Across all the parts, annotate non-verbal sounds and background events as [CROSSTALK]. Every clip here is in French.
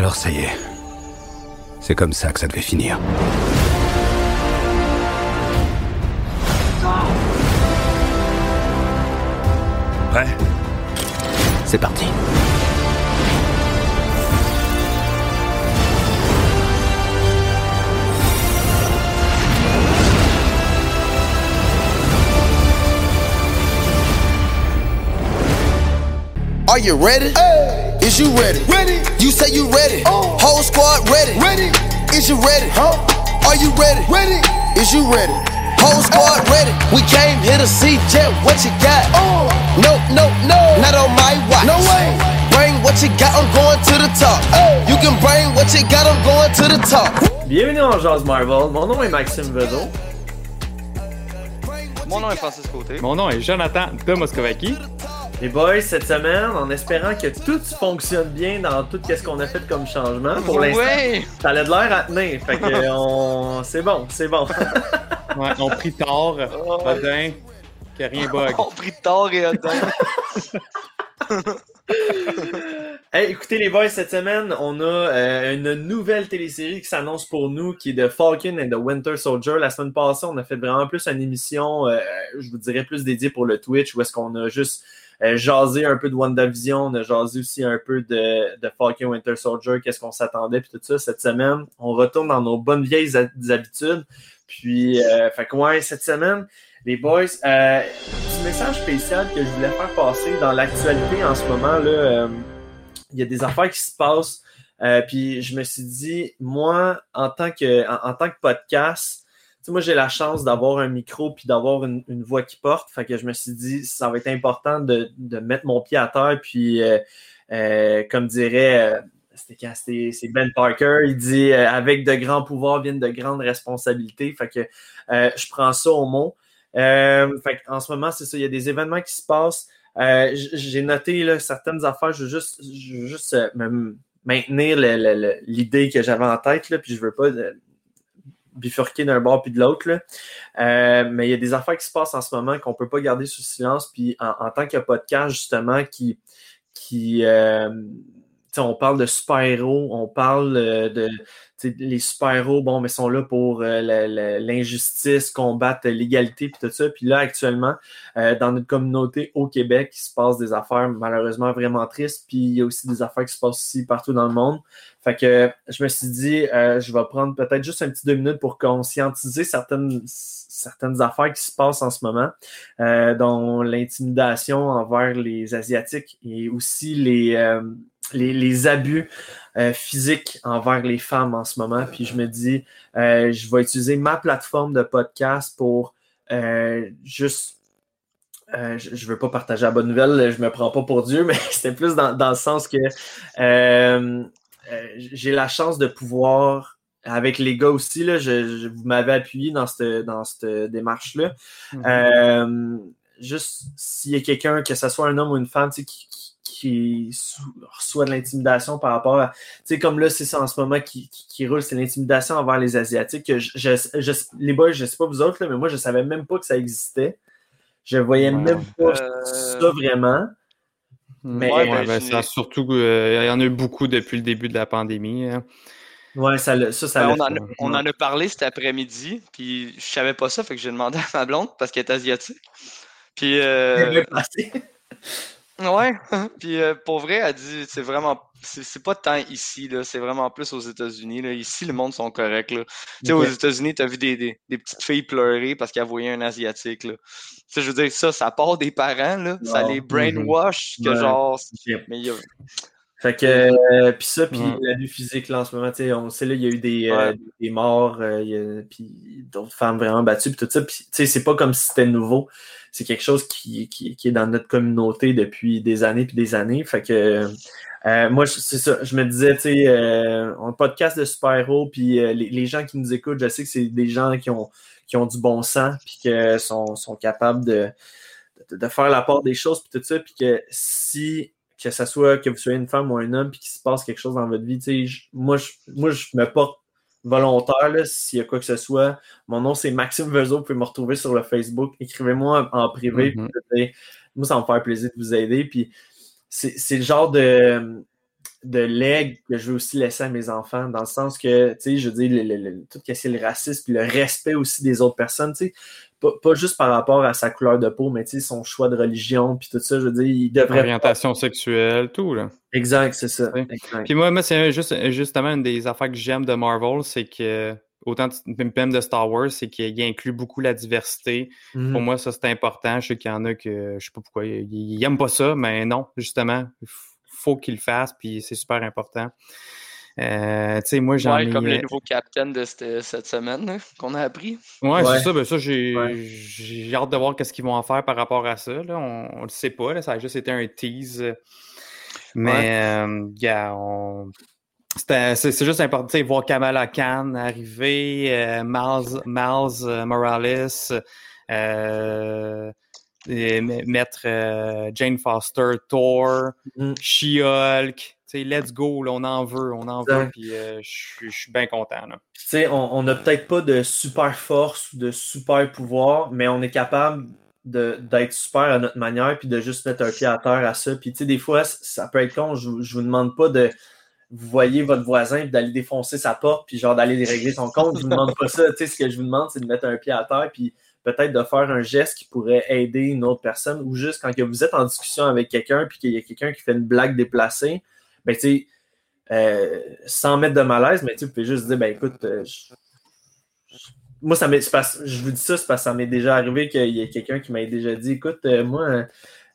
Alors ça y est. C'est comme ça que ça devait finir. Prêt C'est parti. Are you ready? Is you ready? Ready. You say you ready. Oh. Whole squad ready. Ready. Is you ready? Huh? Are you ready? Ready. Is you ready? Whole squad ready. We came here to see Jet. What you got? Oh. No, no, no. Not on my watch. No way. Bring what you got. I'm going to the top. Oh. You can bring what you got. I'm going to the top. Bienvenue en Jazz Marvel. Mon nom est Maxime Vezo. Mon nom est Francis Côté. Mon nom est Jonathan de Moscovaki. Les boys, cette semaine, en espérant que tout fonctionne bien dans tout ce qu'on a fait comme changement, pour l'instant, Ouais! ça a l'air à tenir. Fait que [LAUGHS] on... c'est bon, c'est bon. [LAUGHS] Ouais, on pris tard, Odin, que rien bug. [LAUGHS] On pris tard et Odin. Hey, écoutez les boys, cette semaine, on a euh, une nouvelle télésérie qui s'annonce pour nous, qui est de Falcon and the Winter Soldier. La semaine passée, on a fait vraiment plus une émission, euh, je vous dirais plus dédiée pour le Twitch, où est-ce qu'on a juste euh, jasé un peu de WandaVision, on a jasé aussi un peu de, de Falcon Winter Soldier, qu'est-ce qu'on s'attendait, puis tout ça. Cette semaine, on retourne dans nos bonnes vieilles ha- habitudes. Puis, euh, fait que ouais, cette semaine, les boys, euh, petit message spécial que je voulais faire passer dans l'actualité en ce moment, là, euh, il y a des affaires qui se passent. Euh, puis je me suis dit, moi, en tant que, en tant que podcast, moi, j'ai la chance d'avoir un micro puis d'avoir une, voix qui porte. Fait que je me suis dit, ça va être important de, de mettre mon pied à terre. Puis, euh, euh, comme dirait, euh, c'était c'est Ben Parker, il dit euh, avec de grands pouvoirs viennent de grandes responsabilités. Fait que je prends ça au mot. Fait en ce moment, c'est ça, il y a des événements qui se passent. J'ai noté certaines affaires, je veux juste, juste maintenir l'idée que j'avais en tête, là, puis je veux pas bifurquer d'un bord puis de l'autre. Euh, mais il y a des affaires qui se passent en ce moment qu'on peut pas garder sous silence. Puis en, tant que podcast, justement, qui, qui euh, on parle de super-héros, on parle euh, de les super-héros, bon, mais sont là pour euh, l'injustice, combattre l'égalité, puis tout ça. Puis là, actuellement, euh, dans notre communauté au Québec, il se passe des affaires malheureusement vraiment tristes. Puis il y a aussi des affaires qui se passent aussi partout dans le monde. Fait que je me suis dit, je vais prendre peut-être juste un petit deux minutes pour conscientiser certaines, certaines affaires qui se passent en ce moment, dont l'intimidation envers les Asiatiques et aussi les, les, les abus euh, physiques envers les femmes en ce moment. Puis je me dis, euh, je vais utiliser ma plateforme de podcast pour euh, juste je ne veux pas partager la bonne nouvelle, je me prends pas pour Dieu, [LAUGHS] mais c'était plus dans, dans le sens que j'ai la chance de pouvoir, avec les gars aussi, là, je, je- vous m'avez appuyé dans cette, dans cette démarche-là. Mhm. Euh, juste s'il y a quelqu'un, que ce soit un homme ou une femme, qui, qui reçoit de l'intimidation par rapport à. Tu sais, comme là, c'est ça en ce moment qui, qui, qui roule, c'est l'intimidation envers les Asiatiques. que Je, je- je- les boys, je sais pas vous autres, là, mais moi, je savais même pas que ça existait. Je voyais Ouais. même pas Euh, ça vraiment. Mais- Ouais, Ouais, ben, j'ai- ça, surtout, euh, il y en a eu beaucoup depuis le début de la pandémie. hein. Ouais, ça, ça, ça Ben, on, en on en a parlé cet après-midi, puis je savais pas ça, fait que j'ai demandé [LAUGHS] à ma blonde parce qu'elle est asiatique. Puis, euh. Ouais, [LAUGHS] puis euh, pour vrai, elle dit c'est vraiment, c'est pas tant ici, là, c'est vraiment plus aux États-Unis. Là. Ici, le monde sont corrects. Là. Tu sais, Ok. aux États-Unis, tu as vu des, des, des petites filles pleurer parce qu'elles voyaient un Asiatique. Là. Tu sais, je veux dire, ça, ça part des parents, là, ça les brainwash, que Ouais. genre. Mais il y a- Fait que, euh, puis ça, puis Ouais. l'abus physique, là, en ce moment, tu sais, on sait, là, il y a eu des, Ouais. euh, des morts, euh, puis d'autres femmes vraiment battues, puis tout ça, puis, tu sais, c'est pas comme si c'était nouveau. C'est quelque chose qui, qui, qui est dans notre communauté depuis des années puis des années. Fait que, euh, moi, c'est ça, je me disais, tu sais, euh, on podcast de super-héros, puis euh, les, les gens qui nous écoutent, je sais que c'est des gens qui ont, qui ont du bon sens, puis qui sont, sont capables de, de, de faire la part des choses, puis tout ça, puis que si que ce soit que vous soyez une femme ou un homme, puis qu'il se passe quelque chose dans votre vie, je- moi, je, moi, je me porte volontaire, s'il y a quoi que ce soit. Mon nom, c'est Maxime Vezo, vous pouvez me retrouver sur le Facebook. Écrivez-moi en, privé. Puis, sais, moi, ça va me faire plaisir de vous aider. Puis c'est c'est le genre de. de legs que je veux aussi laisser à mes enfants, dans le sens que, tu sais, je veux dire, le, le, le, tout ce qui est le racisme, puis le respect aussi des autres personnes, tu sais, pas, pas, juste par rapport à sa couleur de peau, mais son choix de religion, puis tout ça, je veux dire, il devrait... Orientation sexuelle, tout, là. Exact, c'est ça. Exact. Puis moi, moi c'est juste, justement une des affaires que j'aime de Marvel, c'est que autant même de Star Wars, c'est qu'il inclut beaucoup la diversité. Mm -hmm. Pour moi, ça, c'est important. Je sais qu'il y en a que, je sais pas pourquoi, ils n'aiment pas ça, mais non, justement, il faut qu'ils le fassent, puis c'est super important. Euh, tu sais, moi, j'en ouais, ai... comme le nouveau capitaine de cette, cette semaine qu'on a appris. Ouais, ouais. c'est ça. Ben ça, j'ai ouais. hâte de voir qu'est-ce qu'ils vont en faire par rapport à ça. Là. On ne le sait pas. Là. Ça a juste été un tease. Mais, euh, yeah, on... c'est juste important de voir Kamala Khan arriver, euh, Miles, Miles euh, Morales, euh, mettre euh, Jane Foster, Thor, mm. She-Hulk. Let's go, là, on en veut, on en veut, puis euh, je suis bien content. On n'a peut-être pas de super force ou de super pouvoir, mais on est capable d'être super à notre manière, puis de juste mettre un pied à terre à ça. Puis, tu sais, des fois, ça peut être con, je, je vous demande pas de vous voyez votre voisin puis d'aller défoncer sa porte puis genre d'aller régler son compte. Je vous demande pas ça. [LAUGHS] Tu sais, ce que je vous demande, c'est de mettre un pied à terre puis peut-être de faire un geste qui pourrait aider une autre personne ou juste quand que vous êtes en discussion avec quelqu'un puis qu'il y a quelqu'un qui fait une blague déplacée, ben tu sais, euh, sans mettre de malaise, mais tu peux juste dire, ben écoute, euh, moi, ça m'est, je vous dis ça, c'est parce que ça m'est déjà arrivé qu'il y ait quelqu'un qui m'a déjà dit, écoute, euh, moi,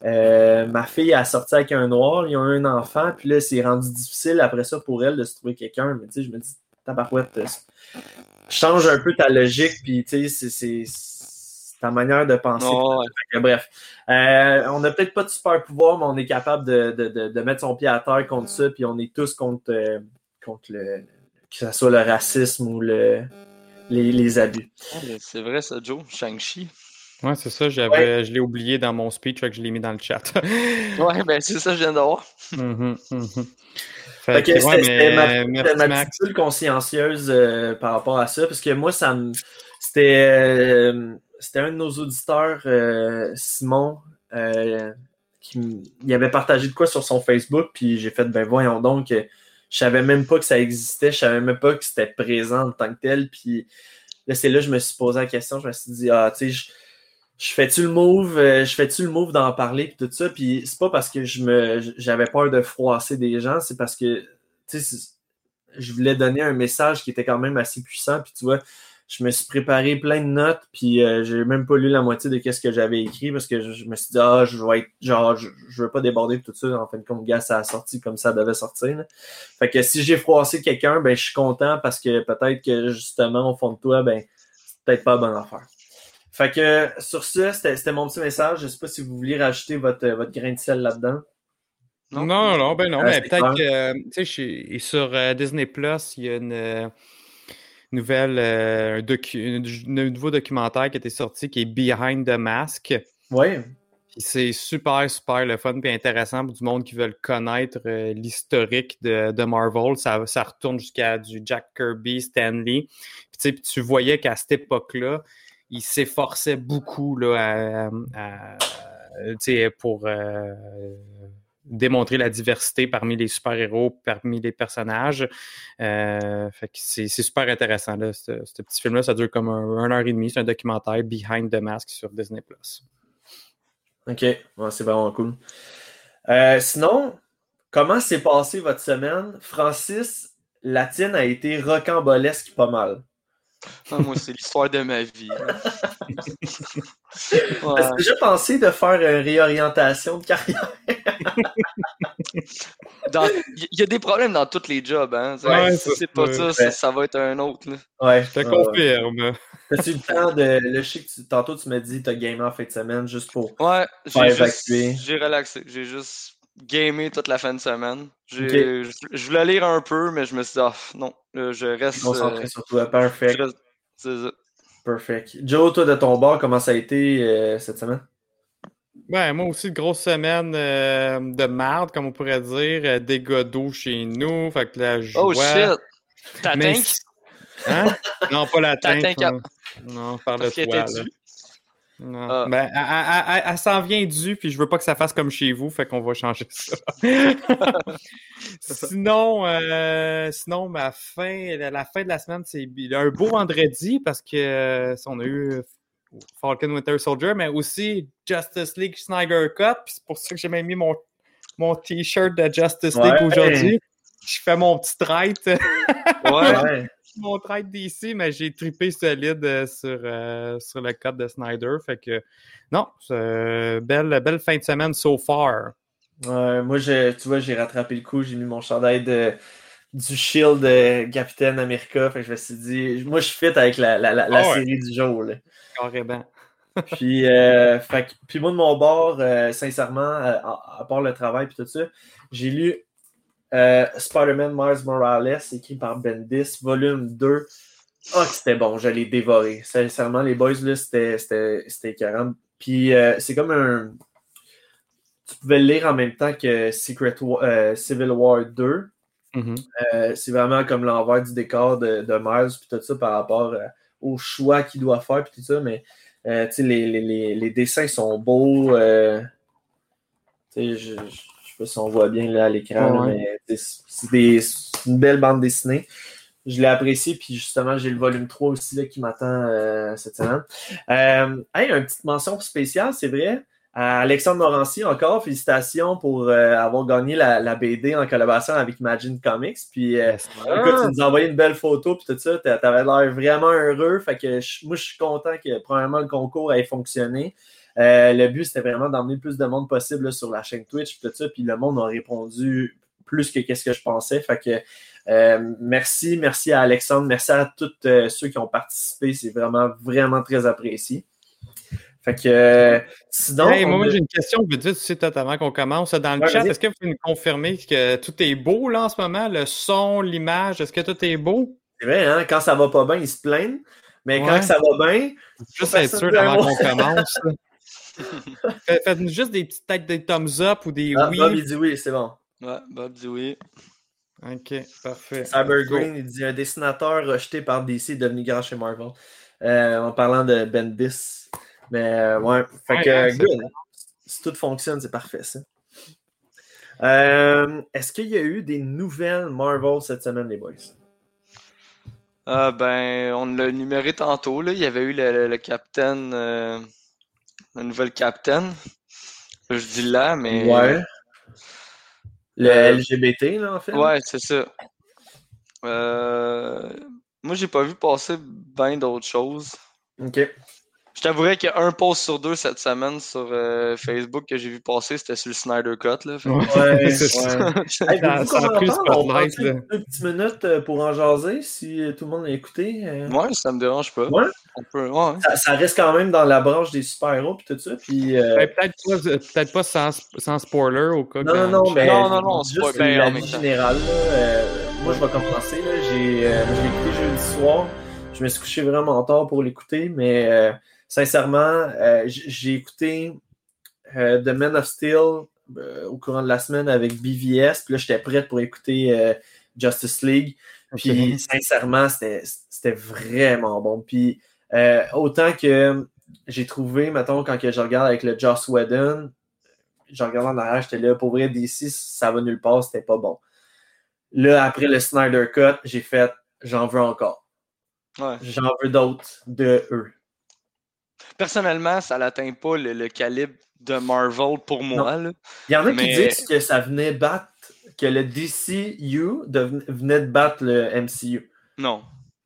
ma fille a sorti avec un noir, ils ont un enfant, puis là, c'est rendu difficile après ça pour elle de se trouver quelqu'un. Mais tu sais, je me dis, tabarouette, change un peu ta logique, puis tu sais, c'est ta manière de penser. Oh, ouais. Bref, euh, on n'a peut-être pas de super pouvoir, mais on est capable de, de, de, de, mettre son pied à terre contre ça, puis on est tous contre, euh, contre le, que ce soit le racisme ou le, les, les abus. C'est vrai ça, Joe, Shang-Chi. Ouais, c'est ça, j'avais, ouais. je l'ai oublié dans mon speech, fait que je l'ai mis dans le chat. [LAUGHS] ouais, ben c'est ça, je viens de voir. Mm -hmm, mm -hmm. Fait que, ouais, c'était ma, petite consciencieuse euh, par rapport à ça, parce que moi, ça me. C'était, euh, c'était un de nos auditeurs, euh, Simon, qui il avait partagé de quoi sur son Facebook, puis j'ai fait, ben voyons donc, je savais même pas que ça existait, je savais même pas que c'était présent en tant que tel, puis là, c'est là que je me suis posé la question, je me suis dit, ah, tu sais, je fais-tu le move, euh, je fais-tu le move d'en parler puis tout ça, puis c'est pas parce que je me j'avais peur de froisser des gens, c'est parce que tu sais je voulais donner un message qui était quand même assez puissant, puis tu vois, je me suis préparé plein de notes, puis euh, j'ai même pas lu la moitié de qu'est-ce que j'avais écrit parce que je, je, me suis dit ah je vais être genre je, je veux pas déborder tout ça en fin de compte gars ça a sorti comme ça devait sortir. Là. Fait que si j'ai froissé quelqu'un, ben je suis content parce que peut-être que justement au fond de toi ben c'est peut-être pas bonne affaire. Fait que sur ça, c'était mon petit message. Je ne sais pas si vous vouliez rajouter votre, votre grain de sel là-dedans. Non, non, non, ben non, mais peut-être que, tu sais, sur euh, Disney Plus, il y a une euh, nouvelle, euh, un, docu, un, nouveau documentaire qui a été sorti qui est Behind the Mask. Oui. C'est super, super le fun et intéressant pour du monde qui veut connaître euh, l'historique de, de, Marvel. Ça, ça retourne jusqu'à du Jack Kirby, Stanley. Puis, puis tu voyais qu'à cette époque-là, il s'efforçait beaucoup là, à, à, pour euh, démontrer la diversité parmi les super-héros, parmi les personnages. Euh, fait que c'est, super intéressant. Là, ce, petit film-là, ça dure comme un, heure et demie. C'est un documentaire Behind the Mask sur Disney+. OK, c'est vraiment cool. Euh, sinon, comment s'est passée votre semaine? Francis, la tienne a été rocambolesque pas mal. Ah, moi, c'est l'histoire de ma vie. [LAUGHS] ouais. As-tu déjà pensé de faire une réorientation de carrière? Il y a des problèmes dans tous les jobs. Hein? Ouais, si c'est pas ça, ça, ça, va être un autre. Là. Ouais, je te confirme. T'as-tu le temps de. Que tu, tantôt, tu m'as dit que tu as gamé en fin de semaine juste pour. Ouais, j'ai relaxé. J'ai juste gamé toute la fin de semaine. Okay. Je, je, voulais lire un peu, mais je me suis dit, oh, non, je reste. Concentré euh, sur toi, parfait. C'est ça. Perfect. Joe, toi, de ton bord, comment ça a été euh, cette semaine? Ben, moi aussi, grosse semaine euh, de merde, comme on pourrait dire. Euh, des d'eau chez nous. Fait que la joie. Oh shit! Ta Mais... Hein? Non, pas la tank. Non, non parle de toi. Là. Non. Ah. Ben, elle, s'en vient dû, puis je veux pas que ça fasse comme chez vous, fait qu'on va changer ça. [LAUGHS] sinon, euh, sinon, ma fin, la, fin de la semaine, c'est un beau vendredi parce que euh, on a eu Falcon Winter Soldier, mais aussi Justice League Snyder Cut, puis c'est pour ça que j'ai même mis mon, mon t-shirt de Justice League Ouais. aujourd'hui. Je fais mon petit trade, Ouais. [LAUGHS] Mon trade d'ici, mais j'ai trippé solide euh, sur, euh, sur le code de Snyder. Fait que non, euh, belle, belle fin de semaine so far. Moi, je, tu vois, j'ai rattrapé le coup. J'ai mis mon chandail de, du Shield de Captain America. Fait que je me suis dit, moi, je fit avec la, la, la, la Ah ouais. série du jour. Là. Carrément. [LAUGHS] Puis, euh, fait puis moi, de mon bord, euh, sincèrement, à, à part le travail et tout ça, j'ai lu euh, Spider-Man Mars Morales, écrit par Bendis, volume 2. Ah, que c'était bon, je l'ai dévoré. Sincèrement, les boys, là, c'était écœurant. Puis, euh, c'est comme un. Tu pouvais le lire en même temps que Secret Wa- euh, Civil War 2. Mhm. Euh, c'est vraiment comme l'envers du décor de, de Miles puis tout ça par rapport au choix qu'il doit faire puis tout ça, mais tu sais, les, les, les, les dessins sont beaux. je sais pas si on voit bien là, à l'écran, Ouais. mais c'est une belle bande dessinée. Je l'ai apprécié, puis justement, j'ai le volume 3 aussi là, qui m'attend euh, cette semaine. Euh, hey, une petite mention spéciale, c'est vrai. À Alexandre Morancy, encore, félicitations pour euh, avoir gagné la, la BD en collaboration avec Imagine Comics. Puis, euh, écoute, tu nous as envoyé une belle photo, puis tout ça, t'a- t'avais l'air vraiment heureux. Fait que je- moi, je suis content que, premièrement, le concours ait fonctionné. Euh, le but, c'était vraiment d'emmener le plus de monde possible là, sur la chaîne Twitch, puis tout ça. Puis le monde a répondu plus que qu'est-ce que je pensais. Fait que euh, merci, merci à Alexandre, merci à tous euh, ceux qui ont participé. C'est vraiment, vraiment très apprécié. Fait que euh, sinon. Hey, moi, a- j'ai une question, vite, vite, tu sais, avant qu'on commence. Dans le Ouais, chat, est-ce que vous pouvez nous confirmer que tout est beau là en ce moment? Le son, l'image, est-ce que tout est beau? C'est vrai, hein, quand ça va pas bien, ils se plaignent. Mais quand ça va bien, Juste être sûr avant qu'on commence. [LAUGHS] [LAUGHS] Faites-nous juste des petites têtes des thumbs up ou des ah, oui. Bob, il dit oui, c'est bon. Ouais, Bob dit oui. Ok, parfait. Cyber. Green, il dit un dessinateur rejeté par DC est devenu grand chez Marvel. Euh, en parlant de Bendis. Mais euh, ouais, fait Ouais, que hein, good. Si tout fonctionne, c'est parfait ça. Euh, Est-ce qu'il y a eu des nouvelles Marvel cette semaine, les boys? Ah, ben, on l'a numéré tantôt, là. Il y avait eu le, le, le Captain, euh, la nouvelle Captain. Je dis là, mais. Ouais. Le Euh, LGBT, là, en fait. Ouais, c'est ça. Euh, Moi, j'ai pas vu passer bien d'autres choses. Ok. Je t'avouerais qu'il y a un post sur deux cette semaine sur euh, Facebook que j'ai vu passer, c'était sur le Snyder Cut. Là. Fait Ouais, C'est ouais. ça. [LAUGHS] Hey, Ça- a pris là. deux petites minutes euh, pour en jaser si euh, tout le monde l'a écouté. euh. Ouais, ça me dérange pas. Ouais. On peut, ouais. Ça, ça reste quand même dans la branche des super-héros puis tout ça. Puis, euh, Ben, peut-être pas, peut-être pas sans, sans spoiler au cas non, que- non, non, mais Non, non, non, c'est juste bien la en vie générale. là, euh, moi, je vais commencer. là. J'ai euh, je l'ai écouté jeudi soir. Je me suis couché vraiment tard pour l'écouter, mais euh, sincèrement, euh, j'ai écouté euh, The Man of Steel euh, au courant de la semaine avec BVS. Puis là, j'étais prête pour écouter euh, Justice League. Puis sincèrement, c'était c'était vraiment bon. Puis euh, autant que j'ai trouvé, mettons, quand que je regarde avec le Joss Whedon, je regardais en arrière, j'étais là, pour vrai, DC, ça va nulle part, c'était pas bon. Là, après le Snyder Cut, j'ai fait, j'en veux encore. Ouais. J'en veux d'autres de eux. Personnellement, ça n'atteint pas le, le calibre de Marvel pour moi. Là. Il y en a qui disent que ça venait battre, que le DCU venait de battre le MCU. Non.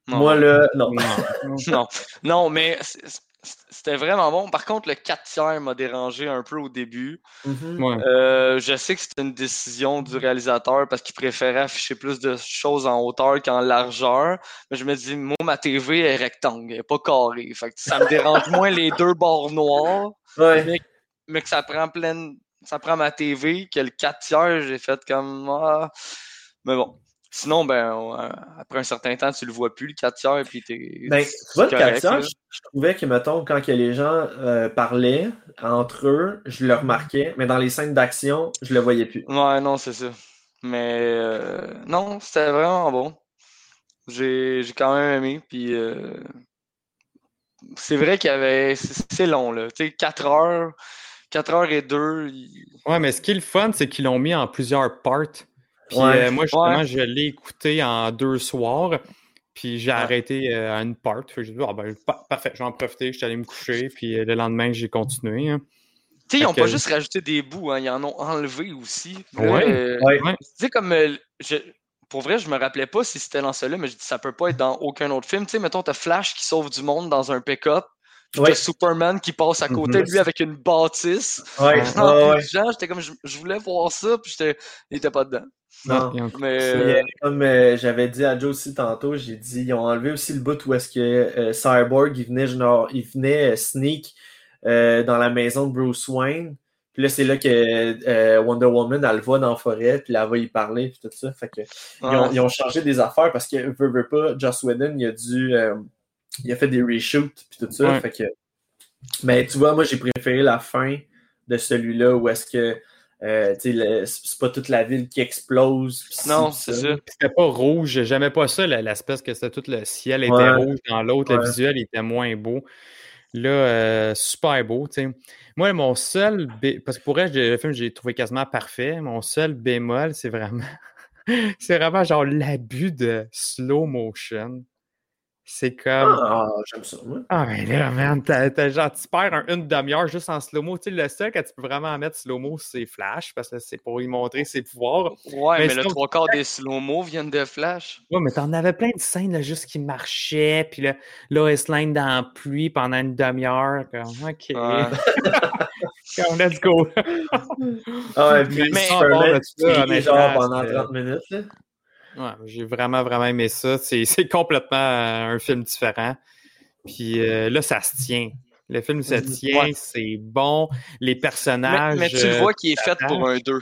Non. Moi, là, non. Non. [LAUGHS] non. Non, mais c'était vraiment bon. Par contre, le 4 tiers m'a dérangé un peu au début. Mhm. Ouais. Euh, je sais que c'était une décision du réalisateur parce qu'il préférait afficher plus de choses en hauteur qu'en largeur. Mais je me dis, moi, ma TV est rectangle, elle est pas carrée. Fait que ça me dérange [LAUGHS] moins les deux bords noirs, Ouais. mais que ça prend plein, ça prend ma TV, que le 4 tiers, j'ai fait comme, ah. Mais bon. Sinon, ben, on- après un certain temps, tu le vois plus, le 4 tiers, puis t'es. Ben, tu vois, le c'est correct, 4 là. je, je trouvais que, mettons, quand que les gens euh, parlaient entre eux, je le remarquais, mais dans les scènes d'action, je le voyais plus. Ouais, non, c'est ça. Mais euh, non, c'était vraiment bon. J'ai j'ai quand même aimé. Puis euh, c'est vrai qu'il y avait. C'est c'est long, là. Tu sais, 4 heures. 4 heures et 2. Ouais, mais ce qui est le fun, c'est qu'ils l'ont mis en plusieurs parts. Puis Ouais. euh, moi, justement, Ouais. je l'ai écouté en deux soirs. Puis j'ai Ouais. arrêté euh, à une part. J'ai dit, ah, ben, pa- parfait, je vais en profiter. Je suis allé me coucher. Puis euh, le lendemain, j'ai continué. hein. Tu sais, ils n'ont pas juste rajouté des bouts, hein, ils en ont enlevé aussi. Ouais. euh. Tu sais, comme. euh, je- pour vrai, je me rappelais pas si c'était dans celui-là, mais je dis ça peut pas être dans aucun autre film. Tu sais, mettons, t'as Flash qui sauve du monde dans un pick-up. Puis Ouais. Superman qui passe à côté Mhm. de lui avec une bâtisse. Ouais, En ouais, j'étais comme, je, je voulais voir ça, puis j'étais, il était pas dedans. Non. Ont- Mais. Euh, Comme euh, j'avais dit à Joe aussi tantôt, j'ai dit ils ont enlevé aussi le bout où est-ce que euh, Cyborg il venait genre il venait euh, sneak euh, dans la maison de Bruce Wayne. Puis là, c'est là que euh, Wonder Woman elle le voit dans la forêt, puis là, elle va y parler, puis tout ça. Fait que ils, ont, ouais. ils ont changé des affaires parce que veut, veut pas, Joss Whedon, il a dû euh, il a fait des reshoots puis tout ça. Ouais. Fait que mais tu vois, moi j'ai préféré la fin de celui-là où est-ce que euh, tu sais, le- c'est pas toute la ville qui explose. Non, c'est ça. C'était pas rouge, j'aimais pas ça, la- l'espèce que c'était tout le ciel était Ouais. rouge dans l'autre, le Ouais. visuel était moins beau. Là, euh, super beau, tu sais. Moi, mon seul, bé- parce que pour elle, le film, j'ai trouvé quasiment parfait. Mon seul bémol, c'est vraiment, [LAUGHS] c'est vraiment genre l'abus de slow motion. C'est comme, Ah, j'aime ça, ah, mais là, man, t'as, genre, tu perds un- une demi-heure juste en slow-mo. Tu sais, le seul que tu peux vraiment mettre slow-mo, c'est Flash, parce que c'est pour lui montrer ses pouvoirs. Ouais, Mais mais, le trois quarts des slow-mo viennent de Flash. Ouais, mais t'en avais plein de scènes là, juste qui marchaient, puis là, Lois Lane dans la pluie pendant une demi-heure. Comme, OK. Ouais. [LAUGHS] Comme, let's go. Ah, et [LAUGHS] puis Mais- Superman mais- genre mais- pendant c'est- 30 minutes. Là. Ouais, j'ai vraiment, vraiment aimé ça. C'est, c'est complètement euh, un film différent. Puis euh, là, ça se tient. Le film se Mhm. tient, Ouais. c'est bon. Les personnages. mais tu le euh, vois qu'il est fait pour un 2.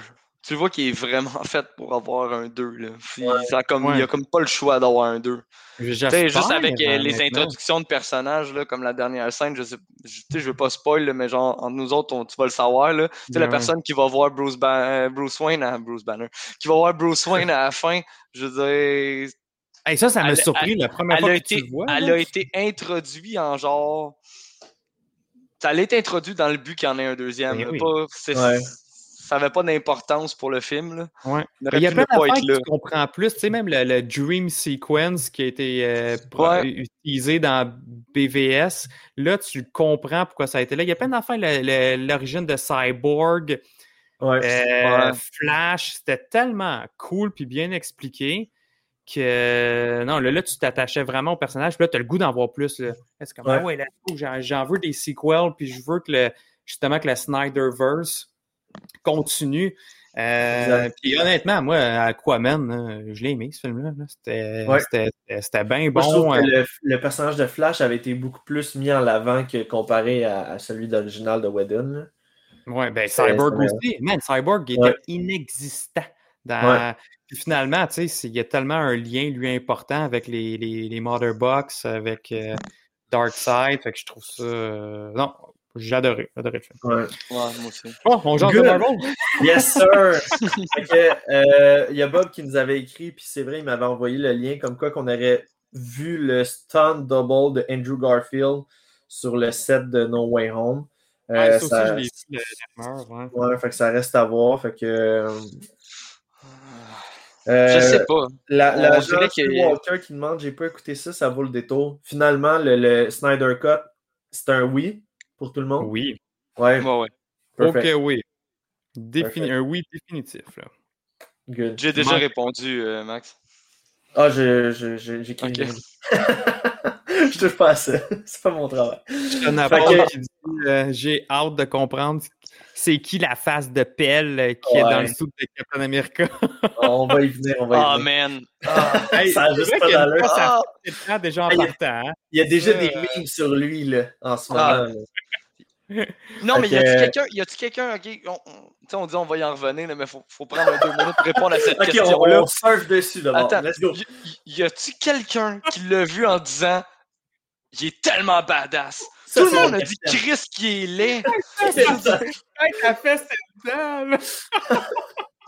Tu vois qu'il est vraiment [LAUGHS] fait pour avoir un 2. Là. Puis Ouais. ça comme, Ouais. Il a comme pas le choix d'avoir un 2. Tu sais, juste avec euh, les honnêtement. introductions de personnages, là, comme la dernière scène, je sais, je, tu sais, je veux pas spoil, là, mais genre, entre nous autres, on- tu vas le savoir, là. La Ouais. personne qui va voir Bruce, Ba- euh, Bruce Wayne à Bruce Banner, qui va voir Bruce Wayne à la fin, je veux dire, Hey, ça, ça m'a Elle- surpris la première elle fois a, que tu le vois. elle là. a été introduite en genre. Ça allait être introduit dans le but qu'il y en ait un deuxième. Ben oui. pas- c'est- Ouais. Ça n'avait pas d'importance pour le film. Là. Ouais. Il y a pu plein d'affaires être que là. tu comprends plus. Tu sais, même le, le Dream Sequence qui a été euh, Ouais. utilisé dans BVS, là, tu comprends pourquoi ça a été là. Il y a plein d'affaires. le- le- L'origine de Cyborg, Ouais. euh, Ouais. Flash, c'était tellement cool puis bien expliqué que non, là, là tu t'attachais vraiment au personnage. Puis là, tu as le goût d'en voir plus. C'est comme, Ouais. ah ouais, là, j'en, j'en veux des sequels, puis je veux que le, justement que la Snyderverse continue. Euh, puis honnêtement, moi, Aquaman, je l'ai aimé ce film-là. là. C'était, Ouais. bien Moi, je trouve bon. que euh, le, le personnage de Flash avait été beaucoup plus mis en avant que comparé à, à celui d'original de Whedon. Ouais, ben Cyborg aussi. Man, Cyborg il était Ouais. inexistant. Dans... Puis finalement, tu sais, il y a tellement un lien, lui, important avec les, les, les Mother Box, avec euh, Darkseid. Fait que je trouve ça. euh, Non, j'ai adoré, adoré le film. Ouais. Ouais, moi aussi. Bon, on jase de Good. Marvel. Yes, sir! [LAUGHS] Que, euh, Il y a Bob qui nous avait écrit, puis c'est vrai, il m'avait envoyé le lien comme quoi qu'on aurait vu le stunt double de Andrew Garfield sur le set de No Way Home. Euh, Ouais, ça aussi, ça- je l'ai vu, le- la rumeur, ouais. ouais, fait que ça reste à voir. Fait que, euh, Je euh, sais pas. La, la qu'il- Walker qui demande j'ai pas écouté ça, ça vaut le détour. Finalement, le, le Snyder Cut, c'est un oui pour tout le monde? Oui. Ouais, Ouais, ouais. perfect. Ok, oui. Défini-. Un oui définitif. J'ai déjà répondu, euh, Max. Ah, je, je, je- j'ai Ok. [LAUGHS] je touche pas à ça. C'est pas mon travail. Je que- qui dit euh, J'ai hâte de comprendre c'est qui la face de pelle euh, qui est dans le sous de Captain America. On va y venir, on va y Ah, venir. man. Ah. Hey, Ça a juste pas a d'allure. Ah. de temps déjà en Ah, il y a- partant. hein. Il y a déjà Ça, des euh, memes sur lui là, en ce moment. Ah. Non, mais Fait y a-tu que- quelqu'un, y a-tu quelqu'un, ok, on, on- tu sais, on dit on va y en revenir, là, mais faut, faut prendre un deux minutes pour répondre à cette [LAUGHS] Ok, on, surfe dessus d'abord. Attends, Let's go. y, a-tu quelqu'un qui l'a vu en disant il est tellement badass? Ça, Tout le monde a dit question. Chris qui est laid. [LAUGHS]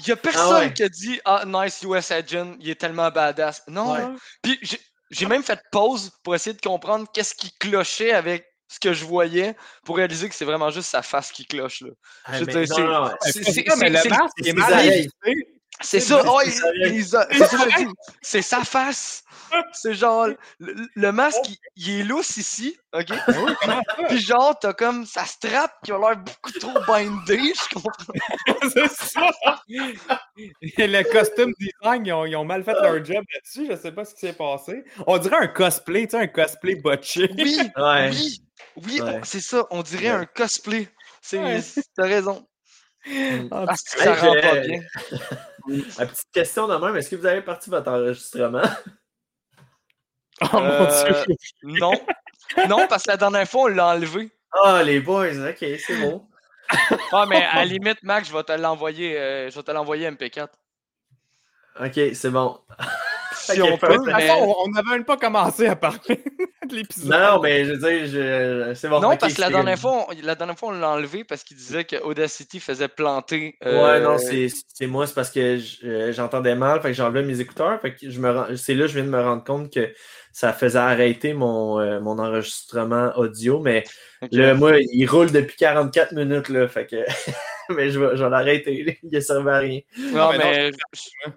Il [LAUGHS] y a personne Ah ouais. qui a dit Ah, nice US Agent, il est tellement badass. Non. Ouais. Puis j'ai- j'ai même fait pause pour essayer de comprendre qu'est-ce qui clochait avec ce que je voyais pour réaliser que c'est vraiment juste sa face qui cloche. Là. Ah, Je veux dire, non, non, c'est- le masque c'est mal. C'est ça, oh, c'est il- il a- c'est ça, je dis. C'est sa face. C'est genre, le, le masque, il, il est lousse ici, ok? Puis genre, t'as comme sa strap qui a l'air beaucoup trop bindée, je comprends. [LAUGHS] c'est ça! Et le costume design, ils ont, ils ont mal fait leur job là-dessus. Je sais pas ce qui s'est passé. On dirait un cosplay, tu sais, un cosplay botché. Oui, [LAUGHS] Ouais. oui, oui, Ouais. c'est ça, on dirait Ouais. un cosplay. C'est, Ouais. T'as raison. Ah, que ça rend pas bien. [LAUGHS] La petite question de même, est-ce que vous avez parti votre enregistrement? [LAUGHS] Oh mon Euh, dieu! Non, non, parce que la dernière fois, on l'a enlevé. Ah, les boys, ok, c'est bon. Ah, mais à la limite, Max, je vais te l'envoyer, euh, je vais te l'envoyer MP4. Ok, c'est bon. [LAUGHS] Si on peut, mais... façon, on n'avait même pas commencé à parler [LAUGHS] de l'épisode. Non, non, mais je veux dire, je... c'est bon. Non, parce que la dernière, fois, on, la dernière fois, on l'a enlevé parce qu'il disait que Audacity faisait planter. Ouais, euh, non, c'est c'est moi, c'est parce que euh, j'entendais mal, fait que j'ai enlevé mes écouteurs, fait que je me c'est là que je viens de me rendre compte que ça faisait arrêter mon, euh, mon enregistrement audio, mais là, moi, il roule depuis 44 minutes, là, fait que, [LAUGHS] [LAUGHS] mais je vais, je vais l'arrêter, il ne servait à rien. Non, mais non, je,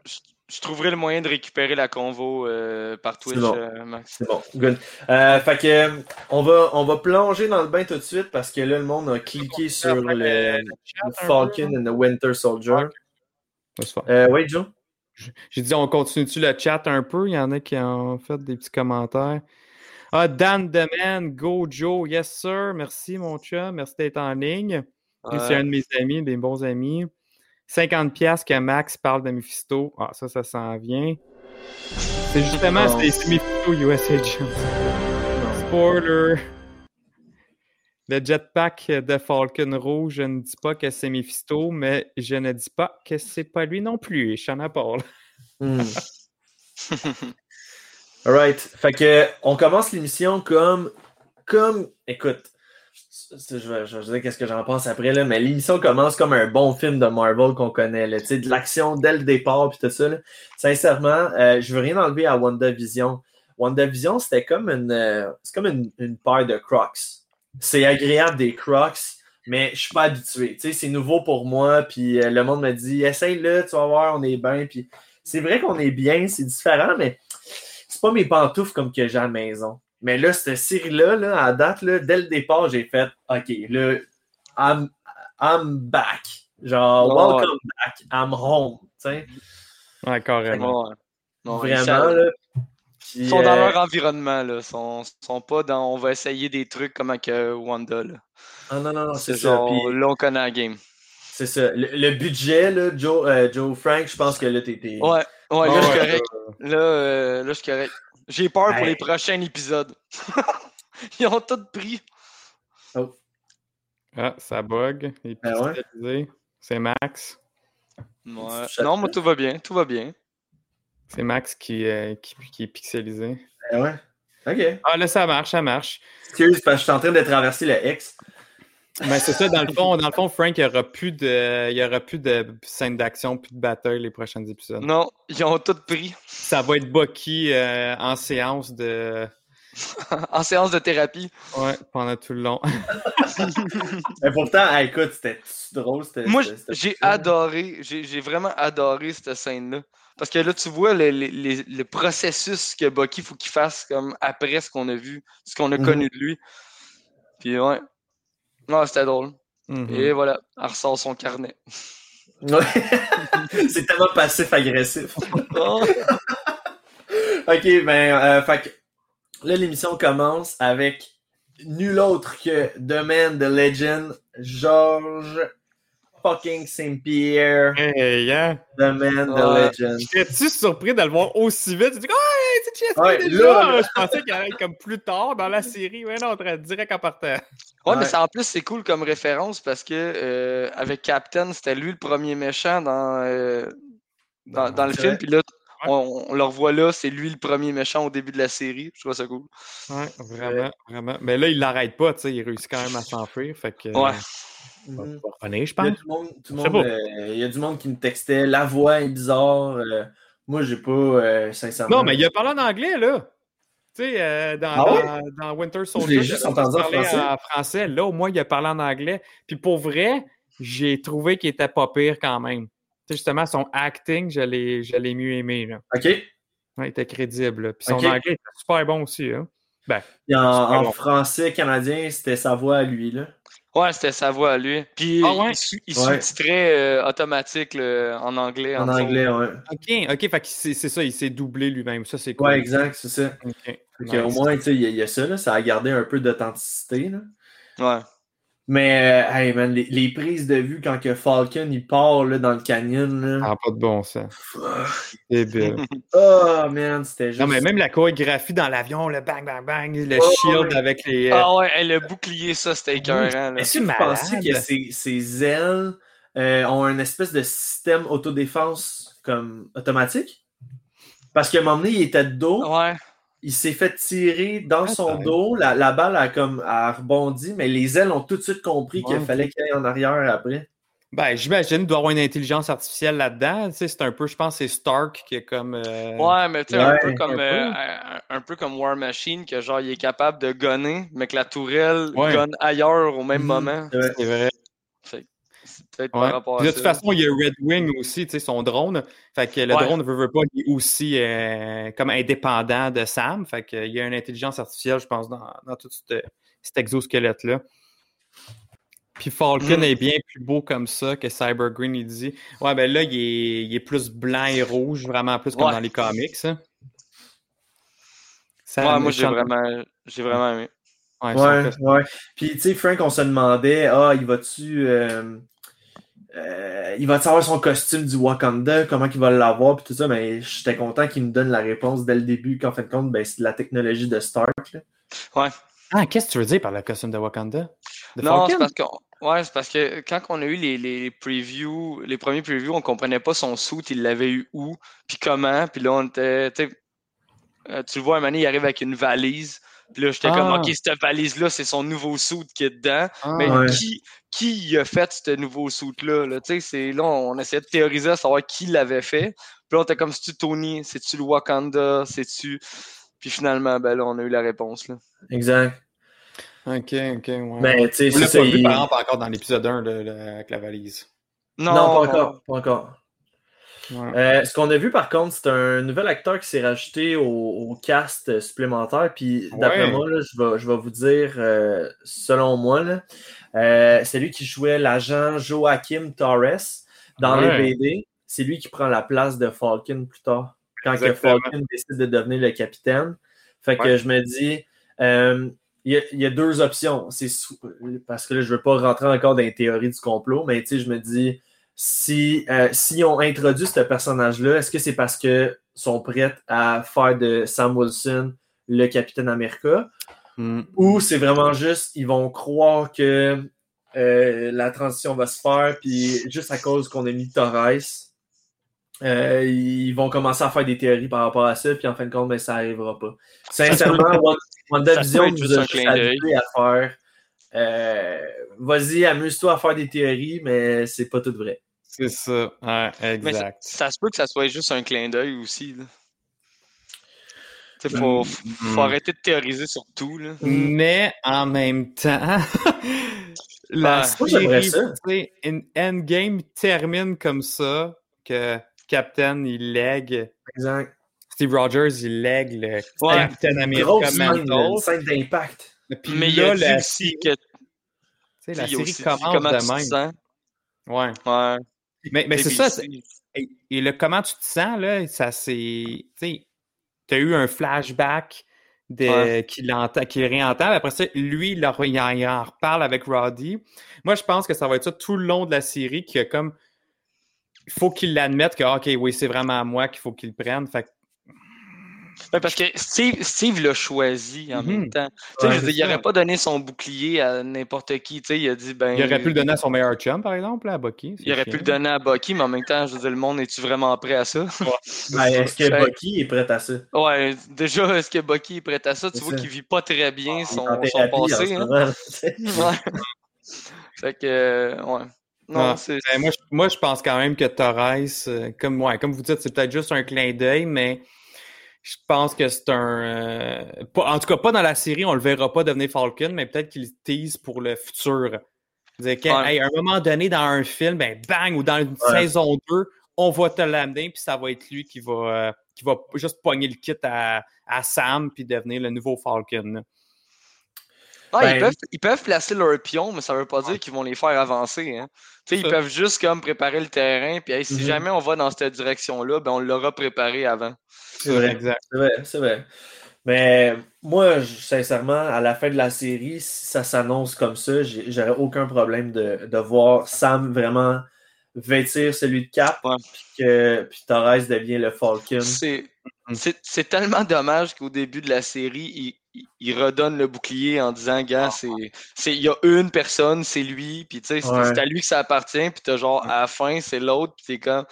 je- je trouverai le moyen de récupérer la convo euh, par Twitch, bon. euh, Max. C'est bon, good. Euh, fait que, on va, on va plonger dans le bain tout de suite parce que là, le monde a cliqué sur le, le Falcon and the Winter Soldier. Euh, oui, Joe? J'ai dit, on continue-tu le chat un peu? Il y en a qui ont fait des petits commentaires. Ah, Dan Deman, go Joe, yes sir, merci mon chat, merci d'être en ligne. C'est un de mes amis, des bons amis. 50 pièces que Max parle de Mephisto. Ah, ça, ça s'en vient. C'est justement, c'est Mephisto USA Agent. Spoiler. Le jetpack de Falcon Rouge, je ne dis pas que c'est Mephisto, mais je ne dis pas que c'est pas lui non plus. Je t'en parle. Hmm. [LAUGHS] Alright. Fait que on commence l'émission comme. comme. Écoute. Je vais, je dire qu'est-ce que j'en pense après, là, mais l'émission commence comme un bon film de Marvel qu'on connaît. Là, de l'action dès le départ puis tout ça. là. Sincèrement, euh, je veux rien enlever à WandaVision. WandaVision, c'était comme une. euh, c'est comme une, paire de Crocs. C'est agréable des Crocs, mais je suis pas habitué. C'est nouveau pour moi, puis euh, le monde me dit essaye-le, tu vas voir, on est bien. C'est vrai qu'on est bien, c'est différent, mais c'est pas mes pantoufles comme que j'ai à la maison. Mais là, cette série-là, là, à date, là, dès le départ, j'ai fait OK, là, I'm, I'm back. Genre, welcome back, I'm home. Tu sais, Ouais, carrément. Ouais. Non, vraiment, là. Puis, Ils sont dans euh, leur environnement, là. Ils sont, sont pas dans on va essayer des trucs comme avec euh, Wanda. Là. Ah non, non, non, c'est ça. genre, Puis, là, on connaît la game. c'est ça. Le, le budget, là, Joe, euh, Joe Frank, je pense que là, t'es. Ouais, ouais, là, je suis ouais, correct. Là, euh, là, je suis correct. J'ai peur pour les prochains épisodes. [LAUGHS] Ils ont tout pris. Ah, ça bug. Il est ouais? pixelisé. C'est Max. Ouais. Non, moi, tout va bien. Tout va bien. C'est Max qui, euh, qui, qui est pixelisé. Ah ouais. OK. Ah, là, ça marche, ça marche. Excuse, parce que je suis en train de traverser le X. Mais c'est ça, dans le fond, dans le fond, Frank, il n'y aura plus de, il y aura plus de scènes d'action, plus de bataille les prochains épisodes. Non, ils ont tout pris. Ça va être Bucky euh, en séance de, [LAUGHS] en séance de thérapie. ouais, pendant tout le long. [LAUGHS] Mais pourtant, écoute, c'était drôle. c'était- Moi, c'était- c'était- j'ai adoré, j'ai j'ai vraiment adoré cette scène-là. Parce que là, tu vois le, le- le- le processus que Bucky faut qu'il fasse comme après ce qu'on a vu, ce qu'on a Mhm. connu de lui. Puis ouais. Non, c'était drôle. Mhm. Et voilà, elle ressort son carnet. Ouais. [LAUGHS] c'est tellement passif-agressif. [LAUGHS] OK, ben, euh, fait que là, l'émission commence avec nul autre que The Man, The Legend, George fucking Saint-Pierre, Hey, hein? The Man, The Ouais. Legend. J'étais-tu surpris de le voir aussi vite? Tu dis, oh, c'est Chester Ouais, déjà! là, là. Je pensais qu'il allait être comme plus tard dans la série. Mais non, très- direct en partant. Ouais, Ouais. mais ça, en plus, c'est cool comme référence parce que euh, avec Captain, c'était lui le premier méchant dans, euh, dans, dans le film. Puis là, on, on le revoit là, c'est lui le premier méchant au début de la série. Je trouve ça cool. Ouais, vraiment, vraiment. Mais là, il l'arrête pas, tu sais. Il réussit quand même à s'enfuir. Fait que. Ouais. Il Mhm. revenir, je Il y a pense. du monde, tout euh, il y a du monde qui me textait, la voix est bizarre. euh, moi, j'ai pas, euh, sincèrement. Non, mais il a parlé en anglais, là. Tu sais, euh, dans, Ah ouais? dans, dans Winter l'ai Soldier, juste j'avais entendu en parlé français. en français. Là, au moins, il a parlé en anglais. Puis pour vrai, j'ai trouvé qu'il était pas pire quand même. Justement, son acting, je l'ai je l'ai mieux aimé. Là. OK. Ouais, il était crédible. là. Puis son anglais était super bon aussi. Hein. Ben, en, en bon. français canadien, c'était sa voix à lui, là? Ouais, c'était sa voix à lui. Puis Ah ouais? il, il Ouais. sous-titrait euh, automatique là, en anglais. En anglais, ouais. OK, OK, fait que c'est c'est ça, il s'est doublé lui-même. Ça, c'est cool. Ouais, exact, c'est ça. OK. Fait que, Au moins, tu sais, il y, y a ça, là. Ça a gardé un peu d'authenticité, là. Ouais. Mais, euh, hey, man, les, les prises de vue quand que Falcon, il part, là, dans le canyon, là. n'a pas de bon sens. [LAUGHS] Ah, Débile. Oh, man, c'était juste... Non, mais même la chorégraphie dans l'avion, le bang, bang, bang, le Oh, shield ouais. avec les. euh, Ah ouais, hey, le bouclier, ça, c'était écœurant. Est-ce que vous pensez que ces, ces ailes euh, ont un espèce de système autodéfense comme automatique? Parce qu'à un moment donné, il était de dos, Ouais. Il s'est fait tirer dans son dos, la, la balle a comme a rebondi, mais les ailes ont tout de suite compris qu'il fallait qu'il aille en arrière après. Ben, j'imagine qu'il doit y avoir une intelligence artificielle là-dedans. Tu sais, c'est un peu, je pense, c'est Stark qui est comme. euh, Ouais, mais tu sais, un, peu comme, Un peu. euh, un, un peu comme War Machine, que genre, il est capable de gonner, mais que la tourelle Ouais. gonne ailleurs au même Mhm. moment. C'est vrai. C'est vrai. C'est peut-être Ouais. par rapport Puis à de toute ça. façon, il y a Red Wing aussi, tu sais, son drone. Fait que le Ouais. drone ne veut, veut pas, il est aussi euh, comme indépendant de Sam. Fait qu'il y a une intelligence artificielle, je pense, dans, dans tout ce- cet exosquelette-là. Puis Falcon Mm. est bien plus beau comme ça que Cyber Green, il dit. Ouais, ben là, il est, il est plus blanc et rouge, vraiment plus comme Ouais. dans les comics. hein. Ça, Ouais, le moi, j'ai vraiment, j'ai vraiment aimé. Ouais, ouais. Puis, tu sais, Frank, on se demandait, ah, il va-tu. euh, euh, il va-tu avoir son costume du Wakanda? Comment il va l'avoir? Puis tout ça, mais j'étais content qu'il nous donne la réponse dès le début, qu'en fin de compte, ben, c'est de la technologie de Stark. là. Ah, qu'est-ce que tu veux dire par le costume de Wakanda? De Non, c'est parce que ouais, c'est parce que quand on a eu les, les previews, les premiers previews, on comprenait pas son suit, il l'avait eu où, puis comment, puis là on était, tu euh, tu le vois, un moment donné, il arrive avec une valise, puis là j'étais Ah. comme, ok, cette valise-là, c'est son nouveau suit qui est dedans, Ah, mais Ouais. qui, qui a fait ce nouveau suit-là, là, tu sais, c'est là, on essayait de théoriser à savoir qui l'avait fait, puis là on était comme, c'est-tu Tony, c'est-tu le Wakanda, c'est-tu, puis finalement, ben là, on a eu la réponse, là. Exact. Ok, ok, ouais. Mais, tu sais, c'est pas ça. vu, il- par exemple, encore dans l'épisode 1 de, de- avec la valise. Non, pas encore. Pas encore. Ouais. Euh, ce qu'on a vu par contre, c'est un nouvel acteur qui s'est rajouté au, au cast supplémentaire. Puis d'après Ouais. moi, là, je, vais, je vais vous dire, euh, selon moi, euh, c'est lui qui jouait l'agent Joachim Torres dans Ouais. les BD. C'est lui qui prend la place de Falcon plus tard, quand que. Falcon décide de devenir le capitaine. Fait que je me dis, il y, a- il y a deux options. C'est parce que là, je veux pas rentrer encore dans les théories du complot, mais je me dis, si, euh, si on introduit ce personnage-là, est-ce que c'est parce qu'ils sont prêts à faire de Sam Wilson le Capitaine America? Hmm. ou c'est vraiment juste, ils vont croire que euh, la transition va se faire, puis juste à cause qu'on a mis Torres, euh, ils vont commencer à faire des théories par rapport à ça, puis en fin de compte, ben, ça n'arrivera pas. Sincèrement, Wanda- WandaVision nous juste a juste à faire euh, vas-y, amuse-toi à faire des théories, mais c'est pas tout vrai. C'est ça, ouais, Mais ça, exact. ça se peut que ça soit juste un clin d'œil aussi. Là. Sais, faut, faut arrêter de théoriser sur tout. Là. Mais en même temps, [LAUGHS] la Ouais. Série, Endgame termine comme ça, que Captain, il lègue, Exact. Steve Rogers, il lègue le Ouais. Captain America Mantle. scène d'impact. Puis Mais il là, a dit aussi que tu sais, la série commence comment tu de te même. sens. Ouais. Ouais. Mais, mais c'est ça, et, et le comment tu te sens, là, ça c'est. Tu as eu un flashback de, Ouais. qu'il entend, qu'il réentend. Après ça, lui, il, en- il reparle avec Roddy. Moi, je pense que ça va être ça tout le long de la série, qu'il y a comme. Il faut qu'il l'admette que, OK, oui, c'est vraiment moi qu'il faut qu'il prenne. Fait que- Ouais, parce que Steve, Steve l'a choisi en Mhm. même temps. Ouais, dire, il n'aurait pas donné son bouclier à n'importe qui. Tu sais, il a dit, ben. il aurait pu le donner à son meilleur chum, par exemple, à Bucky. il aurait pu le donner à Bucky, mais en même temps, je veux dire, le monde, est tu vraiment prêt à ça? [LAUGHS] Ben, Est-ce que. Bucky est prêt à ça? Ouais, déjà, est-ce que Bucky est prêt à ça? Tu vois qu'il vit pas très bien est son, son passé. hein. [LAUGHS] fait que, euh, ouais. Non, Ah, c'est. ben, moi, je, moi, je pense quand même que Torres, euh, comme, ouais, comme vous dites, c'est peut-être juste un clin d'œil, mais je pense que c'est un. euh, pas- en tout cas, pas dans la série, on le verra pas devenir Falcon, mais peut-être qu'il tease pour le futur. Que, Ouais. hey, à un moment donné, dans un film, ben bang, ou dans une Ouais. saison 2, on va te l'amener, puis ça va être lui qui va, euh, qui va juste pogner le kit à, à Sam, puis devenir le nouveau Falcon. Ah, Ben- ils, peuvent, ils peuvent placer leurs pions, mais ça veut pas dire qu'ils vont les faire avancer. Hein. Tu sais, Ils peuvent juste comme préparer le terrain, puis hey, si Mhm. jamais on va dans cette direction-là, ben on l'aura préparé avant. C'est vrai. Exact. C'est vrai, c'est vrai. Mais moi, sincèrement, à la fin de la série, si ça s'annonce comme ça, j'aurais aucun problème de, de voir Sam vraiment vêtir celui de Cap, Ouais. puis que puis Torres devient le Falcon. C'est Mhm. c'est- c'est tellement dommage qu'au début de la série, il, il- redonne le bouclier en disant, gars, c'est c'est- il y a une personne, c'est lui, puis tu sais, c'est Ouais. c'est à lui que ça appartient, puis t'as genre, à la fin, c'est l'autre, puis t'es comme,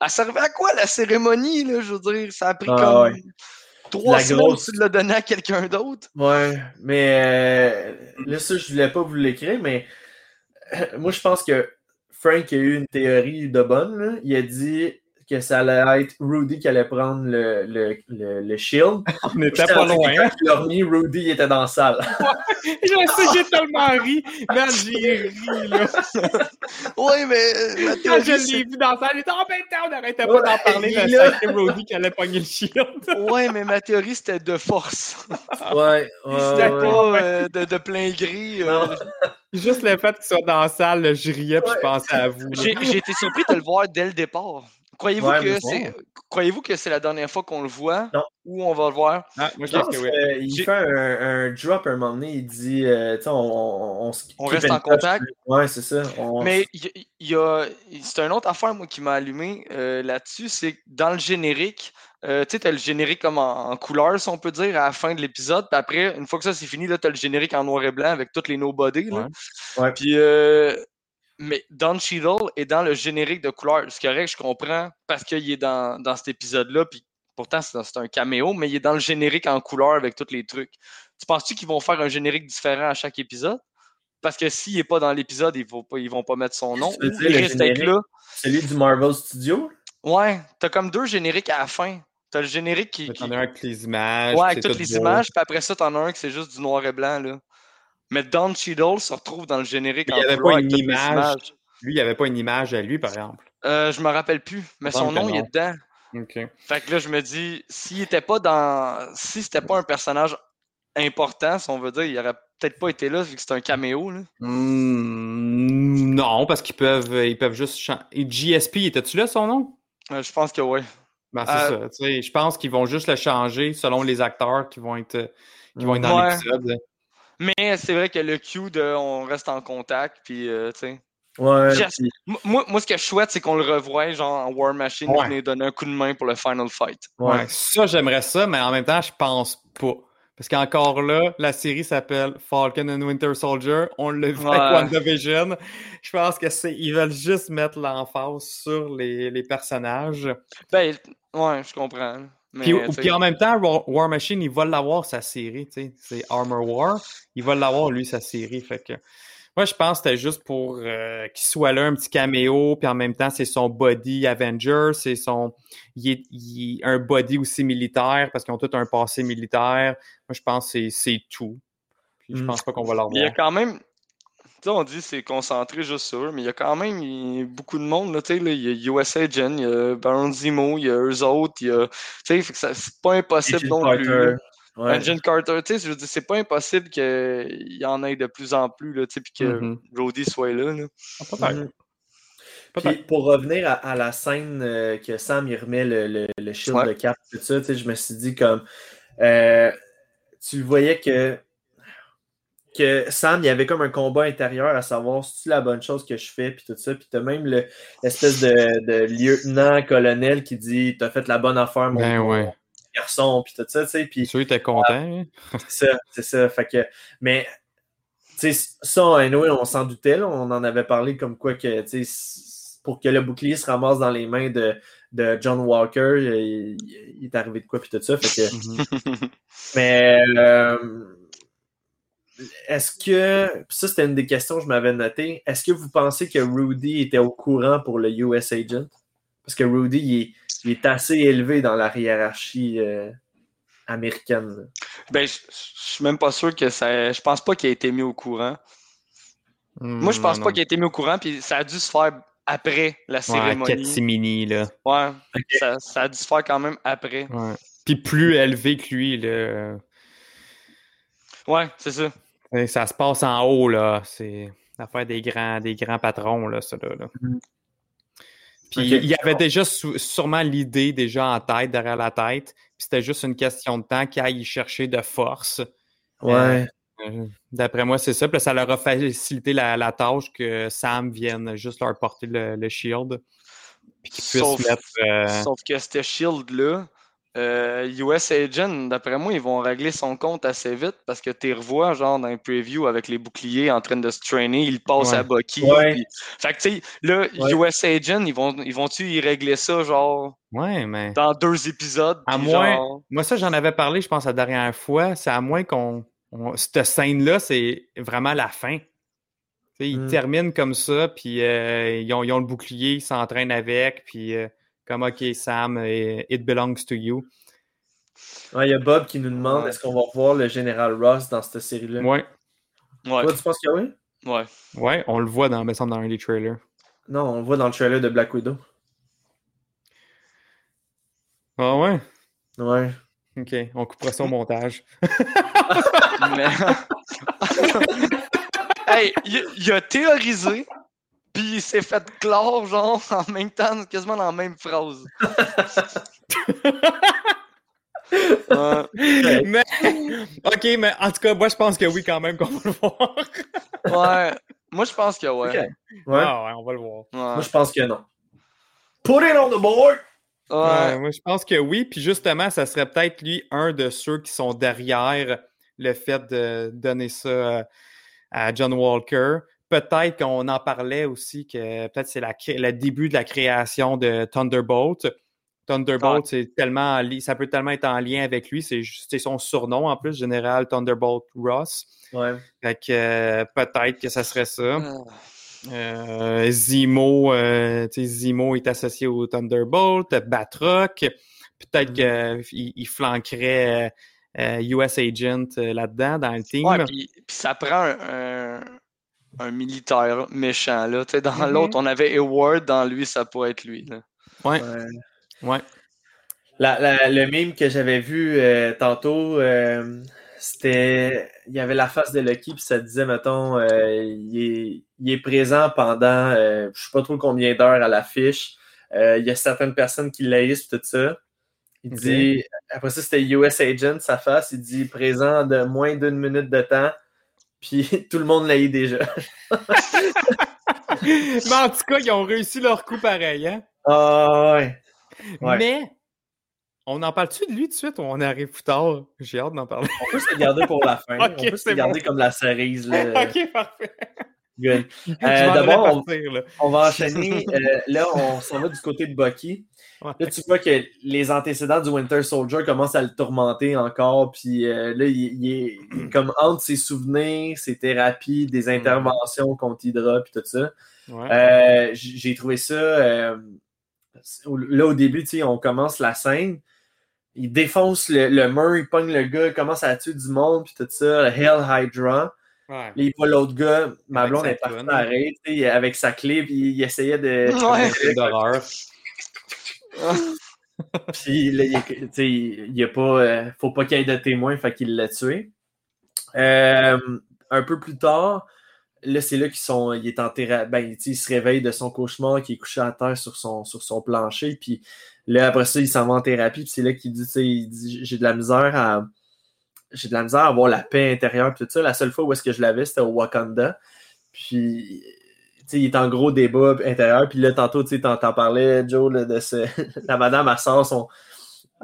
elle servait à quoi la cérémonie, là, je veux dire, ça a pris Ah, comme ouais. trois La semaines, grosse- tu l'as donné à quelqu'un d'autre. Ouais, mais euh, là, ça, je voulais pas vous l'écrire, mais euh, moi, je pense que Frank a eu une théorie de bonne. là. Il a dit que ça allait être Rudy qui allait prendre le, le, le, le shield. [LAUGHS] On était pas loin. Quand il l'a remis, Rudy était dans la salle. [LAUGHS] Je sais, j'ai tellement ri. Man, j'ai ri, là. [LAUGHS] Oui, mais euh, Quand je l'ai vu dans la salle, j'étais en même temps, on n'arrêtait pas Ouais, d'en parler, mais sacré Brody qui allait pogner le shield. Ouais, mais ma théorie, c'était de force. Ouais, ouais, C'était ouais. pas euh, de, de plein gris. euh. Juste le fait qu'il soit dans la salle, là, je riais puis je pensais à vous. j'ai été surpris de le voir dès le départ. Croyez-vous Ouais, que c'est croyez-vous que c'est la dernière fois qu'on le voit Non. ou on va le voir? Ah, moi, je pense que oui. J'ai- fait un, un drop un moment donné, il dit, euh, on, on, on, se On keep reste en contact. Ouais, c'est ça. On- Mais il y, il y a c'est une autre affaire moi qui m'a allumé euh, là-dessus, c'est que dans le générique, euh, tu sais, t'as le générique comme en, en couleur, si on peut dire, à la fin de l'épisode. Puis après, une fois que ça c'est fini, là, t'as le générique en noir et blanc avec toutes les nobody. Là. Ouais. Ouais. Puis euh, mais Don Cheadle est dans le générique de couleur. C'est correct, je comprends, parce qu'il est dans, dans cet épisode-là, puis pourtant c'est un caméo, mais il est dans le générique en couleur avec tous les trucs. Tu penses-tu qu'ils vont faire un générique différent à chaque épisode? Parce que s'il n'est pas dans l'épisode, ils vont pas, ils vont pas mettre son nom. Ou il générique? là. Celui du Marvel Studio? Ouais, t'as comme deux génériques à la fin. T'as le générique qui. T'en as un avec les images. Ouais, avec toutes tout les beau. images, puis après ça, t'en as un qui c'est juste du noir et blanc, là. Mais Don Cheadle se retrouve dans le générique il y avait pas une image. Lui, il n'y avait pas une image à lui, par exemple. Euh, je me rappelle plus, mais son nom, il est non. dedans. OK. Fait que là, je me dis, s'il était pas dans. Si c'était pas un personnage important, si on veut dire, il aurait peut-être pas été là, vu que c'est un caméo, là. Hmm, non, parce qu'ils peuvent, ils peuvent juste changer. GSP, était-tu là son nom? Euh, je pense que oui. Ben, c'est Euh, ça. Je pense qu'ils vont juste le changer selon les acteurs qui vont être, qui vont être dans Ouais. l'épisode. Mais c'est vrai que le Q de on reste en contact, puis euh, tu sais. Ouais. Puis- Moi, moi, ce que je souhaite, c'est qu'on le revoie, genre en War Machine, Ouais. venait donner un coup de main pour le Final Fight. ouais. Ouais, ça, j'aimerais ça, mais en même temps, je pense pas. Parce qu'encore là, la série s'appelle Falcon and Winter Soldier. On l'a vu Ouais. avec WandaVision. Je pense que c'est. Ils veulent juste mettre l'emphase sur les, les personnages. Ben, ouais, je comprends. Puis, en même temps, War, Machine, il va l'avoir sa série, tu sais. C'est Armor War. Il va l'avoir, lui, sa série. Fait que. Moi, je pense que c'était juste pour euh, qu'il soit là, un petit caméo, puis en même temps, c'est son body Avenger, c'est son... Il est, il est un body aussi militaire, parce qu'ils ont tous un passé militaire. Moi, je pense que c'est- tout. Puis je Mm. pense pas qu'on va il y a l'avoir. quand même. Tu sais, on dit que c'est concentré juste sur eux, mais il y a quand même y beaucoup de monde. Là, tu sais, là, il y a USA Agent, il y a Baron Zemo, il y a eux autres. Il y a, fait que c'est pas impossible non plus. Carter. Ouais. Agent Carter, tu sais, je veux dire, c'est pas impossible qu'il y en ait de plus en plus, là, tu sais, puis que. Rhodey soit là. là. Ah. Mhm. Peut-être. Puis pour revenir à, à la scène euh, que Sam il remet le, le, le shield Ouais. de Cap, tout ça, tu sais, je me suis dit comme euh, tu voyais que que Sam, il y avait comme un combat intérieur à savoir si c'est la bonne chose que je fais, puis tout ça. Puis t'as même le- l'espèce de, de lieutenant-colonel qui dit T'as fait la bonne affaire, mon, Ben mon garçon, puis tout ça, tu sais. Puis Sûr, t'es content. hein? [LAUGHS] c'est ça, c'est ça. Fait que, mais, tu sais, ça, anyway, on s'en doutait, là, on en avait parlé comme quoi que, tu sais, pour que le bouclier se ramasse dans les mains de, de John Walker, il, il est arrivé de quoi, puis tout ça. Fait que, Mhm. [LAUGHS] mais, euh, est-ce que, ça, c'était une des questions que je m'avais notées, est-ce que vous pensez que Rudy était au courant pour le US Agent? Parce que Rudy, il est, il est assez élevé dans la hiérarchie. euh, américaine. Ben, je je suis même pas sûr que ça. Je pense pas qu'il a été mis au courant. Moi, je pense Hmm, pas qu'il a été mis au courant, puis ça a dû se faire après la Ouais, cérémonie. catimini, là. Ouais, ça, ça a dû se faire quand même après. Ouais. Puis plus élevé que lui, là. Ouais, c'est ça. Et Ça se passe en haut, là. C'est l'affaire des grands, des grands patrons, là, ça, là. Mhm. Puis il y avait déjà sûrement l'idée déjà en tête, derrière la tête. Puis c'était juste une question de temps qu'il aille y chercher de force. Ouais. Euh, D'après moi, c'est ça. Puis ça leur a facilité la, la tâche que Sam vienne juste leur porter le, le shield. Puis qu'ils puissent Sauf, mettre. euh, sauf que ce shield-là, euh, US Agent, d'après moi, ils vont régler son compte assez vite parce que tu revois, genre, dans un preview avec les boucliers en train de se trainer, il passe Ouais. à Bucky. Ouais. puis- Fait que, tu sais, là, Ouais. US Agent, ils vont ils vont-tu y régler ça, genre, Ouais, mais. dans deux épisodes? À moins- genre- Moi, ça, j'en avais parlé, je pense, la dernière fois. C'est à moins qu'on. on- Cette scène-là, c'est vraiment la fin. Tu sais, ils Mm. terminent comme ça, puis euh, ils, ont, ils ont le bouclier, ils s'entraînent avec, puis euh, comme OK, Sam, euh, it belongs to you. Ouais, il y a Bob qui nous demande Ouais. est-ce qu'on va revoir le général Ross dans cette série-là? Ouais, Ouais, Toi, tu penses que oui? ouais. ouais, on le voit dans, me semble, dans un des trailers. Non, on le voit dans le trailer de Black Widow. Ah ouais? Ouais. OK, on coupera ça au montage. [LAUGHS] Mais... [LAUGHS] hey, il, il a théorisé, puis il s'est fait clore, genre, [LAUGHS] en même temps, quasiment dans la même phrase. [LAUGHS] Ouais. mais, OK, mais en tout cas, moi, je pense que oui, quand même, qu'on va le voir. [LAUGHS] Ouais. Moi, je pense que ouais. Ok. Ouais. Ah ouais, on va le voir. Moi, je pense que non. Put it on the board! Ouais, Ouais. moi, je pense que oui. Puis justement, ça serait peut-être lui un de ceux qui sont derrière le fait de donner ça euh, à John Walker. Peut-être qu'on en parlait aussi que peut-être c'est le début de la création de Thunderbolt. Thunderbolt, c'est tellement ça peut tellement être en lien avec lui. C'est son surnom en plus, Général Thunderbolt Ross. Ouais. Fait que euh, peut-être que ça serait ça. Ah. Euh, Zemo, euh, tu sais, Zemo est associé au Thunderbolt, Batroc. Peut-être Mhm. qu'il il flanquerait euh, US Agent euh, là-dedans, dans le team. Ouais, puis, puis ça prend un, un, un militaire méchant, là. Dans Mhm. l'autre, on avait Eward, dans lui, ça pourrait être lui, là. ouais, Ouais. ouais. La- la- le meme que j'avais vu euh, tantôt, euh, c'était. Il y avait la face de Lucky, puis ça disait, mettons, euh, il, est, il est présent pendant euh, je sais pas trop combien d'heures à l'affiche. Euh, il y a certaines personnes qui laissent tout ça. Il dit. Après ça, c'était US Agent, sa face. Il dit présent de moins d'une minute de temps. Puis [LAUGHS] tout le monde l'a eu déjà. [LAUGHS] Mais en tout cas, ils ont réussi leur coup pareil. Hein? Ah ouais. Ouais. Mais, on en parle-tu de lui tout de suite ou on arrive plus tard? J'ai hâte d'en parler. On peut se le garder pour la [LAUGHS] fin. On peut se garder bon. comme la cerise. Là. ok, parfait. Good. [LAUGHS] Euh, D'abord, on, va [LAUGHS] enchaîner. Euh, là, on s'en va du côté de Bucky. Ouais. Là, tu vois que les antécédents du Winter Soldier commencent à le tourmenter encore. Puis euh, là, il, il est [CLEARS THROAT] comme entre ses souvenirs, ses thérapies, des interventions contre Hydra, puis tout ça. Ouais. J'ai trouvé ça. là, au début, tu sais, on commence la scène. Il défonce le, le mur, il pogne le gars, il commence à tuer du monde, puis tout ça. Hell Hydra. Ouais. Il voit l'autre gars, ma blonde est partie arrêter, tu sais, avec sa clé, puis il essayait de. Ouais. D'horreur. [LAUGHS] Puis là, il, il y a pas. euh, faut pas qu'il y ait de témoins, fait qu'il l'a tué. Euh, un peu plus tard, là, c'est là qu'ils sont. Il est en thérapie. Ben, il se réveille de son cauchemar, qui est couché à terre sur son, sur son plancher. Puis là, après ça, il s'en va en thérapie. Puis c'est là qu'il dit, tu sais, il dit J'ai de la misère à. J'ai de la misère à avoir la paix intérieure. Tout ça. La seule fois où est-ce que je l'avais, c'était au Wakanda. Puis. tu sais, il est en gros débat intérieur. Puis là, tantôt, tu sais, t'en parlais, Joe, là, de ce... [LAUGHS] la madame, elle sort son,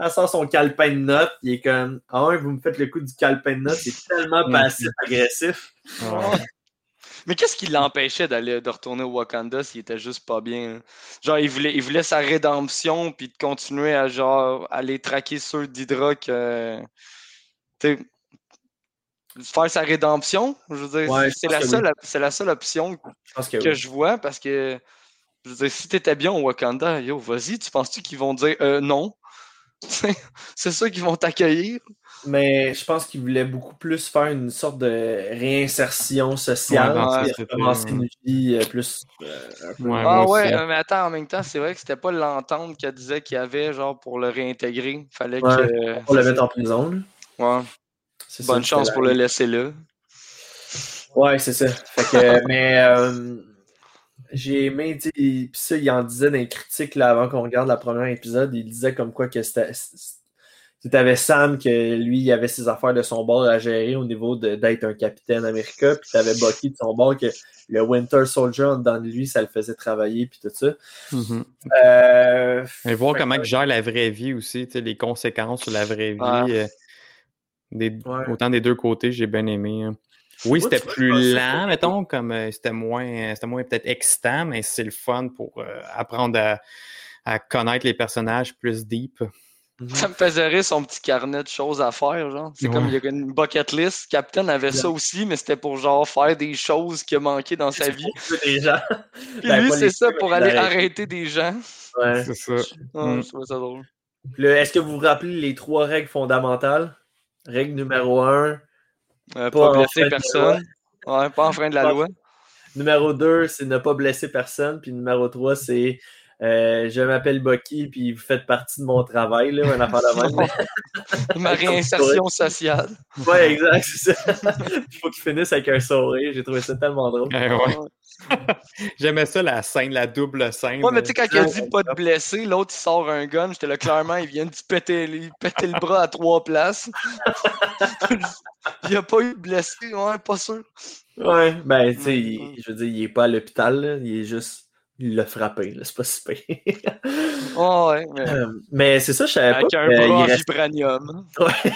elle sort son calepin de notes. Il est comme, ah ouais, vous me faites le coup du calepin de notes. C'est tellement passif-agressif. Mais qu'est-ce qui l'empêchait d'aller de retourner au Wakanda s'il était juste pas bien? Genre, il voulait, il voulait sa rédemption, puis de continuer à genre aller traquer ceux d'Hydra que. Faire sa rédemption, je veux dire, Ouais, c'est la, oui. seule, c'est la seule option Je que, que oui. je vois parce que. Je veux dire, si t'étais bien au Wakanda, yo, vas-y, tu penses-tu qu'ils vont dire euh, non? [LAUGHS] c'est ça qu'ils vont t'accueillir? Mais je pense qu'il voulait beaucoup plus faire une sorte de réinsertion sociale, Ouais, recommencer une vie euh, plus. euh, Ouais, Ah ouais, aussi. mais attends, en même temps, c'est vrai que c'était pas l'entente qu'elle disait qu'il y avait, genre, pour le réintégrer. Fallait Ouais, que. Pour le mettre en prison. Ouais. Ça, Bonne chance pour le laisser là. Ouais, c'est ça. Fait que, [LAUGHS] mais euh, j'ai aimé, tu puis ça, il en disait dans les critiques là, avant qu'on regarde le premier épisode, il disait comme quoi que c'était. Tu avais Sam, que lui, il avait ses affaires de son bord à gérer au niveau de- d'être un capitaine américain, puis t'avais Bucky de son bord, que le Winter Soldier en dedans de lui, ça le faisait travailler, puis tout ça. Euh, Et voir comment que- il gère la vraie vie aussi, tu sais, les conséquences sur la vraie vie. Ouais. Euh, des- Ouais. Autant des deux côtés, j'ai bien aimé. hein. Oui, c'était plus lent, mettons, comme euh, c'était moins, c'était moins peut-être excitant, mais c'est le fun pour euh, apprendre à, à connaître les personnages plus deep. Ça me faisait rire son petit carnet de choses à faire, genre. C'est comme il y a une bucket list. Captain avait ça aussi, mais c'était pour genre faire des choses qui a manqué dans sa vie. des gens. Puis [LAUGHS] [LAUGHS] Ben, lui, c'est ça, pour aller l'arrêter. arrêter des gens. Ouais. C'est ça. Ah, Mm. Je trouvais ça drôle. Le- Est-ce que vous vous rappelez les trois règles fondamentales? Règle numéro un, Euh, Pas blesser personne. Ouais, pas en frein de la loi. Numéro 2, c'est ne pas blesser personne. Puis numéro 3, c'est euh, je m'appelle Bucky, puis vous faites partie de mon travail, là, un affaire de même. [LAUGHS] Ma réinsertion sociale. ouais, exact, c'est ça. [LAUGHS] Il faut qu'il finisse avec un sourire. J'ai trouvé ça tellement drôle. Eh ouais. J'aimais ça, la scène, la double scène. Ouais, mais tu sais, quand il a Ouais, dit pas de blesser, l'autre il sort un gun, j'étais là, clairement, il vient de péter, il péter le bras à trois places. [LAUGHS] il a pas eu de blessé, ouais, pas sûr. Ouais, ben, tu sais, Mm, il- je veux dire, il est pas à l'hôpital, là, il est juste. Il l'a frappé, c'est pas si pire. [LAUGHS] Ouais, ouais, [LAUGHS] mais Euh, Mais c'est ça, je savais avec pas. un qu'il bras reste- vibranium. [LAUGHS] Ouais.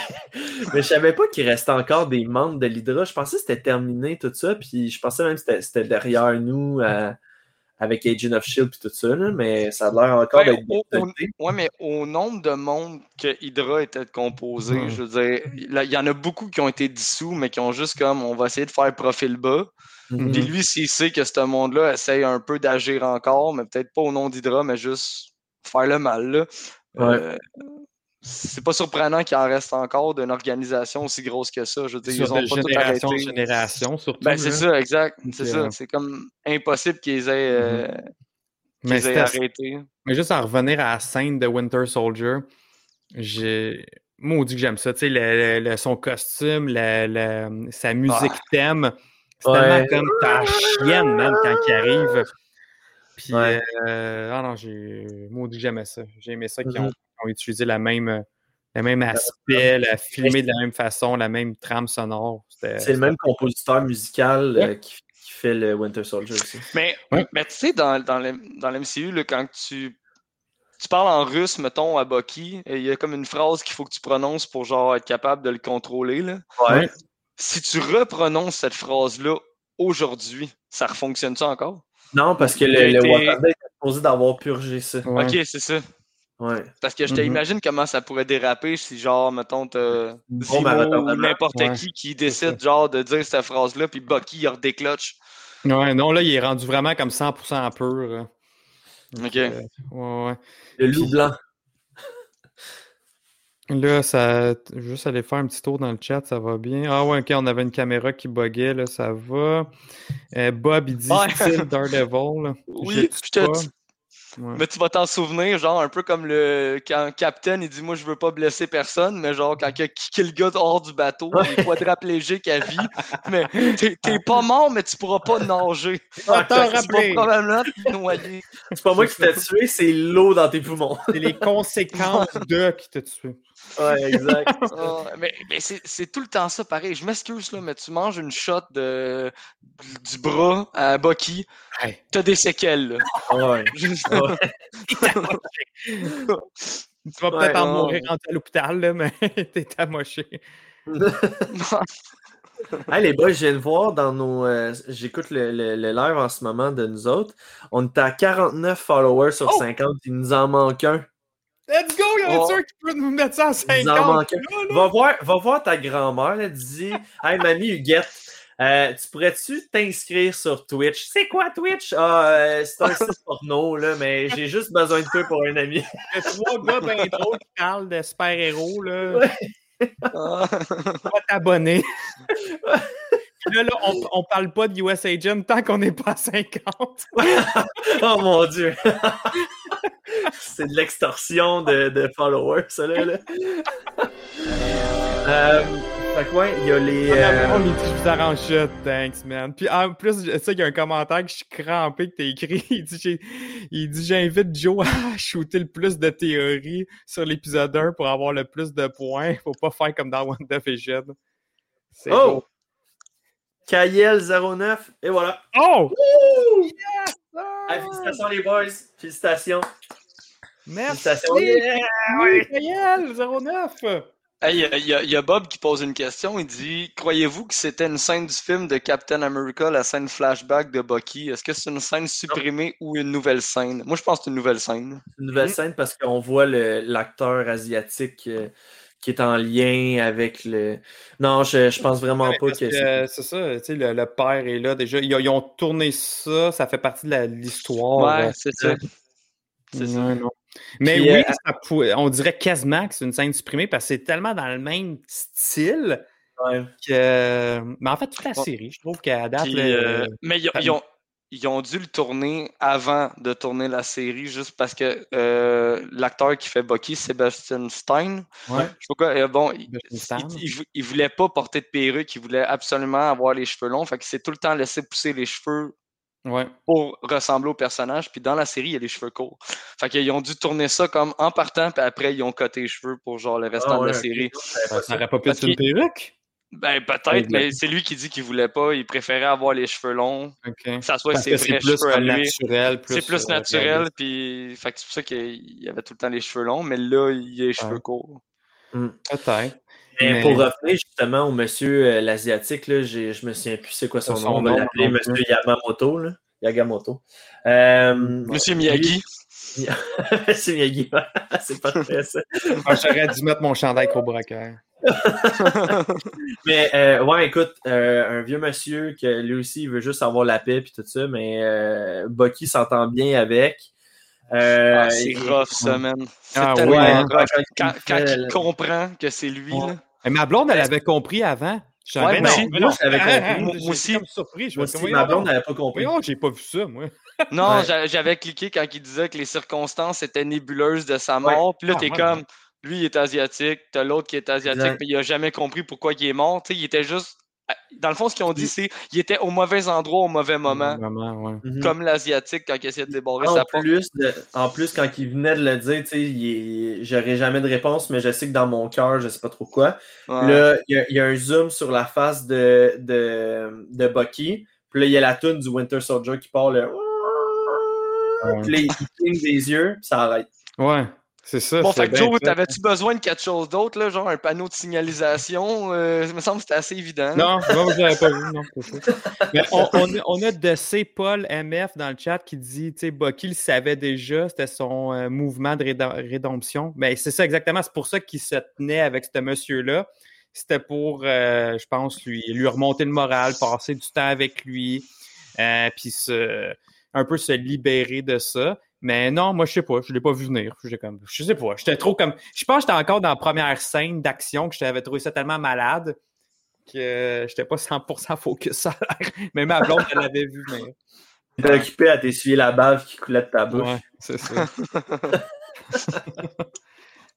Mais je savais pas qu'il restait encore des membres de l'Hydra. Je pensais que c'était terminé tout ça, puis je pensais même que c'était- derrière nous avec Agent of Shield puis tout ça, là, mais ça a l'air encore Ben, d'être. Ouais, mais au nombre de monde que Hydra était composé, Hmm. je veux dire, il y en a beaucoup qui ont été dissous, mais qui ont juste comme, on va essayer de faire profil bas. Mhm. Puis lui, s'il sait que ce monde-là essaye un peu d'agir encore, mais peut-être pas au nom d'Hydra, mais juste faire le mal, là. Ouais. euh, c'est pas surprenant qu'il en reste encore d'une organisation aussi grosse que ça. Je veux dire, Sur ils ont pas tout arrêté. génération, surtout. Ben, c'est ça, exact. C'est euh, ça. C'est comme impossible qu'ils aient, euh, Mais qu'ils aient arrêté. Mais juste en revenir à la scène de Winter Soldier, j'ai. Maudit que j'aime ça. Tu sais, le, le- son costume, le- le- sa musique thème. C'est Ouais. tellement comme ta chienne, man, quand il arrive. Puis, Ouais. euh, ah non, j'ai. Maudit que j'aimais ça. J'ai aimé ça qu'ils Mhm. qu'ils ont utilisé la même, le même aspect, la filmé de la même façon, la même trame sonore. C'est le même compositeur musical euh, qui, qui fait le Winter Soldier aussi. Mais, Ouais. mais tu sais, dans, dans, le, dans l'MCU, là, quand tu, tu parles en russe, mettons, à Bucky, il y a comme une phrase qu'il faut que tu prononces pour genre être capable de le contrôler. Là. Ouais. Si tu reprononces cette phrase-là aujourd'hui, ça refonctionne ça encore? Non, parce que le, le Wakanda était supposé d'avoir purgé ça. Ouais. Ok, c'est ça. Ouais. Parce que je t'imagine comment ça pourrait déraper si, genre, mettons, t'as ou n'importe Ouais, qui qui décide, genre, de dire cette phrase-là, puis Bucky, il redécloche. Ouais, non, là, il est rendu vraiment comme 100% pur. Ok. Euh, ouais, ouais. Le loup Puis- blanc. Là, ça. Juste aller faire un petit tour dans le chat, ça va bien. Ah ouais, ok, on avait une caméra qui buguait, là, ça va. Euh, Bob, il dit Ouais. style Daredevil. là. Oui, je te. Ouais. Mais tu vas t'en souvenir, genre un peu comme le quand Captain il dit moi je veux pas blesser personne, mais genre quand il a kické le gars hors du bateau, il est quadraplégique à vie, mais t'es t'es pas mort, mais tu pourras pas nager. Ah, Tu vas probablement te noyer. C'est pas moi qui t'ai tué, c'est l'eau dans tes poumons. C'est les conséquences [LAUGHS] de qui t'a tué. Ouais, exact. Ah, [LAUGHS] mais mais c'est c'est tout le temps ça pareil. Je m'excuse là, mais tu manges une shot de du bras à Bucky, Hey. t'as des séquelles. Là. Ouais. [LAUGHS] Juste- [LAUGHS] Tu vas peut-être Ouais, en ouais, mourir ouais. rendu à l'hôpital, là, mais t'es amoché. Hey, les boys, je viens de voir dans nos. euh, J'écoute le, le- le live en ce moment de nous autres. On est à 49 followers sur Oh! 50. Il nous en manque un. Let's go, il y en a Oh. sûr qui peut nous mettre ça à Il nous en 50. manque un. Va voir, va voir ta grand-mère. Dis, hey, mamie Huguette, Euh, tu pourrais-tu t'inscrire sur Twitch? C'est quoi Twitch? Ah, euh, c'est un site porno, là, mais j'ai juste besoin de toi pour un ami. Trois gars bien drôles qui parlent de super-héros, là. Ah. Tu vas t'abonner. Là, là, on, on parle pas de US Agent tant qu'on n'est pas à 50. [LAUGHS] oh mon dieu! [LAUGHS] c'est de l'extorsion de, de followers, ça là. là. euh, fait que ouais, il y a les. euh, On est je vous arrange ça, thanks, man. Puis en plus, je sais qu'il y a un commentaire que je suis crampé que t'as écrit. [LAUGHS] Il dit, il dit J'invite Joe à [LAUGHS] shooter le plus de théories sur l'épisode 1 pour avoir le plus de points. Faut pas faire comme dans WandaVision. C'est Oh! beau. Kayel09, et voilà. Oh! Ah, félicitations les boys. Félicitations. Merci! Oui, Gaël, 09! Hey, Il y, a- il y a- il y a Bob qui pose une question. Il dit Croyez-vous que c'était une scène du film de Captain America, la scène flashback de Bucky? Est-ce que c'est une scène supprimée ou une nouvelle scène? Moi, je pense que c'est une nouvelle scène. Une nouvelle Mm. scène parce qu'on voit l'acteur asiatique euh, qui est en lien avec le. Non, je, je pense vraiment Ouais, pas que, que, c'est. c'est ça, tu sais, le, le père est là déjà. Ils, ils ont tourné ça, ça fait partie de l'histoire. Ouais, c'est ça. C'est ça. Non. Mais Puis, oui, euh, ça on dirait quasiment que c'est une scène supprimée parce que c'est tellement dans le même style Ouais. que. Mais en fait, toute la série, je trouve qu'à date. Puis, là, euh, euh, mais ils, ont, ils ont dû le tourner avant de tourner la série, juste parce que euh, l'acteur qui fait Bucky, Sébastien Stein, ouais. je sais pas quoi, euh, bon, il, il voulait pas porter de perruque, il voulait absolument avoir les cheveux longs, fait qu'il s'est tout le temps laissé pousser les cheveux Ouais. pour ressembler au personnage. Puis dans la série, il y a les cheveux courts. Fait qu'ils ont dû tourner ça comme en partant, puis après, ils ont coté les cheveux pour genre le restant Ah, de la série. Ça n'aurait pas pu être une perruque? Ben peut-être, mais c'est lui qui dit qu'il voulait pas. Il préférait avoir les cheveux longs, OK. que ça soit Parce ses c'est vrais plus cheveux à comme lui. naturel. Plus, C'est plus euh, naturel, puis fait que c'est pour ça qu'il avait tout le temps les cheveux longs, mais là, il a les cheveux Ouais. courts. Peut-être. Mais, Mais- pour revenir justement au monsieur euh, l'asiatique, je me souviens plus c'est quoi son, Son nom. On va l'appeler monsieur. Yamamoto. Là. Yagamoto. Euh, Monsieur Miyagi. c'est Miyagi. [LAUGHS] [LAUGHS] c'est pas très ça. [LAUGHS] Ah, J'aurais dû mettre mon chandail Cobra Kai. Mais euh, ouais, écoute, euh, un vieux monsieur que lui aussi il veut juste avoir la paix puis tout ça, mais euh, Bucky s'entend bien avec. Euh, Ah, c'est il- rough, ça, man. C'est Ah, tellement ouais, hein. rough. Quand Quand, il comprend que c'est lui, Ouais. là. Mais ma blonde, elle avait compris avant. Je Ouais, non, aussi. mais Moi, non, ah, compris. ah, Moi aussi. comme surpris. Je Moi aussi, ma blonde n'avait pas compris. Voyons, j'ai pas vu ça, moi. [LAUGHS] Non, Ouais. j'a- j'avais cliqué quand il disait que les circonstances étaient nébuleuses de sa mort. Puis là, Ah, t'es ouais, comme, lui, il est asiatique, t'as l'autre qui est asiatique, puis il a jamais compris pourquoi il est mort. Tu sais, il était juste. Dans le fond, ce qu'ils ont dit, c'est qu'il était au mauvais endroit au mauvais moment, ouais. Mhm. comme l'asiatique quand il essayait de débarrer En sa porte. plus, de- en plus, quand il venait de le dire, tu sais, il est- j'aurais jamais de réponse, mais je sais que dans mon cœur, je sais pas trop quoi. Ouais. Là, il y, a- il y a un zoom sur la face de, de, de Bucky. Puis là, il y a la toune du Winter Soldier qui part le. [LAUGHS] Puis là, il cligne des yeux, puis ça arrête. Ouais, c'est ça. Bon, c'est fait que Joe, t'avais-tu besoin de quelque chose d'autre, là, genre un panneau de signalisation? Euh, il me semble que c'était assez évident. Non, moi, je l'avais pas vu. Non, c'est ça. [LAUGHS] Mais on, on, a- on a de C. Paul MF dans le chat qui dit, tu sais, Bucky le savait déjà, c'était son euh, mouvement de rédem- rédemption. Mais c'est ça exactement, c'est pour ça qu'il se tenait avec ce monsieur-là. C'était pour, euh, je pense, lui, lui remonter le moral, passer du temps avec lui, euh, puis se, un peu se libérer de ça. Mais non, moi, je sais pas, je l'ai pas vu venir. J'ai comme, je sais pas, j'étais trop comme, je pense que j'étais encore dans la première scène d'action que je t'avais trouvé ça tellement malade que j'étais pas 100% focus ça a l'air. Mais ma blonde, elle l'avait vu venir. [LAUGHS] Était occupé à t'essuyer la bave qui coulait de ta bouche. Ouais, c'est ça. [LAUGHS]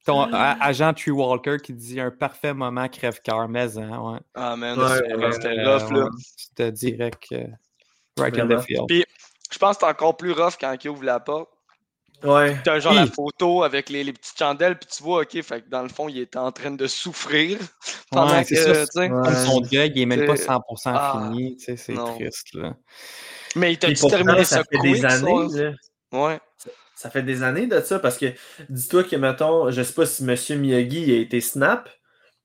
Ton a- agent Tree Walker qui dit un parfait moment crève-cœur, mais hein, ouais. Ah, man, Ouais, c'était Euh, rough, là. C'était direct. euh, right in the field. Puis, je pense que c'est encore plus rough quand il ouvre la porte. Ouais. T'as genre la photo avec les, les petites chandelles, puis tu vois, OK, fait que dans le fond, il était en train de souffrir [LAUGHS] pendant Ouais, que, c'est ça. tu sais. Ouais. Comme son deuil, il est même pas C'est- 100% Ah, fini. tu sais, C'est triste. Là. Mais il t'a-tu pourtant, terminé ça ça fait des ça? années. là. Ouais. Ça fait des années de ça parce que dis-toi que, mettons, je sais pas si M. Miyagi a été snap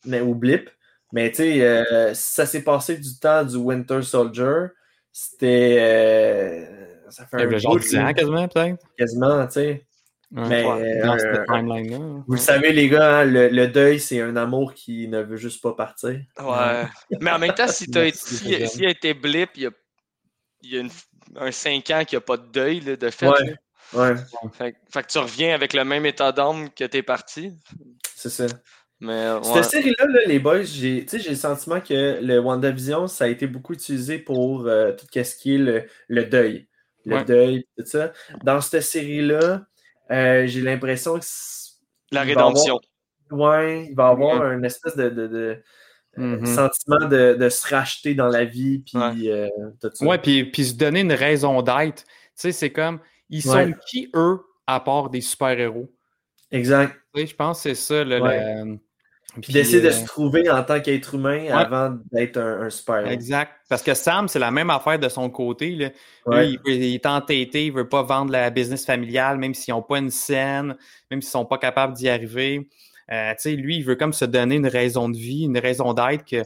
mais, ou blip, mais tu sais, euh, si ça s'est passé du temps du Winter Soldier, c'était. euh, ça fait un genre bout, 10 ans quasiment, peut-être? quasiment, tu sais. Mais, dans euh, cette timeline-là. Vous le savez, les gars, hein, le, le deuil, c'est un amour qui ne veut juste pas partir. Ouais. [LAUGHS] Mais en même temps, si t'as été, Merci, si, s'il a été blip, il y a, il y a une- un 5 ans qui a pas de deuil là, de fait. Ouais. là. Fait, que- fait que tu reviens avec le même état d'âme que t'es parti. c'est ça. Mais Cette série-là, là, les boys, j'ai tu sais, j'ai le sentiment que le WandaVision, ça a été beaucoup utilisé pour euh, tout ce qui est le, le deuil. Le Ouais. deuil, tout ça. Dans cette série-là, euh, j'ai l'impression que. la il va rédemption. avoir- ouais, il va y avoir un espèce de, de- de, euh, Mhm. sentiment de, de se racheter dans la vie, puis Ouais. euh, tout ça. Ouais, puis, puis se donner une raison d'être. Tu sais, c'est comme, ils sont Ouais. qui, eux, à part des super-héros? Exact. Tu sais, je pense que c'est ça. Là, Ouais. le- Puis d'essayer de euh, se trouver en tant qu'être humain avant d'être un, un super Exact. Parce que Sam, c'est la même affaire de son côté. Là. Ouais. Lui, il, il est entêté, il veut pas vendre la business familiale, même s'ils n'ont pas une scène, même s'ils sont pas capables d'y arriver. Euh, tu sais, lui, il veut comme se donner une raison de vie, une raison d'être que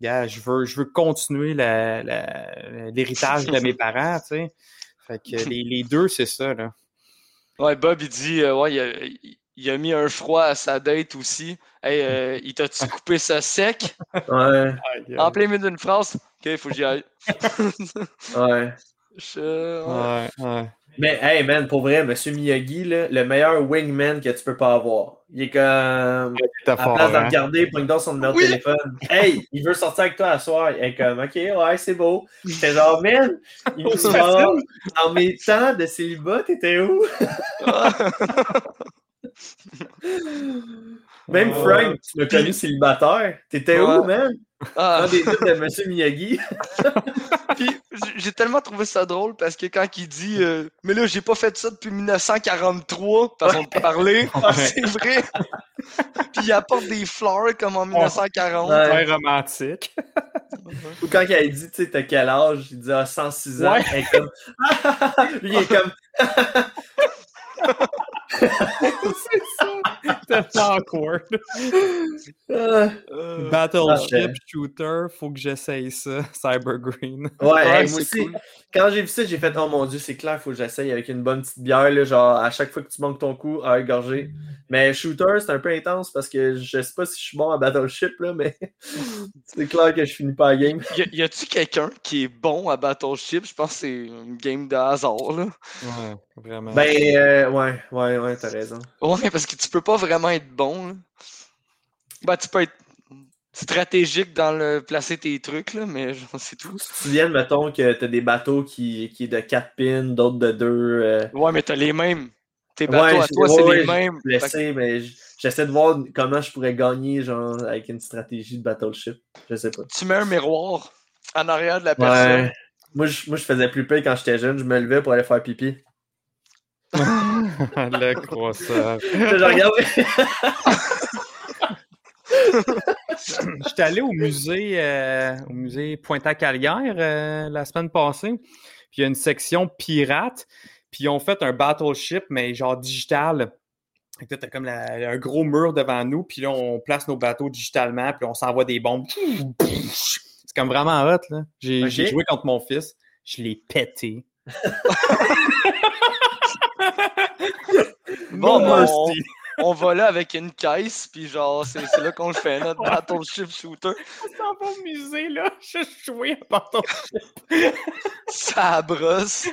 je veux, je veux continuer l'héritage de mes [LAUGHS] parents, tu sais. Fait que [LAUGHS] les, les deux, c'est ça, là. Ouais, Bob, il dit, euh, ouais, il il- il a mis un froid à sa date aussi. Hey, euh, il t'a-tu coupé ça sec? Ouais, En plein milieu d'une phrase. Ok, il faut que j'y aille. [LAUGHS] ouais. Je- ouais. Ouais. Mais hey man, pour vrai, Monsieur Miyagi, là, le meilleur wingman que tu peux pas avoir. Il est comme. T'as À la fort, place de hein? regarder, pogne donc son numéro de Oui. téléphone. Hey, il veut sortir avec toi à soir. Il est comme, ok, ouais, c'est beau. J'étais genre, man, il C'est genre, dans mes temps de célibat, t'étais où? [LAUGHS] [LAUGHS] [LAUGHS] Même Ouais. Frank, tu l'as connu célibataire. T'étais où, man? Ah, Un des deux de Monsieur Miyagi. [LAUGHS] puis j'ai- tellement trouvé ça drôle parce que quand il dit euh, Mais là, j'ai pas fait ça depuis 1943, façon de parler, [LAUGHS] Ouais. c'est vrai. puis il apporte des fleurs comme en 1940. Ouais. Très romantique. Ou quand il a dit, tu sais, t'as quel âge? Il dit, ah, 106 ans. Ouais. Elle est comme, Lui, il est comme, [LAUGHS] Professor. [LAUGHS] Tellement awkward. Euh, Battleship ouais. Shooter, faut que j'essaye ça. [LAUGHS] Cyber Green. Ouais, Ouais, hey, moi aussi. cool. Quand j'ai vu ça, j'ai fait Oh mon dieu, c'est clair, faut que j'essaye avec une bonne petite bière, là, genre à chaque fois que tu manques ton coup, à égorger. Mais shooter, c'est un peu intense parce que je sais pas si je suis bon à Battleship, là, mais [LAUGHS] c'est clair que je finis pas la game. Y a-tu quelqu'un qui est bon à Battleship? Je pense que c'est une game de hasard. Là. Ouais, vraiment. Ben, euh, ouais, ouais, ouais, t'as raison. Ouais, parce que tu peux pas vraiment être bon. là. Ben, tu peux être stratégique dans le placer tes trucs, là, mais [LAUGHS] c'est tout. Tu te souviens, mettons, que t'as des bateaux qui, qui est de 4 pins, d'autres de 2. Ouais, mais t'as les mêmes. Tes bateaux à je- toi, ouais, c'est ouais, les je mêmes. que- sais, mais j'essaie de voir comment je pourrais gagner, genre, avec une stratégie de Battleship. Je sais pas. tu mets un miroir en arrière de la personne. Ouais. Moi, je, moi, je faisais plus peur quand j'étais jeune. Je me levais pour aller faire pipi. [LAUGHS] le croissant. [LAUGHS] je. J'étais allé au musée, euh, au musée Pointe-à-Calière euh, la semaine passée. Puis il y a une section pirate. Puis ils ont fait un battleship, mais genre digital. Là, t'as comme la- un gros mur devant nous. Puis là, on place nos bateaux digitalement. Puis on s'envoie des bombes. C'est comme vraiment hot, j'ai joué contre mon fils. Je l'ai pété. [LAUGHS] [LAUGHS] Bon, ben, mercy. On va là avec une caisse, puis genre, c'est là qu'on le fait, notre Battleship Shooter. On s'en va au musée, là. [LAUGHS] Je joué à battleship. [LAUGHS] Ça brosse.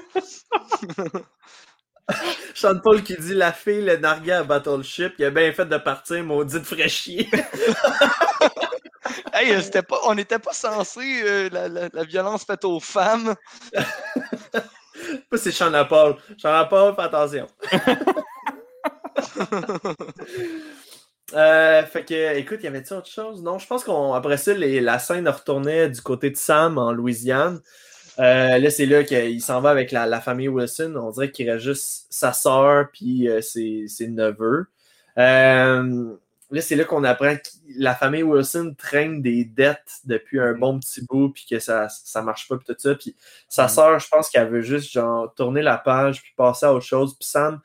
Sean Paul qui dit la fille, le narguet à Battleship, il a bien fait de partir, maudite fraîchier. Hey, c'était pas, on n'était pas censé euh, la, la- la violence faite aux femmes. Pas c'est Sean Paul. Sean Paul, fais attention. [LAUGHS] Euh, fait que, écoute, y avait-tu autre chose? Non, je pense qu'après ça, les- la scène retournait du côté de Sam en Louisiane. Euh, là, c'est là qu'il s'en va avec la, la famille Wilson. On dirait qu'il reste juste sa sœur puis euh, ses, ses neveux. Euh, là, c'est là qu'on apprend que la famille Wilson traîne des dettes depuis un bon petit bout puis que ça, ça marche pas puis tout ça. Puis sa Mm. sœur, je pense qu'elle veut juste genre tourner la page puis passer à autre chose. Puis Sam,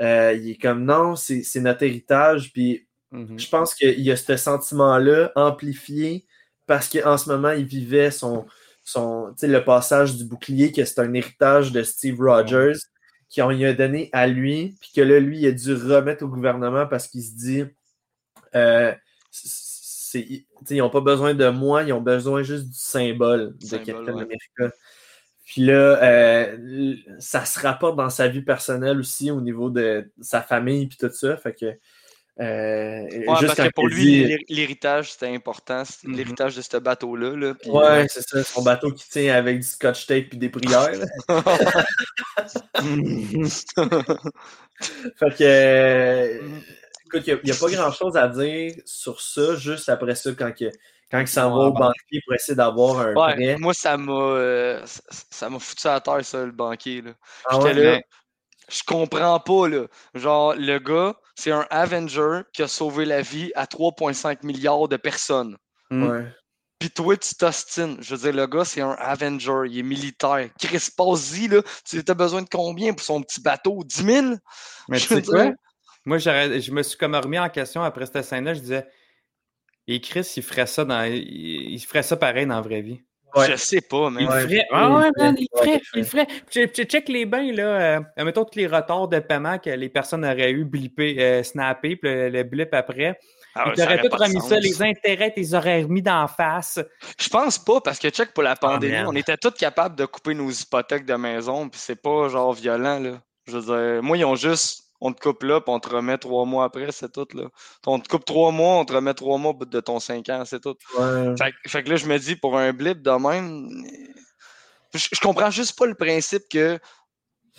euh, il est comme non, c'est notre héritage. Puis Mhm. je pense qu'il y a ce sentiment-là amplifié parce qu'en ce moment, il vivait son, son le passage du bouclier, que c'est un héritage de Steve Rogers. qu'on lui a donné à lui, puis que là, lui, il a dû remettre au gouvernement parce qu'il se dit euh, ils n'ont pas besoin de moi, ils ont besoin juste du symbole de Captain ouais. America. Puis là, euh, ça se rapporte dans sa vie personnelle aussi au niveau de sa famille puis tout ça. Fait que euh, Ouais, juste parce que pour lui, dit- l'hé- l'héritage, c'était important. Mhm. L'héritage de ce bateau-là. Là, Ouais, c'est ça, son bateau qui tient avec du scotch tape puis des prières. [LAUGHS] Fait que, euh, écoute, il n'y a, pas grand chose à dire sur ça, juste après ça, quand, que- quand il s'en va au ben. banquier pour essayer d'avoir un Ouais, prêt. moi, ça m'a euh, ça- m'a foutu à terre, ça, le banquier. Là. Ah J'étais ouais? là, je comprends pas. Là. Genre, le gars, c'est un Avenger qui a sauvé la vie à 3,5 milliards de personnes. Mm. Ouais. Puis toi, tu t'ostines. Je veux dire, le gars, c'est un Avenger. Il est militaire. Chris, passe-y, là. Tu as besoin de combien pour son petit bateau? 10 000? Mais Je tu sais quoi? Moi, je me suis comme remis en question après cette scène-là. Je disais, et Chris, il ferait ça dans, il, il ferait ça pareil dans la vraie vie. Ouais. Je sais pas, mais. Il Ouais, ferait. Ah ouais, man, il ferait. il ferait. Che- che- Check les bains, là. Euh, mettons tous les retards de paiement que les personnes auraient eu blippé, euh, snappé, puis le, le blip après. Ah ils t'auraient tout remis ça, les intérêts, ils auraient remis d'en face. Je pense pas, parce que check pour la pandémie, merde. on était tous capables de couper nos hypothèques de maison, puis c'est pas genre violent, là. Je veux dire, moi, ils ont juste, on te coupe là, puis on te remet trois mois après, c'est tout, là. On te coupe trois mois, on te remet trois mois au bout de ton cinq ans, c'est tout. Ouais. Fait, que- fait que là, je me dis, pour un blip de même, je, je comprends juste pas le principe que,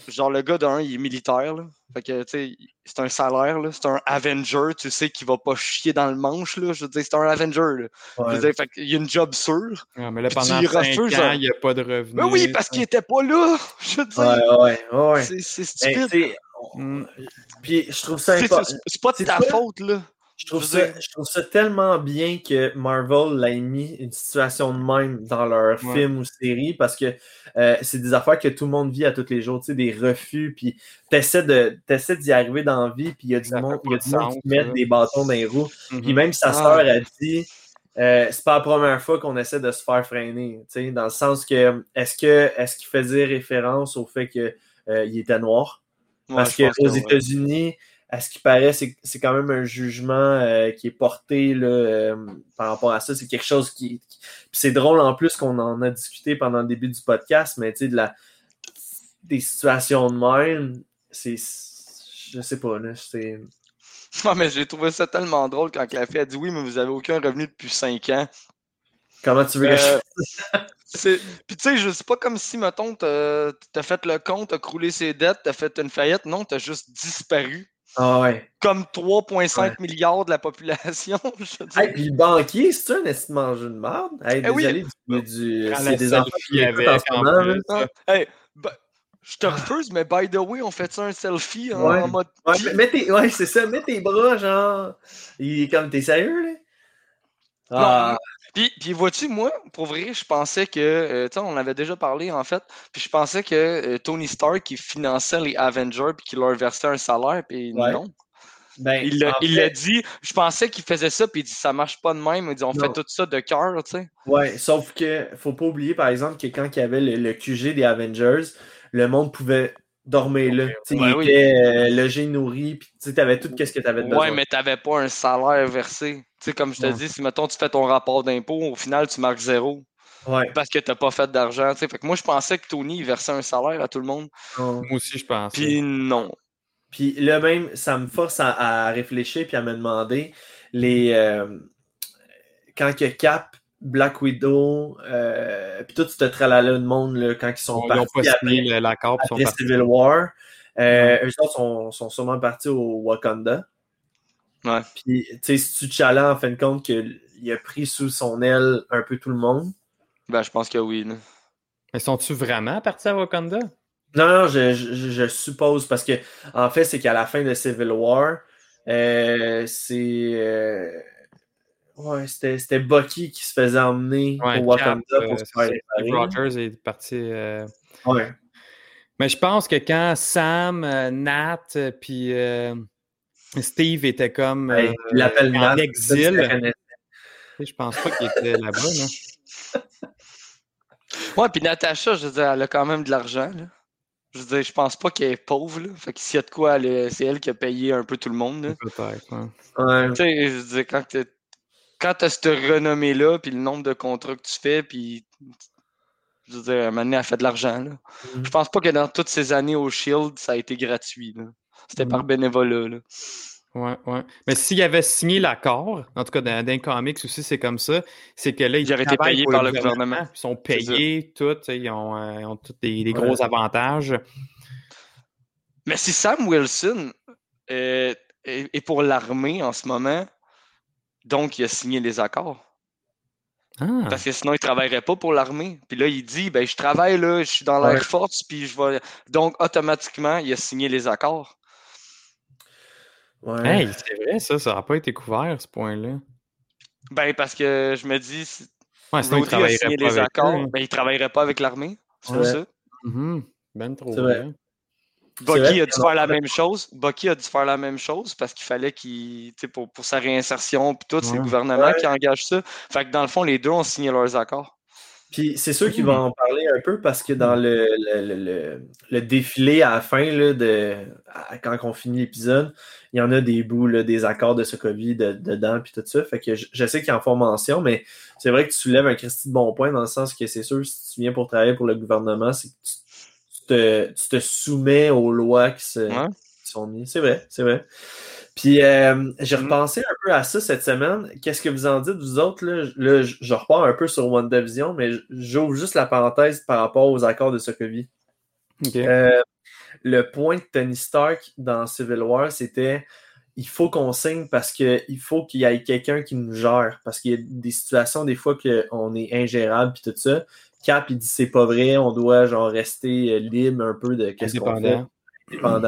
genre, le gars d'un, il est militaire, là. Fait que, tu sais, c'est un salaire, là. C'est un Avenger, tu sais, qui va pas chier dans le manche, là. Je veux dire, c'est un Avenger, là. Je Ouais. veux dire, fait qu'il y a une job sûre. Ah, mais là, pendant tu y 5 refuses ans, un- il n'y a pas de revenus. Mais oui, parce qu'il était pas là. [LAUGHS] Je veux dire, Ouais, ouais, ouais. c'est stupide. Mm. Puis je trouve ça C'est- important. C'est pas de c'est ta faute, là. Je trouve, ça, je trouve ça tellement bien que Marvel l'ait mis une situation de même dans leur Ouais. film ou série parce que euh, c'est des affaires que tout le monde vit à tous les jours, tu sais, des refus, puis t'essaies d'y arriver dans la vie, puis il y a du monde, y a du monde qui met des bâtons dans les roues. Puis même sa Ah. sœur a dit euh, c'est pas la première fois qu'on essaie de se faire freiner, tu sais, dans le sens que est-ce que est-ce qu'il faisait référence au fait que euh, était noir? Parce qu'aux que. États-Unis, à ce qui paraît, c'est quand même un jugement euh, qui est porté là, euh, par rapport à ça. C'est quelque chose qui. c'est drôle en plus qu'on en a discuté pendant le début du podcast, mais tu sais, de la des situations de même, c'est. Je sais pas, là. C'est. [LAUGHS] Non, mais j'ai trouvé ça tellement drôle quand la fille a dit oui, mais vous avez aucun revenu depuis 5 ans. Comment tu veux que Euh, je. [LAUGHS] Puis tu sais, je sais pas comme si, mettons, t'as t'as fait le compte, t'as croulé ses dettes, t'as fait une faillite. Non, t'as juste disparu. Ah ouais. Comme 3,5 milliards de la population. [LAUGHS] Hey, puis le banquier, c'est un esti de manger de merde? Hey, Eh oui. désolé, du, c'est des enfants qui avec, en ce en moment. Ah, hey, ben, je te refuse, mais by the way, on fait ça un selfie en, Ouais. en mode. Ouais, mets tes- ouais, c'est ça, mets tes bras, genre. Il est comme, t'es sérieux, là? Ah, Puis, puis vois-tu, moi, pour vrai, je pensais que, euh, tu sais, on avait déjà parlé en fait, puis je pensais que euh, Tony Stark, il finançait les Avengers puis qu'il leur versait un salaire, puis Ouais. non. ben, Il l'a fait, dit, je pensais qu'il faisait ça, puis il dit ça marche pas de même, il dit on Non. fait tout ça de cœur, tu sais. Ouais, sauf que faut pas oublier, par exemple, que quand il y avait le, le QG des Avengers, le monde pouvait dormir là. Tu Ouais, il oui. était euh, logé, nourri, puis tu avais tout ce que tu avais besoin. Ouais, mais t'avais pas un salaire versé. Tu sais, comme je te Ouais. dis, si mettons tu fais ton rapport d'impôt, au final tu marques zéro Ouais. parce que t'as pas fait d'argent, tu sais. Fait que moi je pensais que Tony il versait un salaire à tout le monde. Moi aussi, je pense. puis non. Puis là même, ça me force à, à réfléchir puis à me demander les euh, quand que Cap, Black Widow, euh, puis tout ce tralala de monde là, quand ils sont Ils n'ont partis pas après, signé le- l'accord, puis ils sont après partis. Civil War, euh, eux autres sont, sont sûrement partis au Wakanda. Ouais. Puis, tu sais, si tu en fin de compte, qu'il a pris sous son aile un peu tout le monde. Ben je pense que oui. là. Mais sont-tu vraiment partis à Wakanda? Non, non, je, je- je suppose, parce que, en fait, c'est qu'à la fin de Civil War, euh, c'est. Euh, ouais, c'était c'était Bucky qui se faisait emmener Ouais, au Wakanda Cap, pour euh, se c'est faire réparer. Rogers est parti. euh, Ouais. Mais je pense que quand Sam, euh, Nat, euh, puis euh, Steve étaient comme Hey, euh, en Nat, exil, je pense pas qu'il était là-bas. là. [LAUGHS] Ouais, puis Natacha, je veux dire, elle a quand même de l'argent. là. Je veux dire, je pense pas qu'elle est pauvre. Là. Fait que s'il y a de quoi, elle- c'est elle qui a payé un peu tout le monde. là. Peut-être. ouais. Ouais. Tu sais, je veux dire, quand quand t'as cette renommée-là, puis le nombre de contrats que tu fais, puis je veux dire, à un moment donné, elle fait de l'argent. là. Mhm. Je pense pas que dans toutes ces années au Shield, ça a été gratuit. là. C'était par bénévolat. là. Ouais, ouais. Mais s'il avait signé l'accord, en tout cas dans, dans les comics aussi, c'est comme ça, c'est que là, ils Ils auraient été payés par le gouvernement. Ils sont payés, tout, tu sais, ils ont, euh, ils ont tous des, des Ouais. gros avantages. Mais si Sam Wilson euh, est, est pour l'armée en ce moment, donc il a signé les accords. Ah, Parce que sinon, il ne travaillerait pas pour l'armée. Puis là, il dit ben, je travaille là, je suis dans l'Air Ouais. Force, puis je vais. Donc, automatiquement, il a signé les accords. Ouais. hey, c'est vrai, ça, ça n'a pas été couvert, ce point-là. Ben, parce que je me dis, si Ouais, sinon, a signé pas les avec accords, eux. hein. ben, il ne travaillerait pas avec l'armée. C'est pour ça. Mhm. Ben trop vrai. Bucky a dû faire la même chose. Bucky a dû faire la même chose parce qu'il fallait qu'il. tu sais, Pour, pour sa réinsertion, puis tout, c'est le gouvernement Ouais. qui engage ça. Fait que dans le fond, les deux ont signé leurs accords. Puis c'est sûr qu'il va en parler un peu parce que dans le, le, le- le- le défilé à la fin, là, de, à- quand on finit l'épisode, il y en a des bouts, là, des accords de Sokovie de- dedans, puis tout ça. Fait que je, je sais qu'ils en font mention, mais c'est vrai que tu soulèves un Christy de bon point dans le sens que c'est sûr, si tu viens pour travailler pour le gouvernement, c'est que tu, tu te, tu te soumets aux lois qui, se, Ouais. qui sont mises. C'est vrai, c'est vrai. Puis euh, j'ai Mhm. repensé un peu à ça cette semaine. Qu'est-ce que vous en dites, vous autres? Là, Là, je, je repars un peu sur WandaVision, mais j'ouvre juste la parenthèse par rapport aux accords de Sokovie. Ok. Euh, le point de Tony Stark dans Civil War, c'était il faut qu'on signe parce qu'il faut qu'il y ait quelqu'un qui nous gère. Parce qu'il y a des situations, des fois, qu'on est ingérable puis tout ça. Cap, il dit c'est pas vrai, on doit genre rester euh, libre un peu de qu'est-ce qu'on fait.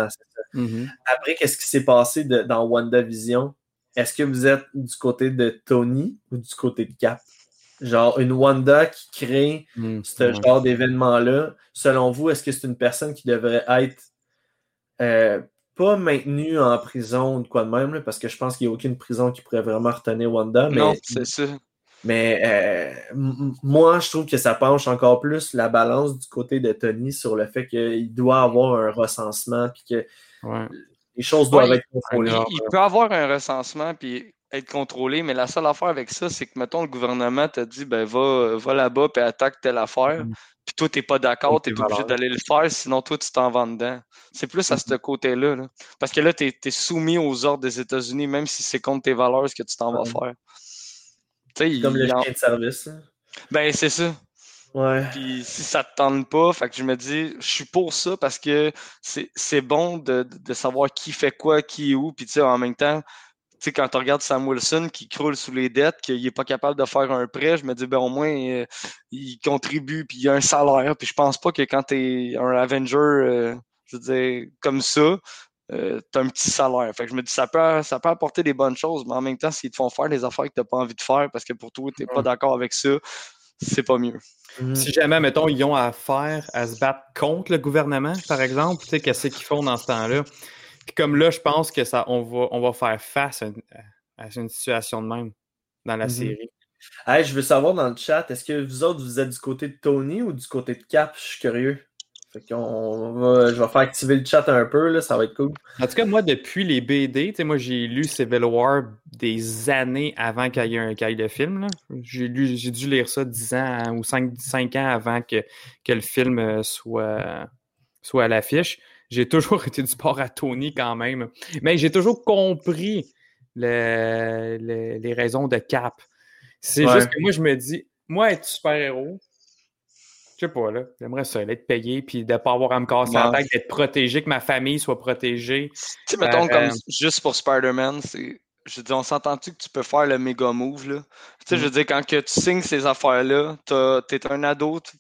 C'est ça. Mhm. Après, qu'est-ce qui s'est passé de- dans WandaVision? Est-ce que vous êtes du côté de Tony ou du côté de Cap? Genre une Wanda qui crée Mhm. ce Ouais. genre d'événement-là, selon vous, est-ce que c'est une personne qui devrait être euh, pas maintenue en prison ou de quoi de même, là, parce que je pense qu'il n'y a aucune prison qui pourrait vraiment retenir Wanda, mais, Non, c'est ça. Mais euh, moi, je trouve que ça penche encore plus la balance du côté de Tony sur le fait qu'il doit avoir un recensement puis que Ouais. les choses doivent Ouais, être contrôlées. Il, il peut avoir un recensement puis être contrôlé, mais la seule affaire avec ça, c'est que, mettons, le gouvernement t'a dit, ben, va, va là-bas puis attaque telle affaire. Mm. Puis toi, t'es pas d'accord, t'es obligé d'aller le faire, sinon toi, tu t'en vas dedans. C'est plus à ce côté-là. là. Parce que là, t'es es soumis aux ordres des États-Unis, même si c'est contre tes valeurs ce que tu t'en vas faire. Comme le en- chien de service. Ben, c'est ça. Ouais. Puis si ça te tente pas, fait que je me dis, je suis pour ça parce que c'est bon de, de- savoir qui fait quoi, qui est où. Puis tu sais, en même temps, tu sais, quand tu regardes Sam Wilson qui croule sous les dettes, qu'il n'est pas capable de faire un prêt, je me dis, ben au moins, euh, il contribue, puis il a un salaire. Puis je pense pas que quand tu es un Avenger, euh, je veux dire, comme ça, euh, tu as un petit salaire. Fait que je me dis, ça peut, ça peut apporter des bonnes choses, mais en même temps, s'ils te font faire des affaires que tu n'as pas envie de faire parce que pour toi, tu n'es pas d'accord avec ça, c'est pas mieux. Mhm. Si jamais, mettons, ils ont affaire à se battre contre le gouvernement, par exemple, tu sais, qu'est-ce qu'ils font dans ce temps-là? Puis comme là, je pense que ça, on va, on va faire face à une, à une situation de même dans la Mhm. série. Hey, je veux savoir dans le chat, est-ce que vous autres, vous êtes du côté de Tony ou du côté de Cap? Je suis curieux. Fait qu'on va, je vais faire activer le chat un peu, là, ça va être cool. En tout cas, moi, depuis les BD, moi, j'ai lu Civil War des années avant qu'il y ait un ait le film. J'ai lu, j'ai dû lire ça 10 ans ou 5, 5 ans avant que, que le film euh, soit, soit à l'affiche. J'ai toujours [LAUGHS] été du port à Tony quand même. Mais j'ai toujours compris le- le- les raisons de Cap. C'est Ouais. juste que moi, je me dis, moi, être super-héros, je sais pas, là, j'aimerais ça, être payé, puis de ne pas avoir à me casser la tête, d'être protégé, que ma famille soit protégée. Tu sais, mettons, Euh, comme euh, juste pour Spider-Man, c'est. Je dire, on s'entend-tu que tu peux faire le méga move, là? Tu sais, je veux dire, quand que tu signes ces affaires-là, t'es un ado, tu,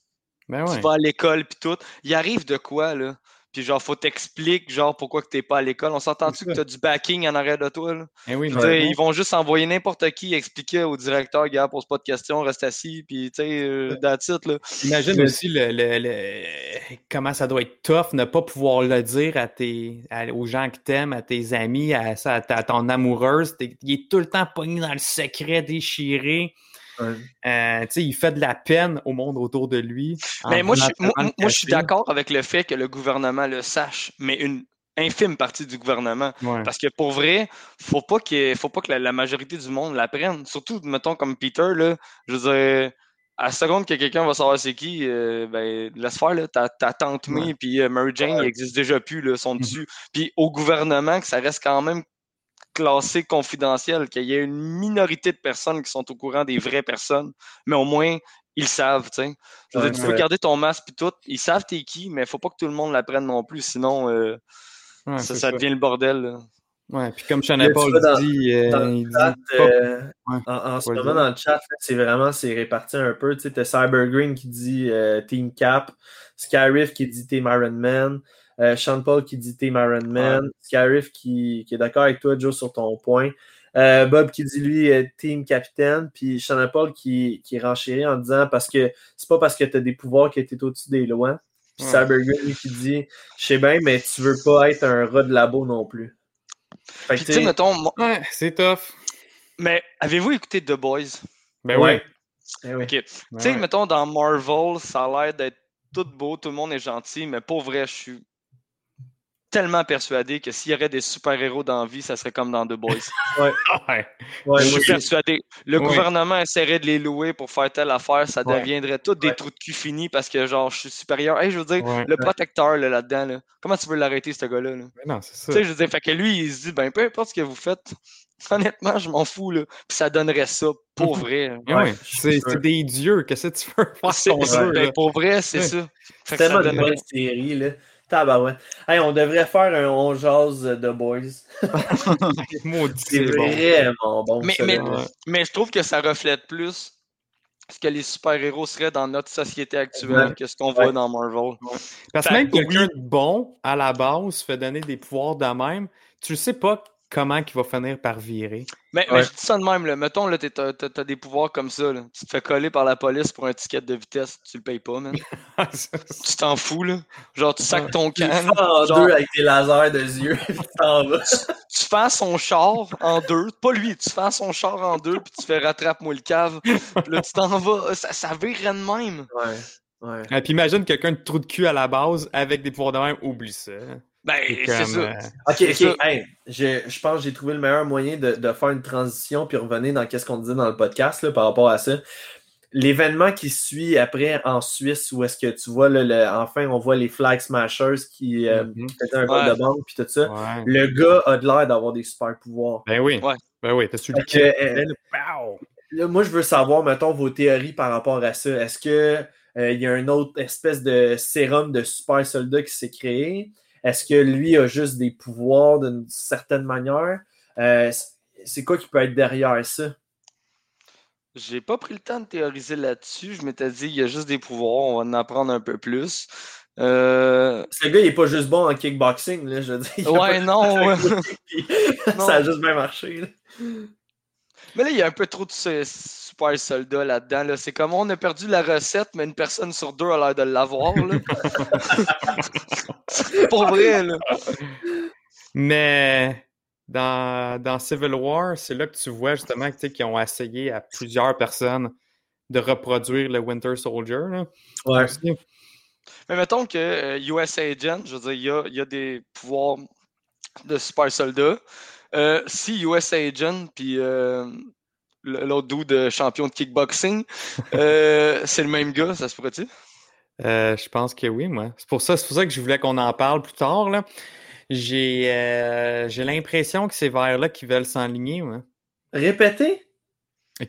Ben ouais. tu vas à l'école, puis tout. Il arrive de quoi, là? Puis genre, faut t'expliquer, genre, pourquoi que t'es pas à l'école. On s'entend-tu que t'as du backing en arrière de toi, là? Eh oui, ils vont juste envoyer n'importe qui expliquer au directeur, gars, pose pas de questions, reste assis, puis tu sais, euh, that's it, là. Imagine Mais- aussi le, le- le- comment ça doit être tough ne pas pouvoir le dire à tes, à- aux gens que t'aimes, à tes amis, à, ton amoureuse. Il est tout le temps pogné dans le secret, déchiré. Ouais. Euh, tu sais, il fait de la peine au monde autour de lui. [LAUGHS] Mais moi, je, moi, je suis d'accord avec le fait que le gouvernement le sache, mais une infime partie du gouvernement. Ouais. Parce que pour vrai, faut pas que, faut pas que la, la majorité du monde l'apprenne. Surtout, mettons, comme Peter, là, je veux dire, à la seconde que quelqu'un va savoir c'est qui, euh, ben, laisse faire, là, ta, ta tante May puis euh, Mary Jane, ils existent déjà plus, là, sont dessus. Puis au gouvernement, que ça reste quand même classé confidentiel, qu'il y ait une minorité de personnes qui sont au courant des vraies personnes, mais au moins, ils savent, tu sais. Ouais, peux ouais. garder ton masque puis tout, ils savent t'es qui, mais faut pas que tout le monde l'apprenne non plus, sinon euh, Ouais, ça, devient le bordel. là. Ouais, puis comme tu Paul dit, dans le il dit chat, pas- Ouais. en, en ce moment, dans le chat, c'est vraiment c'est réparti un peu. Tu sais, t'as Cyber Green qui dit euh, Team Cap, Skyriff qui dit Team Iron Man, euh, Sean Paul qui dit Team Iron Man, Skyriff qui, qui est d'accord avec toi, Joe, sur ton point. Euh, Bob qui dit lui euh, Team Capitaine, puis Sean Paul qui, qui renchérit en disant parce que c'est pas parce que t'as des pouvoirs que t'es au-dessus des lois. Puis Ouais. Cyber Green lui, qui dit Je sais bien, mais tu veux pas être un rat de labo non plus. Fait que, Puis tu tu mettons, moi- Ouais, c'est tough. mais avez-vous écouté The Boys? Ben Ouais. oui. eh oui. Ok. Tu sais, mettons, dans Marvel, ça a l'air d'être tout beau, tout le monde est gentil, mais pour vrai, je suis tellement persuadé que s'il y aurait des super-héros dans la vie, ça serait comme dans The Boys. [LAUGHS] Ouais. Ouais, je suis persuadé. Le gouvernement essaierait de les louer pour faire telle affaire, ça Ouais. deviendrait tout des Ouais. trous de cul finis parce que, genre, je suis supérieur. Hey, je veux dire, Ouais. le protecteur là, là-dedans, là, comment tu veux l'arrêter, ce gars-là? là? Non, c'est ça. Tu sais, je veux dire, fait que lui, il se dit, ben, peu importe ce que vous faites, [LAUGHS] honnêtement, je m'en fous, là. Puis ça donnerait ça, pour vrai. [LAUGHS] Ouais, c'est des dieux. Qu'est-ce que tu veux faire C'est ben, pour vrai, c'est Ouais. ça. C'est tellement une donnerait- bonne série, là. Tabarouette. Hey, on devrait faire un On jase de Boys. [LAUGHS] Maudit, C'est vraiment bon. Mais- je trouve que ça reflète plus ce que les super-héros seraient dans notre société actuelle Ouais. que ce qu'on voit dans Marvel. Parce que même que quelqu'un de bon, à la base, se fait donner des pouvoirs de même, tu sais pas comment il va finir par virer. Mais, Ouais. mais je dis ça de même, là. mettons, là, t'as, t'as des pouvoirs comme ça. Là. Tu te fais coller par la police pour un ticket de vitesse, tu le payes pas, man. [LAUGHS] tu t'en fous, là. Genre, tu sacs ton Tu le can, fais en genre, deux avec tes lasers de yeux. [LAUGHS] puis tu t'en vas. tu fais son char en deux. Pas lui, tu fais son char en deux, puis tu fais rattrape-moi le cave. Puis là, tu t'en vas. Ça, ça virerait de même. Ouais. Ouais. Et puis imagine quelqu'un de trou de cul à la base avec des pouvoirs de même, oublie ça. Ben, C'est ça. euh, Ok, ça. ok. Hey, je, je pense que j'ai trouvé le meilleur moyen de, de faire une transition puis revenir dans ce qu'on disait dans le podcast là, par rapport à ça. L'événement qui suit après en Suisse, où est-ce que tu vois, là, le- enfin, on voit les Flag Smashers qui, euh, mhm. faisaient un vol Ouais. de banque puis tout ça. Ouais. Le gars a de l'air d'avoir des super pouvoirs. Ben oui. Ouais. Ben oui, le que, kit? euh, là, moi, je veux savoir, mettons, vos théories par rapport à ça. Est-ce que euh, il y a une autre espèce de sérum de super soldat qui s'est créé? Est-ce que lui a juste des pouvoirs d'une certaine manière? Euh, c'est quoi qui peut être derrière ça? J'ai pas pris le temps de théoriser là-dessus. Je m'étais dit, il y a juste des pouvoirs, on va en apprendre un peu plus. Euh, Ce gars, il est pas juste bon en kickboxing, là, je veux dire. Ouais, non. [LAUGHS] ça a juste bien marché. là. Mais là, il y a un peu trop de super soldats là-dedans. Là. C'est comme on a perdu la recette, mais une personne sur deux a l'air de l'avoir. [LAUGHS] Pour vrai, là. Mais dans, dans Civil War, c'est là que tu vois justement qu'ils ont essayé à plusieurs personnes de reproduire le Winter Soldier. là. Ouais. Mais mettons que euh, US Agent, je veux dire, il y a, il y a des pouvoirs de super soldats. Euh, si US Agent, puis euh, l'autre dude de champion de kickboxing, [LAUGHS] euh, c'est le même gars, ça se pourrait-tu? Euh, je pense que oui, moi. C'est pour ça, c'est pour ça que je voulais qu'on en parle plus tard. Là. J'ai, euh, j'ai l'impression que c'est vers là qu'ils veulent s'enligner. moi. Répétez?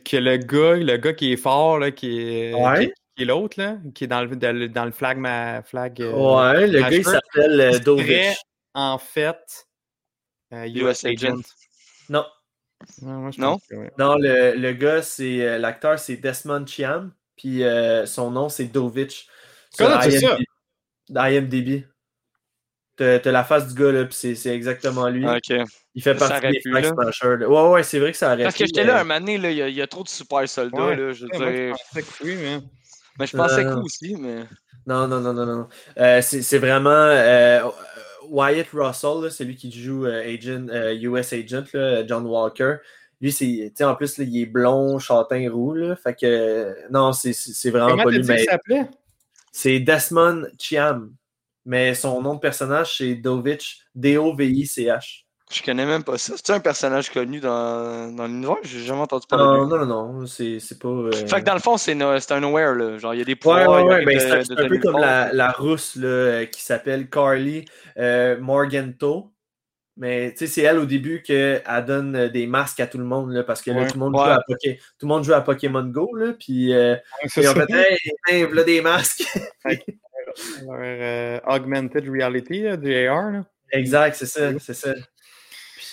Que le gars, le gars qui est fort, là, qui est, Ouais. qui, qui est l'autre, là, qui est dans le, dans le, dans le flag, ma, flag euh, ouais, le gars, il s'appelle euh, Dovich. en fait euh, US Agent. Non, Ouais, moi, je Non? que oui. non le, le gars, c'est euh, l'acteur, c'est Desmond Chiam, puis euh, son nom, c'est Dovich. Comment tu sais ça? IMDb. Dans IMDb. T'as la face du gars, là, puis c'est- c'est exactement lui. Ok. Il fait Ça partie des Flag. Smashers. Ouais, ouais, c'est vrai que ça aurait Parce que j'étais là un moment donné, là, il y, a- il y a trop de super soldats. Ouais, là, je veux Ouais, moi, je dire. pensais que oui, mais... Mais je pensais Euh, que aussi, mais. Non, non, non, non, non. Euh, c'est c'est vraiment euh, Wyatt Russell, là, celui qui joue euh, agent, euh, US Agent, là, John Walker. lui, c'est, en plus, là, il est blond, châtain, roux, là. Fait que, non, c'est, c'est c'est vraiment Comment pas lui. Mais s'appelait? c'est Desmond Chiam. Mais son nom de personnage, c'est Dovich, D-O-V-I-C-H. Je connais même pas ça. C'est un personnage connu dans, dans l'univers? J'ai jamais entendu parler de Non, lui. non, non, non, c'est, c'est pas. euh, Fait que dans le fond, c'est no- c'est un aware, là. Genre, il y a des Ouais, pouvoirs. ouais, ouais, arrive ben, de- c'est un, de- c'est un de peu comme la, la rousse là, euh, qui s'appelle Carly euh, Morganto. Mais tu sais, c'est elle au début qu'elle donne des masques à tout le monde là, parce que là, Ouais. tout, le monde Ouais. joue à Poké- tout le monde joue à Pokémon Go. Là, puis euh, C'est ils ont ça. fait Hey, des masques. Alors, euh, augmented reality, là, du AR. Là. exact, c'est ça, c'est ça.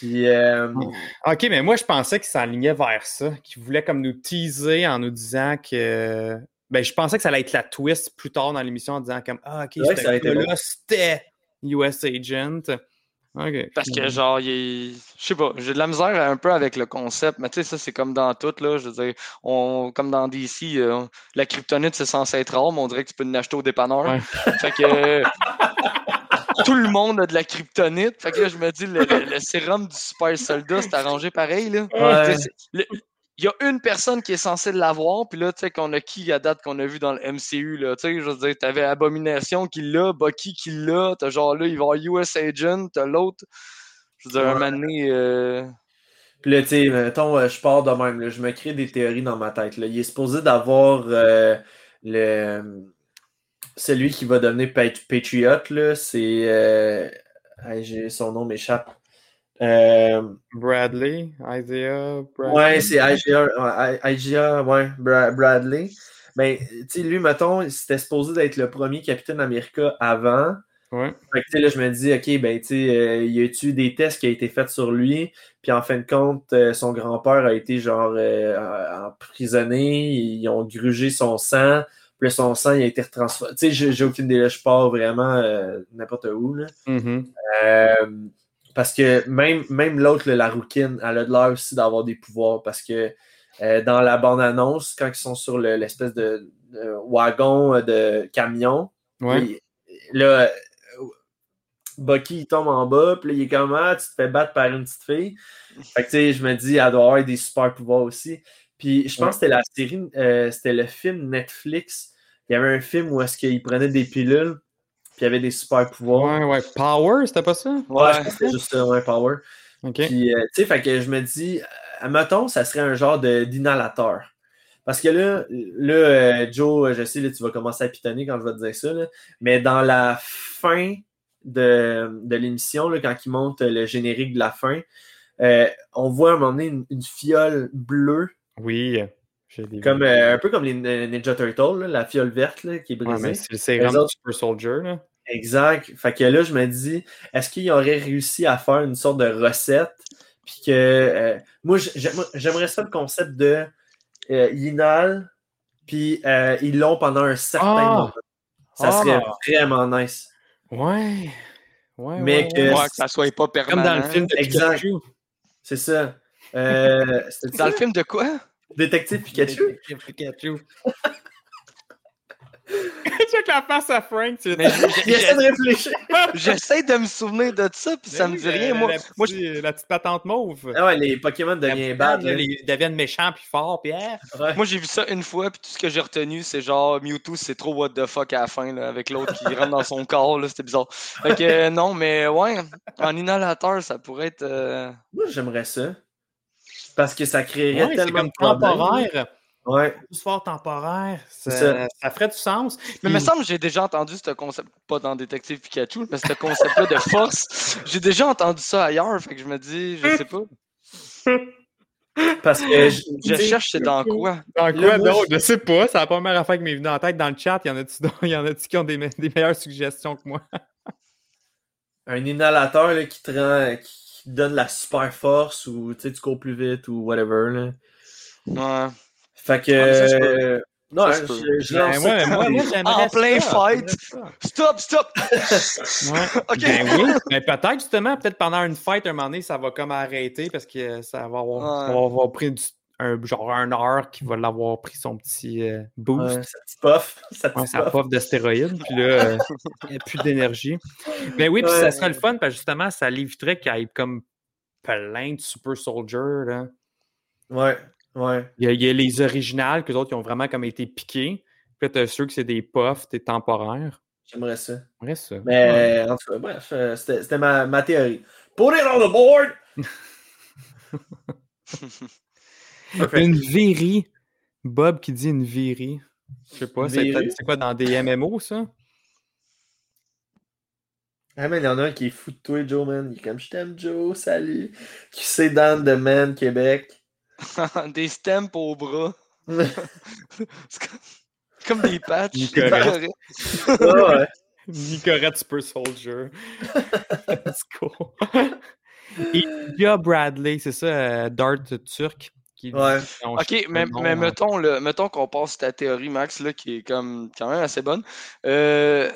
Puis euh, Ok, mais moi, je pensais qu'il s'enlignait vers ça, qu'il voulait comme nous teaser en nous disant que. Ben, je pensais que ça allait être la twist plus tard dans l'émission en disant comme Ah, ok, que ça été là, c'était US Agent. Ok. Parce que, genre, il est... Je sais pas, j'ai de la misère un peu avec le concept, mais tu sais, ça, c'est comme dans tout, là. Je veux dire, on... comme dans DC, euh, la kryptonite, c'est censé être rare, mais on dirait que tu peux l'acheter au dépanneur. Ouais. Fait que. [LAUGHS] Tout le monde a de la kryptonite. Fait que là, je me dis, le, le- le sérum du super soldat, c'est arrangé pareil, là. ouais. Le- Il y a une personne qui est censée l'avoir, puis là, tu sais, qu'on a qui à date qu'on a vu dans le MCU, là. Tu sais, je veux dire, t'avais Abomination qui l'a, Bucky qui l'a, t'as genre là, il va y avoir US Agent, t'as l'autre. Je veux dire, un Ouais. moment donné, euh, Puis là, tu sais, mettons, euh, je pars de même, là, je me crée des théories dans ma tête. Là. Il est supposé d'avoir euh, le celui qui va devenir Pat- Patriot, c'est. euh, hey, son nom m'échappe. Euh, Bradley, Isaiah, Bradley. ouais, c'est IGA, ouais, Bra- Bradley. Ben, tu sais, lui, mettons, c'était supposé d'être le premier Capitaine America avant. Ouais. Fait que, là, je me dis, OK, ben, tu sais, euh, y a-tu des tests qui ont été faits sur lui? Puis en fin de compte, euh, son grand-père a été, genre, euh, emprisonné. Ils ont grugé son sang. Puis son sang, il a été retransformé. Tu sais, j'ai aucune idée, là, je pars vraiment euh, n'importe où, là. Mhm. Euh, parce que même, même l'autre, la rouquine, elle a de l'air aussi d'avoir des pouvoirs. Parce que euh, dans la bande-annonce, quand ils sont sur le- l'espèce de, de wagon de camion, Ouais. puis, là, Bucky, il tombe en bas, puis là, il est comme, ah, tu te fais battre par une petite fille. Fait que, tu sais, je me dis, elle doit avoir des super pouvoirs aussi. Puis, je pense que c'était la série, euh, c'était le film Netflix. Il y avait un film où est-ce qu'il prenait des pilules, puis il y avait des super pouvoirs. Ouais, ouais. Power, c'était pas ça? Ouais, c'était juste ça, ouais, Power. Puis, euh, tu sais, fait que je me dis, euh, mettons, ça serait un genre d'inhalateur. Parce que là, là euh, Joe, je sais, là, tu vas commencer à pitonner quand je vais te dire ça, là, mais dans la fin de, de l'émission, quand ils montent le générique de la fin, euh, on voit à un moment donné une, une fiole bleue, Oui. Comme, euh, un peu comme les Ninja Turtles, là, la fiole verte là, qui est brisée. c'est le autres- Super Soldier, là. Exact. Fait que là, je me dis, est-ce qu'il aurait réussi à faire une sorte de recette? Puis que euh, moi, j'aime- j'aimerais ça le concept de euh, inhalent, puis euh, ils l'ont pendant un certain Ah! moment. Ça Ah! serait vraiment nice. Ouais. Ouais, Mais ouais, que- ouais. que ça soit pas permanent. Comme dans le film de Exact. C'est ça. Euh, [LAUGHS] Dans ça? le film de quoi? Détective Pikachu? Pikachu. [LAUGHS] Check la face à Frank. tu sais. Mais j- Il essaie de réfléchir. [LAUGHS] J'essaie de me souvenir de ça, puis ça me dit rien. la- Moi, la, moi, petite, la petite patente mauve. Ah ouais, les Pokémon deviennent bad. là. Ils deviennent méchants puis forts. Ah, Ouais. Moi, j'ai vu ça une fois, puis tout ce que j'ai retenu, c'est genre Mewtwo, c'est trop what the fuck à la fin, là, avec l'autre qui rentre dans son corps, là, c'était bizarre. Fait que euh, non, mais ouais, en inhalateur, ça pourrait être. euh, Moi, j'aimerais ça. Parce que ça créerait ouais, tellement comme de problèmes. temporaire. Ouais. Plus fort temporaire. Ça, C'est ça ferait du sens. Mais il me semble que j'ai déjà entendu ce concept, pas dans Détective Pikachu, mais ce concept-là de force. J'ai déjà entendu ça ailleurs, fait que je me dis, je sais pas. Parce que je, Je cherche c'est dans quoi? Dans quoi? d'autre? Je sais pas. C'est la première affaire qui m'est venue en tête. Dans le chat, il y en a-tu il y en a qui ont des, me- des meilleures suggestions que moi? un inhalateur là, qui te rend, qui te donne la super force ou tu sais, tu cours plus vite ou whatever. Là. Ouais. Fait que. Ah, euh, non, Ça peut. je, je Ben, lance moi, moi, En plein ça, fight. Stop, stop! Ouais. [LAUGHS] Ben oui, mais peut-être justement, peut-être pendant une fight, un moment donné, ça va comme arrêter parce que ça va avoir, Ouais. va avoir pris du- un, genre un heure qui va l'avoir pris son petit euh, boost. Ouais, te puff. Ça te Ouais, puff. de stéroïdes, puis là, euh, il n'y a plus d'énergie. Mais oui, puis ça serait le fun, parce que justement, ça l'éviterait qu'il y ait comme plein de super soldiers, là. Ouais, ouais. Il y, a, il y a les originales, que d'autres qui ont vraiment comme été piqués. Puis là, ceux que c'est des puffs, des temporaires. J'aimerais ça. Ouais, ça. Mais en tout cas, bref, euh, c'était c'était ma, ma théorie. Put it on the board! [LAUGHS] Perfect. Une virie. Bob qui dit une virie. Je sais pas, c'est quoi dans des MMO, ça? Ah, man, il y en a un qui est fou de toi, Joe, man. Il est comme, je t'aime, Joe, salut. Qui c'est Dan de Man, Québec. [LAUGHS] des stamps au bras. [LAUGHS] C'est comme, comme des patchs. Nicolas. Ah, ouais. Nicorette Super Soldier. [LAUGHS] Let's go. Et Bradley, c'est ça, euh, Dart turc. Qui Ouais. Ok, mais, nom, hein. mettons, le, mettons qu'on passe ta théorie, Max, là, qui est comme quand même assez bonne. Euh,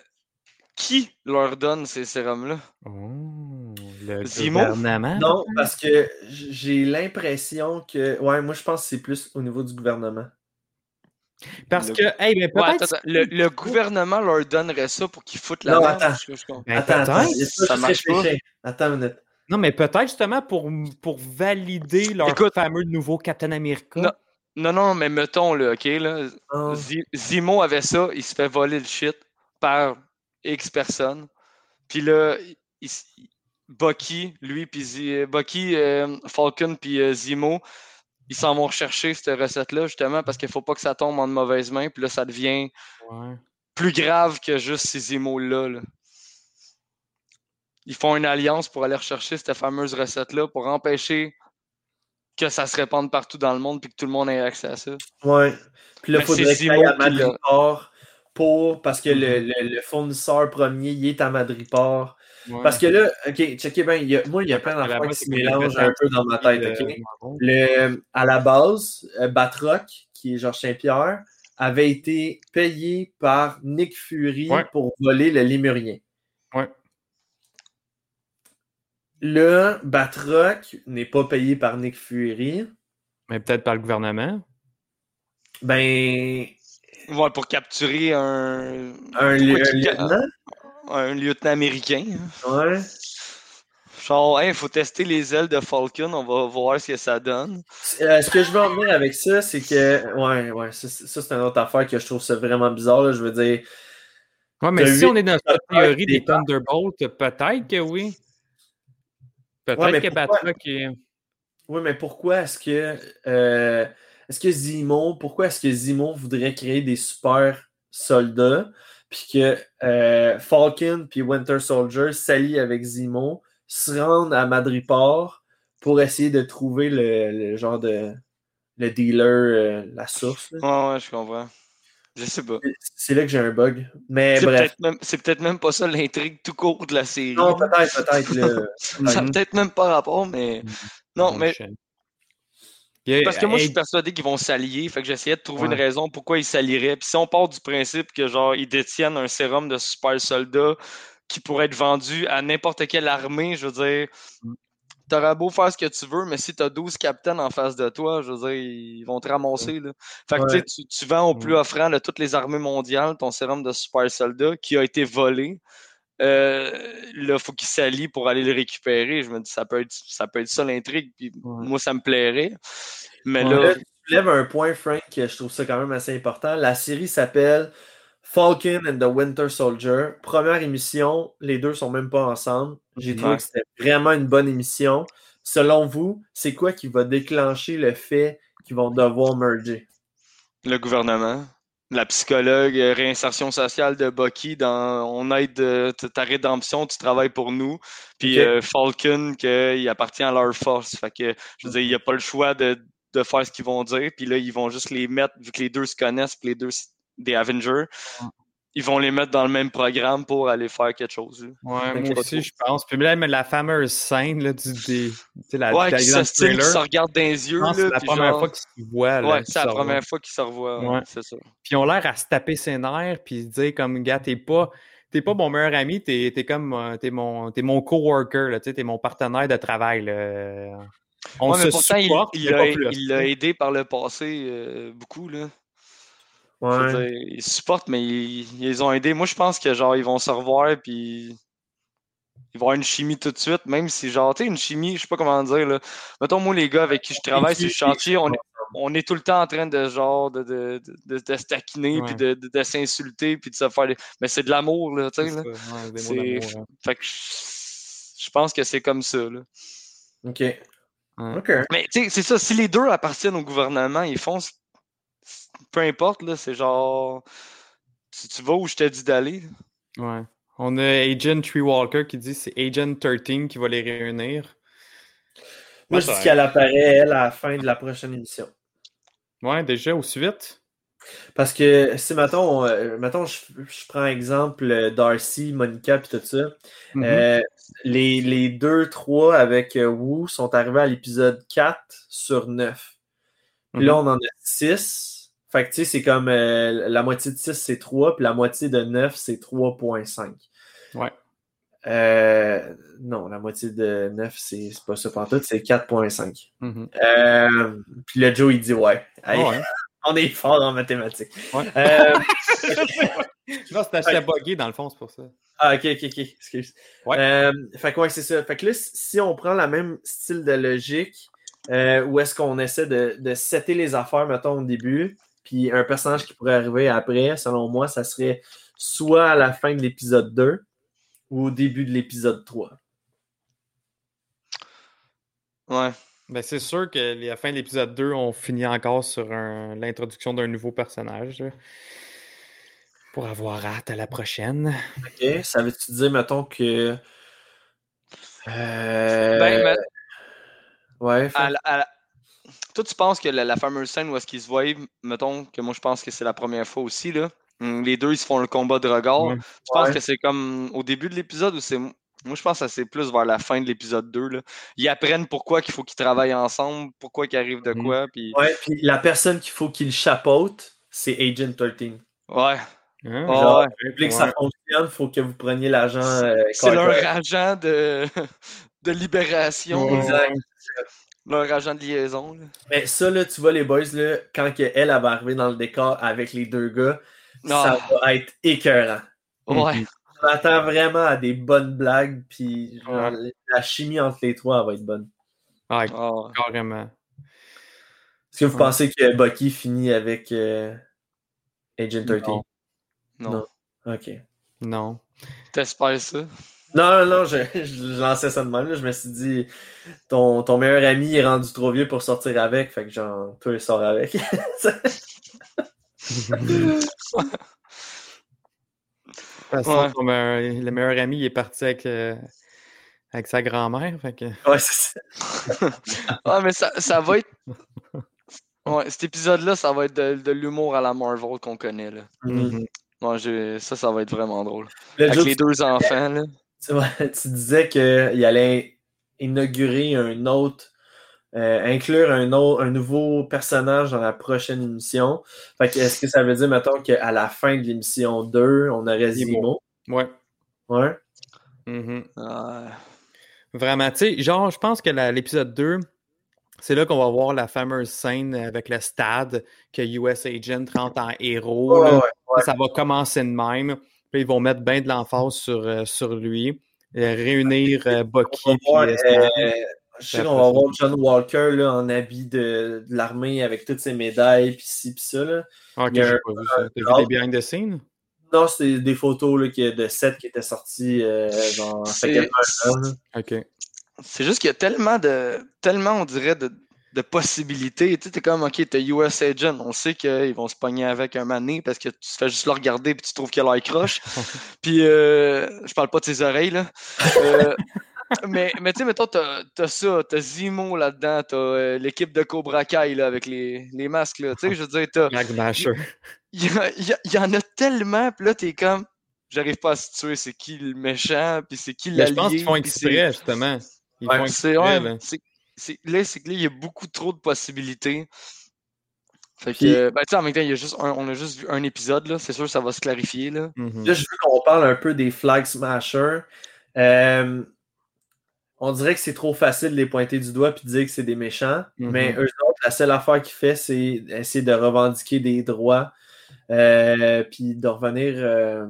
qui leur donne ces sérums-là? Oh, le Zimo? gouvernement. Non, parce que j'ai l'impression que. Ouais, moi, je pense que c'est plus au niveau du gouvernement. Parce Le- que, hey, mais Ouais, peut-être. attends, attends, le, le gouvernement leur donnerait ça pour qu'ils foutent la Non, merde, attends. je. Ben, attends, attends. ça marche pas? Attends une minute. Non, mais peut-être justement pour, pour valider leur Écoute. fameux nouveau Captain America. Non. Non, non, mais mettons, là, OK, là, Ah, Zi- Zimo avait ça, il se fait voler le shit par X personnes. Puis là, il Bucky, lui, puis Zi- Bucky, euh, Falcon, puis euh, Zimo, ils s'en vont rechercher cette recette-là, justement, parce qu'il faut pas que ça tombe en de mauvaises mains. Puis là, ça devient Ouais. plus grave que juste ces Zimo-là. là. Ils font une alliance pour aller rechercher cette fameuse recette-là pour empêcher que ça se répande partout dans le monde puis que tout le monde ait accès à ça. ouais. Puis là, il faudrait que à Madripoor pour. Parce que le, le- le fournisseur premier, il est à Madripoor. Ouais. Parce que là, ok, checkez bien, il y a- moi, il y a plein d'affaires qui se mélangent un peu dans ma tête, ok? Le, à la base, euh, Batroc, qui est Georges Saint-Pierre, avait été payé par Nick Fury Ouais. pour voler le Lémurien. Ouais. Le Batroc n'est pas payé par Nick Fury. Mais peut-être par le gouvernement. Ben, Ouais, pour capturer un, un, Pourquoi li- un lieutenant. un lieutenant américain. Ouais. Genre, il faut tester les ailes de Falcon, on va voir ce que ça donne. Euh, ce que je veux en venir avec ça, c'est que. Ouais, ouais, ça, c'est- ça, c'est une autre affaire que je trouve ça vraiment bizarre. là. Je veux dire. Ouais, mais si on est dans cette théorie des des Thunderbolts, peut-être que oui. Peut-être Ouais, que pourquoi- est. Oui, mais pourquoi est-ce que. euh, est-ce que Zimo. Pourquoi est-ce que Zimo voudrait créer des super soldats? Puis que euh, Falcon puis Winter Soldier s'allient avec Zimo, se rendent à Madripoor pour essayer de trouver le, le genre de. Le dealer, euh, la source. ouais, je comprends. Je sais pas. C'est là que j'ai un bug. Mais C'est bref. peut-être même, c'est peut-être même pas ça l'intrigue tout court de la série. Non, peut-être, peut-être. [LAUGHS] ça n'a peut-être même pas rapport, mais. Non, mais Il y a- Parce que moi, je suis persuadé qu'ils vont s'allier. Fait que j'essayais de trouver Ouais. une raison pourquoi ils s'allieraient. Puis si on part du principe que genre ils détiennent un sérum de super soldat qui pourrait être vendu à n'importe quelle armée, je veux dire, Mm. T'auras beau faire ce que tu veux, mais si t'as 12 capitaines en face de toi, je veux dire, ils vont te ramasser. Là. Fait que Ouais. tu tu, vends au plus offrant de toutes les armées mondiales ton sérum de super soldat qui a été volé. Euh, là, il faut qu'ils s'allient pour aller le récupérer. Je me dis, ça peut être ça, peut être ça l'intrigue. Puis Ouais. moi, ça me plairait. Mais Ouais. Là, tu lèves un point, Frank, que je trouve ça quand même assez important. La série s'appelle Falcon and the Winter Soldier. Première émission, les deux sont même pas ensemble. J'ai trouvé Ouais. que c'était vraiment une bonne émission. Selon vous, c'est quoi qui va déclencher le fait qu'ils vont devoir merger? le gouvernement, la psychologue, euh, réinsertion sociale de Bucky dans on aide euh, ta rédemption, tu travailles pour nous. Puis euh, Falcon, qu'il appartient à leur force. Fait que je veux dire, il n'y a pas le choix de, de faire ce qu'ils vont dire. Puis là, ils vont juste les mettre, vu que les deux se connaissent, puis les deux des Avengers, ils vont les mettre dans le même programme pour aller faire quelque chose. là. Ouais, moi aussi, je pense. Puis là, mais la fameuse scène là, du. Des, tu sais, la, Ouais, qui se se regardent dans les yeux. c'est la première genre- fois qu'ils se voient. Ouais, c'est la première fois qu'ils se revoient. ouais. C'est ça. Puis ils ont l'air à se taper ses nerfs, puis se dire comme, gars, t'es pas, t'es pas mon meilleur ami, t'es, t'es comme, euh, t'es mon, t'es mon coworker, t'es mon partenaire de travail. Là. On Ouais, mais se pourtant, il- supporte, il l'a aidé par le passé euh, beaucoup. Là. Ouais. dire, ils supportent, mais ils, ils ont aidés. Moi, je pense que genre ils vont se revoir puis il va y avoir une chimie tout de suite, même si, genre, tu sais, une chimie, je sais pas comment dire, là. Mettons, moi, les gars avec qui je travaille sur le chantier, on est, on est tout le temps en train de, genre, de, de, de, de se taquiner, puis de, de, de s'insulter, puis de se faire des... Mais c'est de l'amour, là, tu sais. Ouais, hein. Fait que je pense que c'est comme ça, là. OK. Ouais. OK. Mais, tu sais, c'est ça, si les deux appartiennent au gouvernement, ils font... Peu importe, là, c'est genre... Tu, tu vas où je t'ai dit d'aller. Ouais. On a Agent Tree Walker qui dit que c'est Agent 13 qui va les réunir. Moi, je dis qu'elle apparaît, elle, à la fin de la prochaine émission. Ouais, déjà, aussi vite. Parce que si, mettons, euh, mettons je, je prends exemple euh, Darcy, Monica, puis tout ça, Mhm. euh, les, les deux, trois avec euh, Wu sont arrivés à l'épisode 4 sur 9. Puis là, Mhm. on en a 6. Fait que, tu sais, c'est comme euh, la moitié de 6, c'est 3, puis la moitié de 9, c'est 3.5. Ouais. Euh, non, la moitié de 9, c'est c'est pas ça pantoute, c'est 4.5. Mhm. Euh, puis le Joe, il dit ouais. [LAUGHS] On est fort en mathématiques. Ouais. Non, c'était j'étais buggé dans le fond, c'est pour ça. ah, ok, ok, ok. Excuse. Ouais. Fait que ouais, c'est ça. Fait que là, si on prend le même style de logique, euh, où est-ce qu'on essaie de, de setter les affaires, mettons, au début, puis un personnage qui pourrait arriver après, selon moi, ça serait soit à la fin de l'épisode 2 ou au début de l'épisode 3. Ouais. Ben, c'est sûr que la fin de l'épisode 2, on finit encore sur un- l'introduction d'un nouveau personnage. là. Pour avoir hâte à la prochaine. Ok, ça veut-tu dire, mettons, que. Euh, Ben, mais- Ouais, à à la- Toi, tu penses que la, la fameuse scène où est-ce qu'ils se voient, mettons que moi je pense que c'est la première fois aussi, là. hum, Les deux, ils se font le combat de regard. Ouais. Tu penses Ouais. que c'est comme au début de l'épisode ou c'est. Moi, je pense que c'est plus vers la fin de l'épisode 2. Là. Ils apprennent pourquoi qu'il faut qu'ils travaillent ensemble, pourquoi qu'ils arrivent de Mhm. quoi. Puis... Ouais, puis la personne qu'il faut qu'il chapeaute, c'est Agent 13. Ouais. Hein? Ouais. Que ça fonctionne, il faut que vous preniez l'agent. euh, C'est leur Carter. agent de, [LAUGHS] de libération, Ouais. Exact. Leur agent de liaison. là. Mais ça, là, tu vois, les boys, là, quand que elle, elle va arriver dans le décor avec les deux gars, ça Ah, va être écœurant. ouais. On attend vraiment à des bonnes blagues, puis genre, Ouais. la chimie entre les trois elle va être bonne. Ouais, Ah, ouais. carrément. Est-ce que vous Ouais. pensez que Bucky finit avec euh, Agent 13? Non. Non. Non. Ok. Non. T'espères ça? Non, non, non, je, [LAUGHS] je lançais ça de même. là. Je me suis dit, ton, ton meilleur ami est rendu trop vieux pour sortir avec. Fait que genre, toi, il sort avec. [LAUGHS] Façon, Ouais. le meilleur ami il est parti avec, euh, avec sa grand-mère. Fait que... ouais, c'est ça. [LAUGHS] Ouais, mais ça, ça va être. Ouais, cet épisode-là, ça va être de, de l'humour à la Marvel qu'on connaît. Là. Mhm. Ouais, j'ai- ça, ça va être vraiment drôle. Le Avec les deux enfants, là. [LAUGHS] tu, disais qu'il allait inaugurer un autre, euh, inclure un, autre, un nouveau personnage dans la prochaine émission. Fait que est-ce que ça veut dire, mettons, qu'à la fin de l'émission 2, on aurait. Zemo? Ouais. Ouais. Mhm. Ouais. Vraiment, tu sais, genre, je pense que la- l'épisode 2, c'est là qu'on va voir la fameuse scène avec le stade que US Agent rentre en héros. Ouais, là. ouais. Ça va commencer de même. Puis ils vont mettre bien de l'emphase sur, euh, sur lui. Euh, réunir euh, Bucky. On va puis, voir, euh, euh, je sais qu'on va voir John Walker là, en habit de, de l'armée avec toutes ses médailles, puis ci, puis ça. Là. Ok, il y a j'ai un- pas vu ça. T'as vu des behind the scenes? Non, c'est des photos là, qui- de sets qui étaient sortis euh, dans. Ok. C'est juste qu'il y a tellement de. Tellement, on dirait, de, de possibilités. Tu sais, t'es comme, OK, t'as US Agent. On sait qu'ils vont se pogner avec un mané parce que tu fais juste le regarder puis tu trouves qu'il a l'air croche. [LAUGHS] puis, euh, je parle pas de ses oreilles, là. Euh, mais, mais tu sais, mettons, t'as as ça, t'as Zemo là-dedans, t'as euh, l'équipe de Cobra Kai, là, avec les, les masques, là. Tu sais, je veux dire, t'as. Il y, y en a tellement, puis là, t'es comme. J'arrive pas à situer c'est qui le méchant, puis c'est qui l'allié. je pense qu'ils font exprès, justement. Ils Ouais, font c'est exprès, ouais, là. c'est- c'est- là, c'est que là, il y a beaucoup trop de possibilités. Fait que, Puis- ben, en même temps, il y a juste un- on a juste vu un épisode, là. C'est sûr, ça va se clarifier, là. Mhm. Là, je veux qu'on parle un peu des Flag Smashers. Euh, on dirait que c'est trop facile de les pointer du doigt et de dire que c'est des méchants. Mhm. Mais eux autres, la seule affaire qu'ils font, c'est essayer de revendiquer des droits. euh, puis de revenir. euh,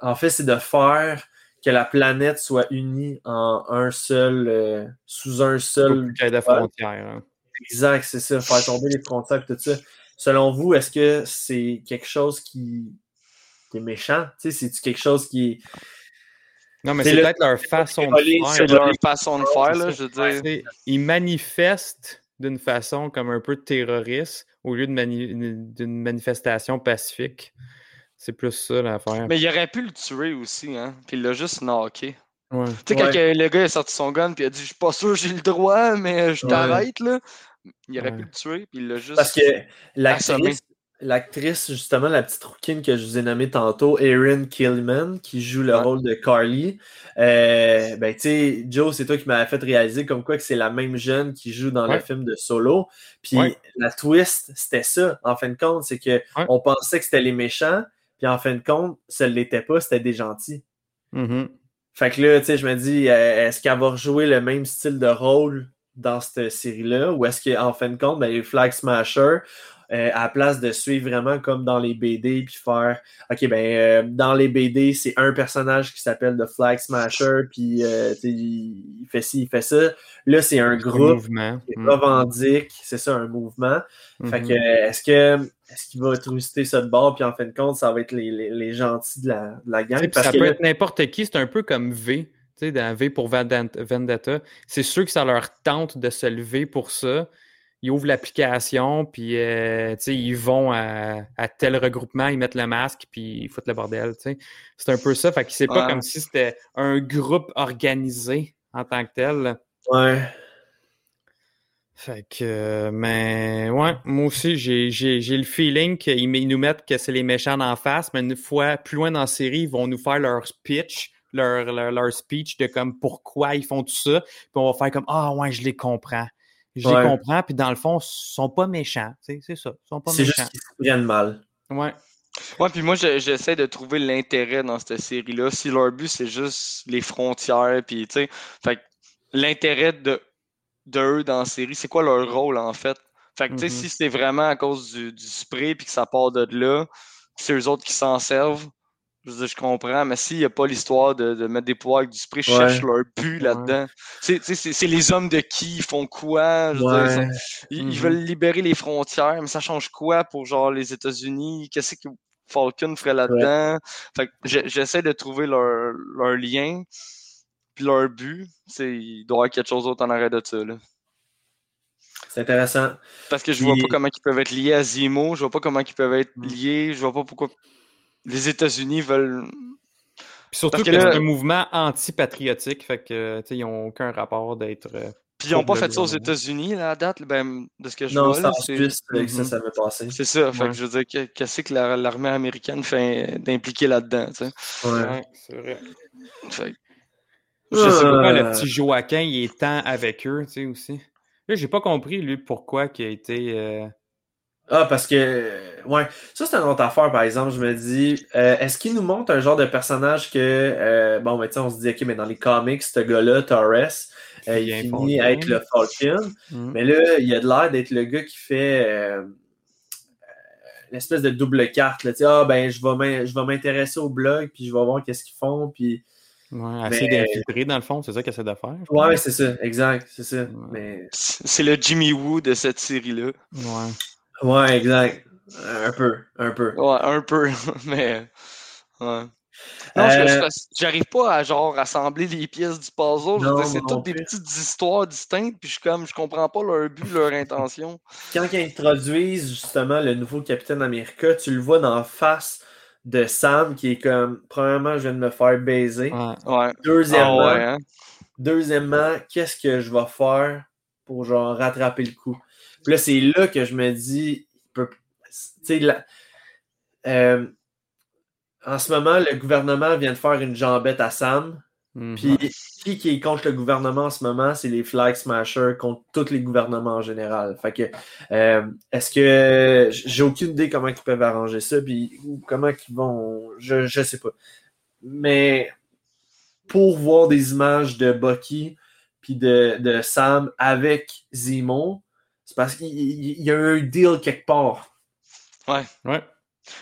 en fait, c'est de faire que la planète soit unie en un seul, euh, sous un seul. Plus de frontières. Hein. Exact, c'est ça, faire tomber les frontières tout ça. Selon vous, est-ce que c'est quelque chose qui, qui est méchant? Tu sais, c'est-tu quelque chose qui est. Non, mais c'est peut-être leur façon de faire. C'est leur façon de faire, là, je veux dire. Ils manifestent d'une façon comme un peu terroriste au lieu d'une manifestation pacifique. C'est plus ça l'affaire. Mais il aurait pu le tuer aussi, hein. Puis il l'a juste knocké. Tu sais, quand le gars a sorti son gun puis il a dit Je suis pas sûr j'ai le droit, mais je t'arrête, là. Il aurait pu le tuer, puis il l'a juste. Parce que l'actrice, l'actrice, justement, la petite rouquine que je vous ai nommée tantôt, Erin Killman, qui joue le rôle de Carly. Euh, ben, tu sais, Joe, c'est toi qui m'avais fait réaliser comme quoi que c'est la même jeune qui joue dans le film de Solo. Puis la twist, c'était ça, en fin de compte, c'est que on pensait que c'était les méchants, puis en fin de compte, ça ne l'était pas, c'était des gentils. Mm-hmm. Fait que là, tu sais, je me dis, euh, est-ce qu'elle va rejouer le même style de rôle dans cette série-là, ou est-ce qu'en fin de compte, ben, les Flag Smasher, euh, à la place de suivre vraiment comme dans les BD, puis faire, OK, ben, euh, dans les BD, c'est un personnage qui s'appelle The Flag Smasher, puis euh, il fait ci, il fait ça. Là, c'est un groupe qui mm. revendique, c'est ça, un mouvement. Fait que, mm-hmm. est-ce que est-ce qu'il va twister ça de bord, puis en fin de compte, ça va être les, les, les gentils de la, de la gang? ça peut être n'importe qui, c'est un peu comme V. Tu sais, dans V pour Vendetta, c'est sûr que ça leur tente de se lever pour ça ils ouvrent l'application, puis euh, ils vont à, tel regroupement, ils mettent le masque, puis ils foutent le bordel. C'est un peu ça. Fait que c'est pas comme si c'était un groupe organisé en tant que tel. Ouais. Fait que, mais ouais, moi aussi, j'ai le feeling qu'ils nous mettent que c'est les méchants en face, mais une fois plus loin dans la série, ils vont nous faire leur pitch, leur, leur, speech de comme pourquoi ils font tout ça, puis on va faire comme Ah ouais, je les comprends. Les comprends, puis dans le fond, ils sont pas méchants. C'est ça. Ils sont pas méchants. C'est juste qu'ils se mal. Ouais. Ouais, puis moi, j'essaie de trouver l'intérêt dans cette série-là. Si leur but, c'est juste les frontières, puis tu sais, fait l'intérêt de, de eux dans la série, c'est quoi leur rôle, en fait? Fait que, tu sais, mm-hmm. si c'est vraiment à cause du, du spray, puis que ça part de là, c'est eux autres qui s'en servent, je, comprends, mais s'il n'y a pas l'histoire de, de, mettre des pouvoirs avec du spray, je cherche leur but là-dedans. C'est les hommes de qui, ils font quoi? ils, mm-hmm. veulent libérer les frontières, mais ça change quoi pour genre les États-Unis? Qu'est-ce que Falcon ferait là-dedans? j'essaie de trouver leur, leur lien, puis leur but. Il doit y avoir quelque chose d'autre en arrêt de ça. C'est intéressant. Parce que je vois pas comment ils peuvent être liés à Zemo, je vois pas comment ils peuvent être liés, je vois pas pourquoi les États-Unis veulent. surtout que, c'est un mouvement anti-patriotique, fait que ils n'ont aucun rapport d'être. Euh, Puis ils n'ont pas fait ça aux États-Unis, la date, ben, de ce que je non, vois. Non, c'est en Suisse que ça, ça veut passer. C'est ça, fait que je veux dire, qu'est-ce que l'armée américaine fait d'impliquer là-dedans, tu sais? Ouais, c'est vrai. Je sais pas pourquoi le petit Joaquin, il est tant avec eux, tu sais, aussi. Là, j'ai pas compris, lui, pourquoi il a été. Euh, ah, parce que, ouais, ça c'est une autre affaire, par exemple. Je me dis, euh, est-ce qu'il nous montre un genre de personnage que, euh, bon, ben, on se dit, ok, mais dans les comics, ce gars-là, Torres, euh, il finit à être le Falcon, mm. mais là, il a de l'air d'être le gars qui fait l'espèce de double carte, là, tu sais, ah, ben, je vais m'intéresser au blog, puis je vais voir qu'est-ce qu'ils font, puis. Ouais, essayer d'infiltrer dans le fond, c'est ça qu'il essaie de faire. Ouais, c'est ça, exact, c'est ça. Mais... C'est le Jimmy Woo de cette série-là. Ouais. Ouais, exact. Un peu, un peu. Ouais, un peu, [LAUGHS] mais. Ouais. Non, euh, j'arrive pas à genre rassembler les pièces du puzzle. C'est toutes des petites histoires distinctes, puis je comme je comprends pas leur but, leur intention. [LAUGHS] Quand ils introduisent justement le nouveau Capitaine America, tu le vois dans la face de Sam qui est comme premièrement, je viens de me faire baiser. Ouais. Deuxièmement, ah hein. deuxièmement, qu'est-ce que je vais faire pour genre rattraper le coup? Puis là, c'est là que je me dis, tu sais, euh, en ce moment, le gouvernement vient de faire une jambette à Sam. Mhm. Puis qui est contre le gouvernement en ce moment, c'est les Flag Smashers contre tous les gouvernements en général. Fait que euh, est-ce que j'ai aucune idée comment ils peuvent arranger ça, puis comment ils vont. Je, je sais pas. Mais pour voir des images de Bucky puis de, de Sam avec Zemo, c'est parce qu'il y a un deal quelque part. Ouais. Ouais.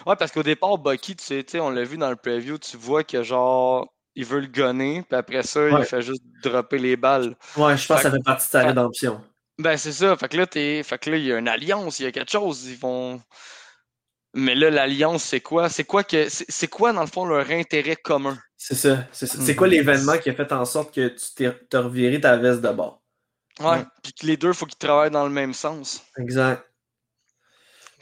Ouais, parce qu'au départ, Bucky, tu sais, on l'a vu dans le preview, tu vois que genre il veut le gonner, puis après ça, il fait juste dropper les balles. Ouais, je pense que ça Fait- partie de sa rédemption. Ben, c'est ça. Fait que là, t'es... Fait que là, il y a une alliance, il y a quelque chose. Ils vont. Mais là, l'alliance, c'est quoi? C'est quoi que. C'est quoi, dans le fond, leur intérêt commun? C'est ça. C'est ça. C'est quoi l'événement qui a fait en sorte que tu t'es t'as reviré ta veste de bord? Ouais. Puis que les deux, il faut qu'ils travaillent dans le même sens. Exact.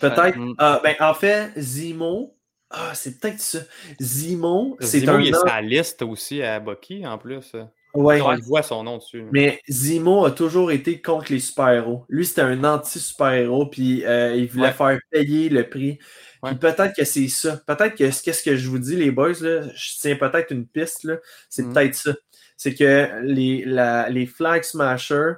Peut-être. Mm. ah, ben, en fait, Zimo. Ah, c'est peut-être ça. Zimo, c'est Zimo, un. il est an- sur la liste aussi à Bucky, en plus. Ouais. On le voit son nom dessus. Mais Zimo a toujours été contre les super-héros. Lui, c'était un anti-super-héros, puis euh, il voulait Ouais. faire payer le prix. Puis Ouais. peut-être que c'est ça. Peut-être que qu'est-ce que je vous dis, les boys, là, je tiens peut-être une piste, là, c'est Mhm. peut-être ça. C'est que les, la- les Flag Smashers,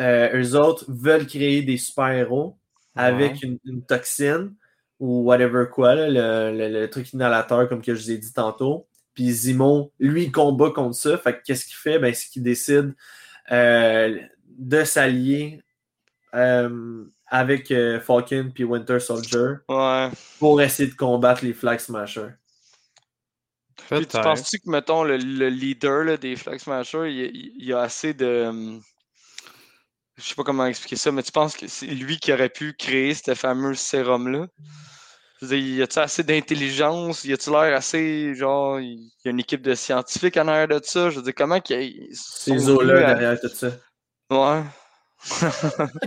euh, eux autres, veulent créer des super-héros avec une, une toxine ou whatever quoi, là, le, le- le truc inhalateur, comme que je vous ai dit tantôt. Puis Zimo, lui, combat contre ça. Fait que qu'est-ce qu'il fait? Ben, c'est qu'il décide euh, de s'allier euh, avec euh, Falcon puis Winter Soldier Ouais. pour essayer de combattre les Flag Smashers. Puis tu penses-tu que, mettons, le, le leader là, des Flag Smashers, il, il- il a assez de. Je sais pas comment expliquer ça, mais tu penses que c'est lui qui aurait pu créer ce fameux sérum-là? Y a-tu assez d'intelligence? Y a-tu l'air assez, genre, il y a une équipe de scientifiques en arrière de ça? Je veux dire, comment qu'il C'est Zola derrière tout ça. Ouais.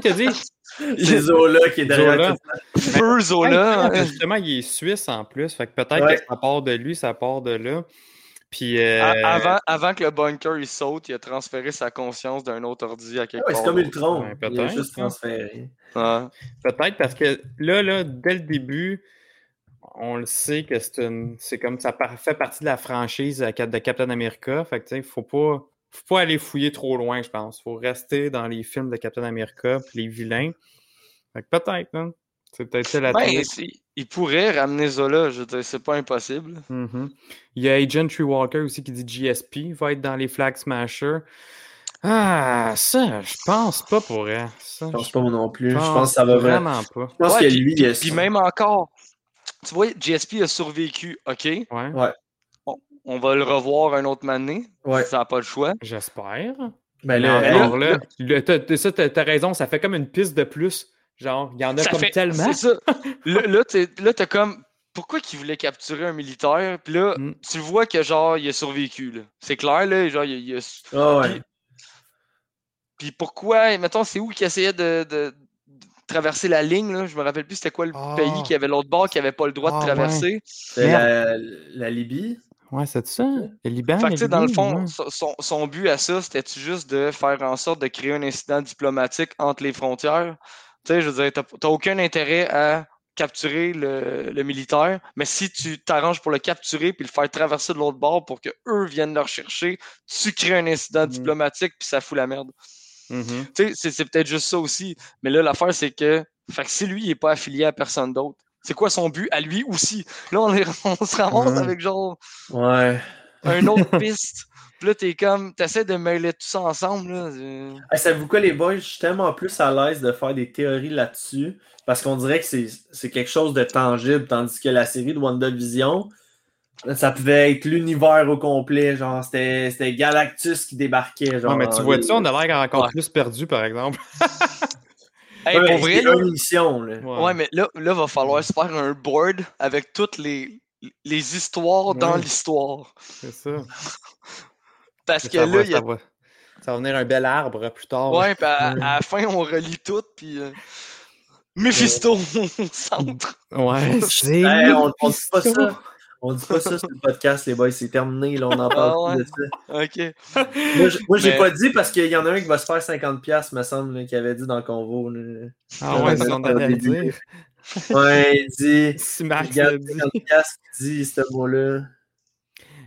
Tu as dit? [LAUGHS] C'est Zola qui est derrière Zola. tout ça. Feu Zola! Hein. Justement, il est suisse en plus. Fait que peut-être Ouais. que ça part de lui, ça part de là. Puis. euh, Avant, avant que le bunker il saute, il a transféré sa conscience d'un autre ordi à quelque Ouais, part. c'est comme Ultron. Ouais, il a peut-être, juste hein. transféré. Ouais. Peut-être parce que là, là, dès le début, on le sait que c'est une. C'est comme ça fait partie de la franchise de Cap- de Captain America. Fait que tu sais, faut pas. Faut pas aller fouiller trop loin, je pense. Faut rester dans les films de Captain America puis les vilains. Fait que peut-être, hein. C'est peut-être ça la Ben. Il pourrait ramener Zola, je veux dire, c'est pas impossible. Mhm. Il y a Agent Tree Walker aussi qui dit GSP va être dans les Flag Smashers. Ah, ça, je pense pas pour elle. Ça, Je pense pas moi non plus. Je je pense que ça va vraiment. vraiment pas. Je pense Ouais, que puis- lui, puis, a puis même encore, tu vois, GSP a survécu, OK? Ouais, Ouais. On va le revoir un autre année. Ouais. Ça n'a pas le choix. j'espère. Ben Mais là, encore là- là, t'as raison, ça fait comme une piste de plus. Genre, il y en a Ça comme fait- tellement. C'est ça. [LAUGHS] là, là, t'es- là, t'as comme. Pourquoi qu'il voulait capturer un militaire? Puis là, Mm. tu vois que genre, il a survécu. C'est clair, là. Genre, il, il a. Ah ouais. Puis pourquoi, mettons, c'est où qu'il essayait de, de- de traverser la ligne, là? Je me rappelle plus c'était quoi le Ah. pays qui avait l'autre bord qui avait pas le droit Ah, de ouais. traverser. C'est la, la Libye? Ouais, c'est ça. Le Liban. Fait que, le tu sais, dans le fond, ouais. son- son, son but à ça, c'était juste de faire en sorte de créer un incident diplomatique entre les frontières? Tu sais, je veux dire, t'as aucun intérêt à capturer le, le militaire, mais si tu t'arranges pour le capturer puis le faire traverser de l'autre bord pour que eux viennent le rechercher, tu crées un incident Mhm. diplomatique puis ça fout la merde. Mhm. Tu sais, c'est- peut-être juste ça aussi. Mais là, l'affaire, c'est que, fait que si lui, il n'est pas affilié à personne d'autre, c'est quoi son but à lui aussi? Là, on, est- [LAUGHS] on se ramasse Ouais. avec genre Ouais. Un autre [LAUGHS] piste. Puis là, t'es comme, t'essaies de mêler tout ça ensemble. Là. Hey, Savez-vous quoi, les boys? Je suis tellement plus à l'aise de faire des théories là-dessus parce qu'on dirait que c'est c'est quelque chose de tangible, tandis que la série de WandaVision, ça pouvait être l'univers au complet. Genre, c'était c'était Galactus qui débarquait. Genre, Ouais, mais tu vois les- ça, on a l'air encore Ouais. plus perdu, par exemple. [LAUGHS] Hey, Ouais, pour vrai, c'est là, une mission, là. ouais, mais là, là, va falloir se faire un board avec toutes les, les histoires dans l'histoire. C'est ça. [LAUGHS] Parce que ça, là, va, il y a ça, va, ça va venir un bel arbre plus tard. Ouais, puis à, Ouais. à la [LAUGHS] fin, on relie tout, puis euh, Mephisto [LAUGHS] au centre. Ouais, c'est. Hey, on, on dit pas ça. On dit pas ça sur le podcast, les boys. C'est terminé, là. On en parle Ah plus ouais. de ça. OK. Moi, j'ai Mais- pas dit parce qu'il y en a un qui va se faire 50$, me semble, qui avait dit dans le convo. là. Ah ouais, c'est ce qu'on allait dire. Ouais, il dit. Si Max Regarde, dit. 50$ qui dit ce mot-là.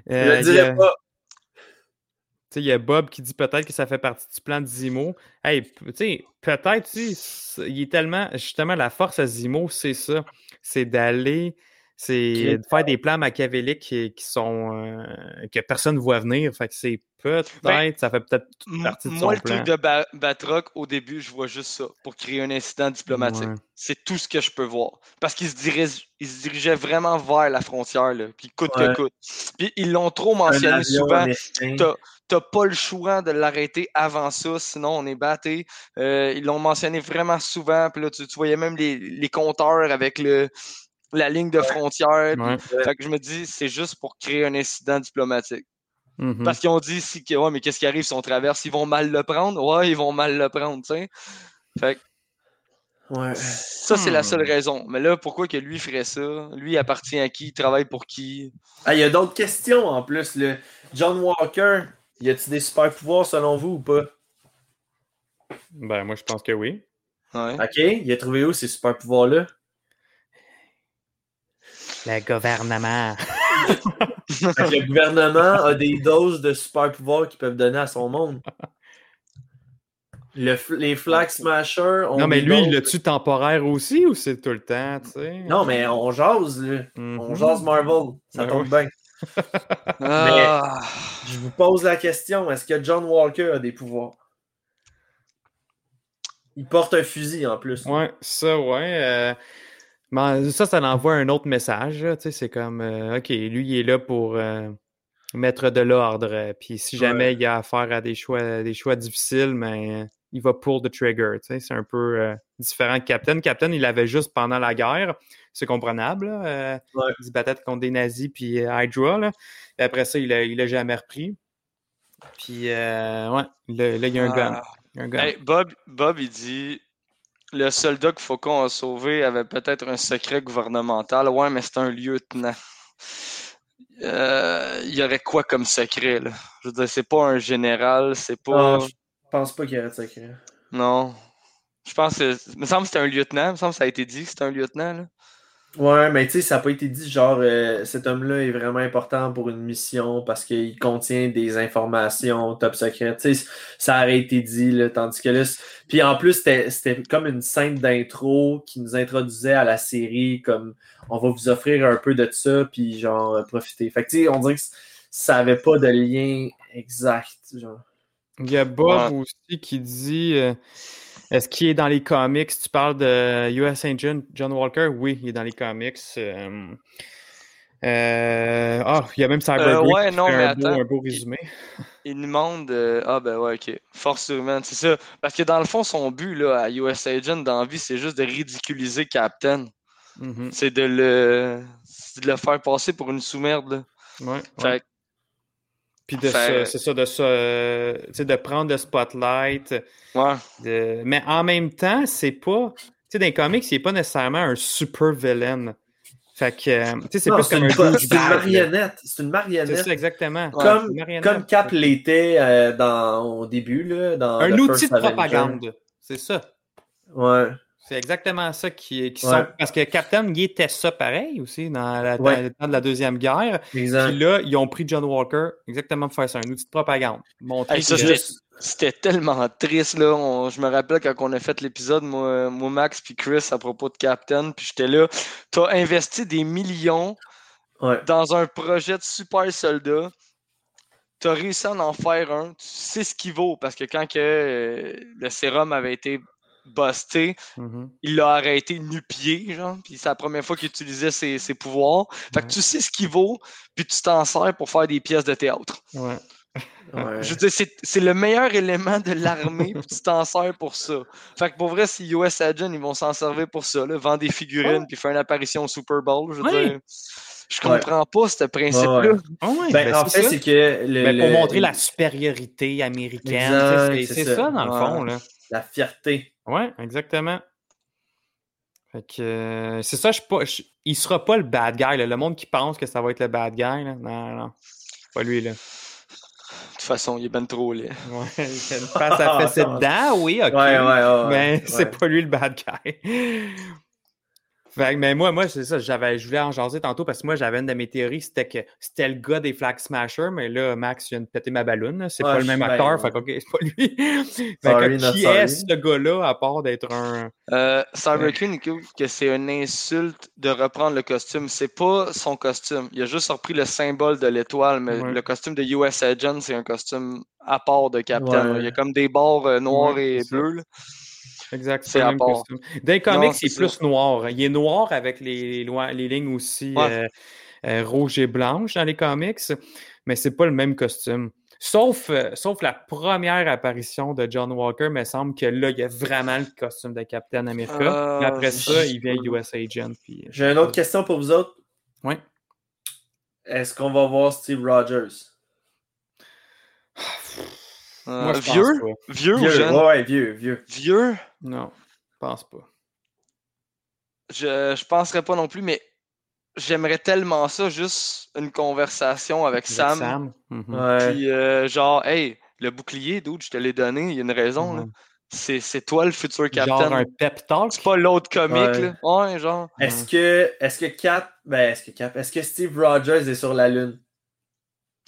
Je Euh, le il y dirais a- pas. Il y a Bob qui dit peut-être que ça fait partie du plan de Zimo. Hey, p- tu sais, peut-être, il est tellement. Justement, la force à Zimo, c'est ça. C'est d'aller. C'est de faire des plans machiavéliques qui, qui sont. euh, que personne ne voit venir. Fait que c'est Peut-être, Ben, ça fait peut-être partie de son Moi, le plan. truc de Ba- Batroc, au début, je vois juste ça, pour créer un incident diplomatique. Ouais. C'est tout ce que je peux voir. Parce qu'ils se, dirige- ils se dirigeaient vraiment vers la frontière, là, puis coûte Ouais. que coûte. Puis ils l'ont trop mentionné souvent. T'as pas le choix de l'arrêter avant ça, sinon on est batté. Euh, ils l'ont mentionné vraiment souvent. Puis là, tu, tu voyais même les, les compteurs avec le, la ligne de frontière. puis- Ouais. Fait que je me dis, c'est juste pour créer un incident diplomatique. Mhm. Parce qu'ils ont dit, si, que- ouais, mais qu'est-ce qui arrive si on traverse? Ils vont mal le prendre? Ouais, ils vont mal le prendre, tu sais. Fait que Ouais. ça, c'est la seule Hmm. raison. Mais là, pourquoi que lui ferait ça? Lui, il appartient à qui? Il travaille pour qui? Ah, il y a d'autres questions en plus. Le John Walker, y a-t-il des super pouvoirs selon vous ou pas? Ben, moi, je pense que oui. Ouais. Ok, il a trouvé où ces super pouvoirs-là? Le gouvernement. [LAUGHS] Le gouvernement a des doses de super pouvoirs qu'ils peuvent donner à son monde. Le les Flag Smashers ont Non, mais lui, il l'a-tu temporaire aussi ou c'est tout le temps, tu sais? Non, mais on jase, là. On Mhm. jase Marvel. Ça Ben tombe oui. bien. [LAUGHS] Ah. Je vous pose la question est-ce que John Walker a des pouvoirs? Il porte un fusil en plus. Ouais, ça, ouais. euh, mais ça, ça envoie un autre message. C'est comme, euh, OK, lui, il est là pour euh, mettre de l'ordre. euh, Puis si jamais il a affaire à des choix, des choix difficiles, mais il va pull the trigger. C'est un peu euh, différent de Captain. Captain, il l'avait juste pendant la guerre. C'est comprenable. là, Ouais. Il se battait contre des nazis puis Hydra. Là. Et après ça, il l'a jamais repris. Puis, ouais, là, là, il y a un gun. Ah. Un gun. Hey, Bob, Bob, il dit le soldat que Faucon a sauvé avait peut-être un secret gouvernemental. Ouais, mais c'est un lieutenant. Euh, il y aurait quoi comme secret, là? Je veux dire, c'est pas un général, c'est pas. Ah, je pense pas qu'il y aurait de secret. Non. Je pense que. Il me semble que c'était un lieutenant. Il me semble que ça a été dit que c'était un lieutenant, là. Ouais, mais tu sais, ça n'a pas été dit genre euh, cet homme-là est vraiment important pour une mission parce qu'il contient des informations top secrètes. Tu sais, ça aurait été dit, là, tandis que là. Puis en plus, c'était c'était comme une scène d'intro qui nous introduisait à la série, comme on va vous offrir un peu de ça, puis genre euh, profiter. Fait que tu sais, on dirait que ça avait pas de lien exact. Genre. Il y a Bob aussi qui dit euh, Est-ce qu'il est dans les comics? Tu parles de US Agent John Walker? Oui, il est dans les comics. euh, euh, Ah, il y a même Cyber Euh, ouais, non, mais un, beau, attends. un beau résumé. Il demande. Ah, ben ouais, ok. Force humaine, c'est ça. Parce que dans le fond, son but, là, à US Agent, dans la vie, c'est juste de ridiculiser Captain. Mhm, C'est de le. de le faire passer pour une sous-merde, ouais, ouais. Puis de se- c'est ça, de, se, euh, tu sais, de prendre le spotlight. ouais. de- Mais en même temps, c'est pas. Tu sais, dans les comics, il n'est pas nécessairement un super villain. Fait que, euh, tu sais, c'est plus c'est comme une, un c'est une marionnette. C'est une C'est marionnette. ça, exactement. C'est Comme, marionnette. comme Cap l'était euh, dans, au début, là, dans Un The outil First de propagande. C'est ça. Ouais. C'est exactement ça qui, qui Ouais. sont. Parce que Captain, il était ça pareil aussi dans, la, dans Ouais. le temps de la Deuxième Guerre. Exact. Puis là, ils ont pris John Walker exactement pour faire ça, un outil de propagande. Hey, c'était- tellement triste, là. On- je me rappelle quand on a fait l'épisode, moi, moi, Max puis Chris, à propos de Captain, puis j'étais là. T'as investi des millions Ouais. dans un projet de super soldat. T'as réussi à en faire un. Tu sais ce qu'il vaut, parce que quand que, euh, le sérum avait été busté, Mhm. il l'a arrêté nu-pied, genre, puis c'est la première fois qu'il utilisait ses, ses pouvoirs. Fait que Ouais. tu sais ce qu'il vaut, puis tu t'en sers pour faire des pièces de théâtre. Ouais. Ouais. [LAUGHS] Je veux dire, c'est, c'est le meilleur élément de l'armée, puis tu t'en sers pour ça. Fait que pour vrai, si US Agent, ils vont s'en servir pour ça, là, vendre des figurines, puis faire une apparition au Super Bowl, je veux Ouais. dire, je comprends pas ce principe-là. Ouais. Ah Ben, ben, en c'est fait, c'est que le, Ben, pour le- montrer la supériorité américaine. C'est ça. ça. dans le fond. Là. la fierté. Ouais, exactement. Fait que euh, c'est ça, je pas. je- il sera pas le bad guy. là. Le monde qui pense que ça va être le bad guy, là. Non, non, non. Pas lui, là. De toute façon, il est ben trop laid. [LAUGHS] Ouais, il a une face à [LAUGHS] fesser dedans, oui, ok. Ouais, ouais, ouais. Mais c'est pas lui le bad guy. Fait que, mais moi, moi c'est ça, j'avais, je voulais en jaser tantôt parce que moi, j'avais une de mes théories, c'était que c'était le gars des Flag Smashers, mais là, Max vient de péter ma ballonne. C'est Ouais, pas le même suis acteur, fait que, ok, c'est pas lui. [LAUGHS] fait que, qui sorry. est ce gars-là, à part d'être un. Euh, Cyber Queen, il trouve que c'est une insulte de reprendre le costume. C'est pas son costume. Il a juste repris le symbole de l'étoile, mais Ouais. le costume de US Agent, c'est un costume à part de Captain. Ouais. Il y a comme des barres euh, noirs Ouais, et bleus. Exact, C'est à même part. costume. Dans les comics, c'est plus noir. Il est noir avec les, les lignes aussi Ouais. euh, euh, rouges et blanches dans les comics, mais c'est pas le même costume. Sauf, euh, sauf la première apparition de John Walker, me semble que là, il y a vraiment le costume de Captain America. Euh, Mais après ça, il vient US Agent. Puis, J'ai une autre question pour vous autres. Ouais. Est-ce qu'on va voir Steve Rogers? Euh, Moi, je pense vieux? pas. Vieux ou Vieux, jeune? ouais, ouais, vieux, vieux. Vieux? Non, je pense pas. Je, je penserais pas non plus, mais j'aimerais tellement ça, juste une conversation avec Avec Sam. Sam. Mhm. Ouais. Puis euh, genre, hey, le bouclier, dude, je te l'ai donné, il y a une raison. là. Ouais. C'est, c'est toi le futur Genre capitaine. un pep talk? C'est pas l'autre comique, Ouais. là. Ouais, genre. Est-ce que, est-ce que Cap, ben, est-ce que Cap, est-ce que Steve Rogers est sur la Lune?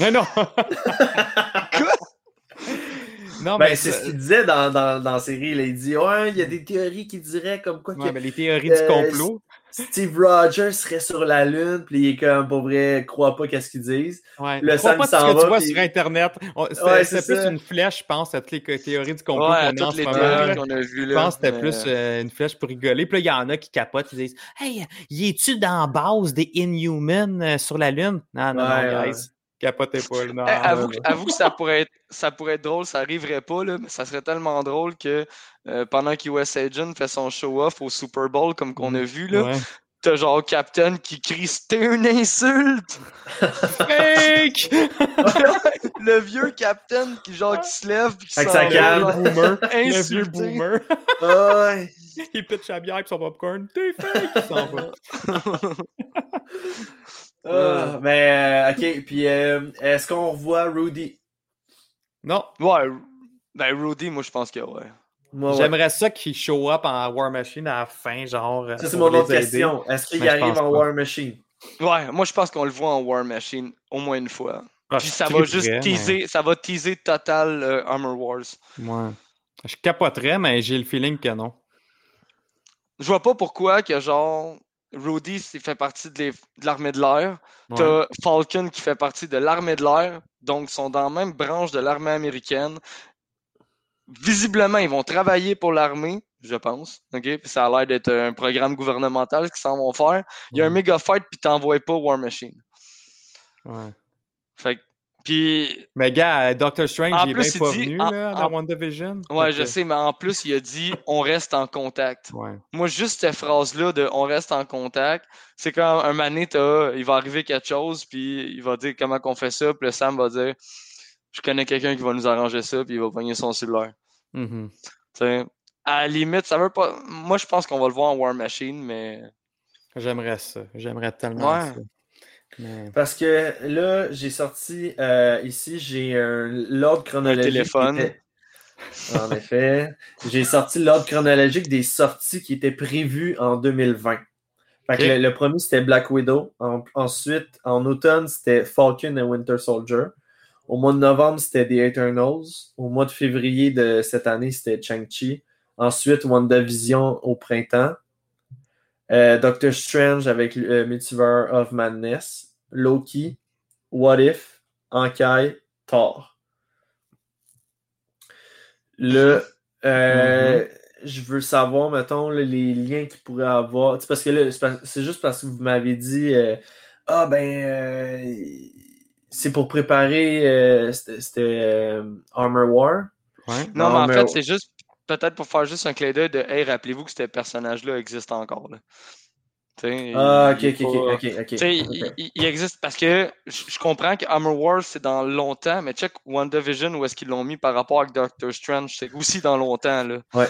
Mais non! [LAUGHS] [LAUGHS] Non, Ben, mais c'est ça- ce qu'il disait dans, dans, dans la série. là. Il dit, ouais, il y a des théories qui diraient comme quoi Ouais, que les théories Euh, du complot. Steve Rogers serait sur la Lune, puis il est comme, pour vrai, croit pas qu'est-ce qu'ils disent. Ouais. le Crois Sam pas ce que va, tu vois puis- sur Internet. Ouais, c'est plus une flèche, je pense, à toutes les théories du complot Ouais, qu'on a en toutes ce les moment. Je là. pense que c'était mais, plus euh, une flèche pour rigoler. Puis là, il y en a qui capotent, ils disent Hey, y es-tu dans la base des Inhumans euh, sur la Lune Non, non, Ouais, non, ouais. guys. Capotez pas. Non, Eh, avoue, que- avoue que ça pourrait, être, ça pourrait être drôle, ça arriverait pas, là, mais ça serait tellement drôle que euh, pendant qu'US Agent fait son show-off au Super Bowl, comme qu'on a vu, là, Ouais. t'as genre Captain qui crie C'était une insulte! Fake [LAUGHS] Le vieux Captain qui genre qui se lève puis qui Avec sa genre, Boomer. Le vieux boomer. Il pitch la bière et son popcorn. T'es fake Il s'en va. [LAUGHS] Ah, mais, euh, ok, puis euh, est-ce qu'on revoit Rudy? Non. Ouais, ben Rudy, moi je pense que ouais. Moi, ouais. J'aimerais ça qu'il show up en War Machine à la fin, genre. Ça, c'est mon autre aider. question. Est-ce qu'il Mais arrive en pas. War Machine? Ouais, moi je pense qu'on le voit en War Machine au moins une fois. Ah, Puis je ça va juste mais- teaser, ça va teaser total euh, Armor Wars. Ouais. Je capoterais, mais j'ai le feeling que non. Je vois pas pourquoi que genre Rudy c'est- fait partie de l'armée de l'air. Ouais. T'as Falcon qui fait partie de l'armée de l'air, donc ils sont dans la même branche de l'armée américaine. Visiblement, ils vont travailler pour l'armée, je pense. OK? Puis ça a l'air d'être un programme gouvernemental qu'ils s'en vont faire. Il y a un méga fight, puis t'envoies pas War Machine. Ouais. Fait que- Puis, Mais gars, Doctor Strange, En il est bien il pas dit- venu en- là, en- dans WandaVision. ouais, je sais, mais en plus, il a dit on reste en contact. Ouais. Moi, juste cette phrase-là de on reste en contact, c'est quand un mané, il va arriver quelque chose, puis il va dire comment qu'on fait ça, puis le Sam va dire je connais quelqu'un qui va nous arranger ça, puis il va pogner son cellulaire. Mhm. Sais, à la limite, ça veut pas. Moi, je pense qu'on va le voir en War Machine, mais. J'aimerais ça. J'aimerais tellement Ouais. ça. Mais- Parce que là, j'ai sorti euh, ici, j'ai un l'ordre chronologique. qui téléphone. était- En effet. J'ai sorti l'ordre chronologique des sorties qui étaient prévues en 2020. Fait que Ok. le, le premier, c'était Black Widow. En- ensuite, en automne, c'était Falcon et Winter Soldier. Au mois de novembre, c'était The Eternals. Au mois de février de cette année, c'était Shang-Chi. Ensuite, WandaVision au printemps. Euh, Doctor Strange avec euh, Multiverse of Madness. Loki. What If. Ankai. Thor. Le. euh, Je veux savoir, mettons, les liens qu'il pourrait avoir. C'est parce que là, c'est juste parce que vous m'avez dit euh, Ah ben c'est pour préparer c'était Armor War. Ouais. Non, mais en fait, c'est juste. Peut-être pour faire juste un clin d'œil de Hey, rappelez-vous que ce personnage-là existe encore. Là. Ah, ok, ok, ok, ok, il, existe parce que je, comprends que Armor Wars c'est dans longtemps, mais check WandaVision où est-ce qu'ils l'ont mis par rapport avec Doctor Strange, c'est aussi dans longtemps. Là. Ouais.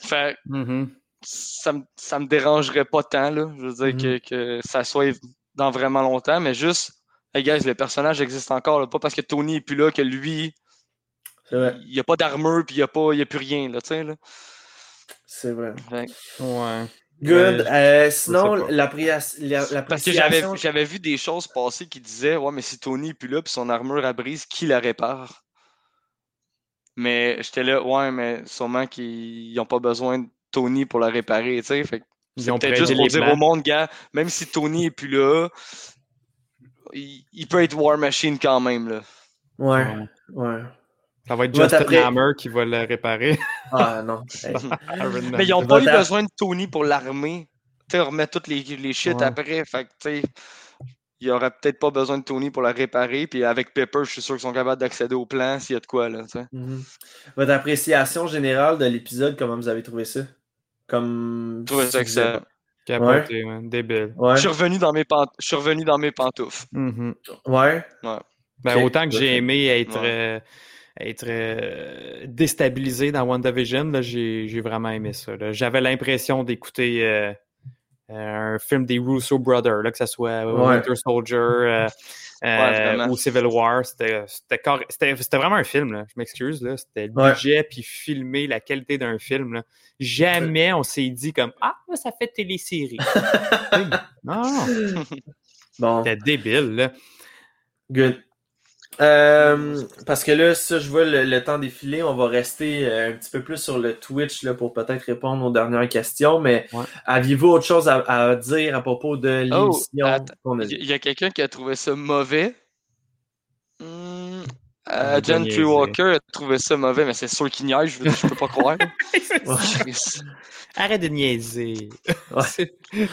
Fait que Mhm. ça, me- ça me dérangerait pas tant, là. Je veux dire Mhm. que, que ça soit dans vraiment longtemps, mais juste, hey guys, le personnage existe encore, pas parce que Tony est plus là que lui. Il n'y a pas d'armure puis il n'y a, pas- il y a plus rien, là, tu sais, là. C'est vrai. Ouais. Good. Mais Euh, sinon, l'appréciation. la- Parce que j'avais vu des choses passer qui disaient Ouais, mais si Tony est plus là puis son armure à brise, qui la répare? Mais j'étais là, ouais, mais sûrement qu'ils n'ont pas besoin de Tony pour la réparer, tu sais. Fait c'est peut-être juste pour dire au monde, gars, même si Tony est plus là, il, il peut être War Machine quand même, là. Ouais, ouais. Ça va être Justin après. Hammer qui va le réparer. Ah non. [LAUGHS] Hey. [LAUGHS] Mais ils n'ont pas eu besoin de Tony pour l'armée. Tu sais, remettre toutes les, les shit Ouais. après. Fait que, tu sais, il n'y aurait peut-être pas besoin de Tony pour la réparer. Puis avec Pepper, je suis sûr qu'ils sont capables d'accéder au plan s'il y a de quoi, là. Mhm. Votre appréciation générale de l'épisode, comment vous avez trouvé ça? Comme. Je ça excellent. Capoté, man. Débile. Ouais. Je suis revenu dans mes pant- je suis revenu dans mes pantoufles. Mhm. Ouais. Ben, Ok. autant que j'ai aimé être, Ouais. euh, être euh, déstabilisé dans WandaVision, là, j'ai j'ai vraiment aimé ça. là. J'avais l'impression d'écouter euh, euh, un film des Russo Brothers, là, que ce soit Ouais. Winter Soldier [LAUGHS] euh, ou Civil War. C'était c'était c'était- c'était vraiment un film, là. je m'excuse. là. C'était le Ouais. budget puis filmer la qualité d'un film. là. Jamais on s'est dit comme Ah, ça fait télésérie. [LAUGHS] non, Bon. c'était débile. Là. Good. Euh, parce que là, ça, je vois le, le temps défiler. On va rester euh, un petit peu plus sur le Twitch là, pour peut-être répondre aux dernières questions. Mais Ouais. aviez-vous autre chose à, à dire à propos de Oh, l'émission attends. qu'on a Il y- vue? il y a quelqu'un qui a trouvé ça mauvais? Euh, doit Gentry niaiser. Walker a trouvé ça mauvais, mais c'est sûr qu'il niaise, je, je peux pas croire. [LAUGHS] Arrête de niaiser. Ouais. [LAUGHS]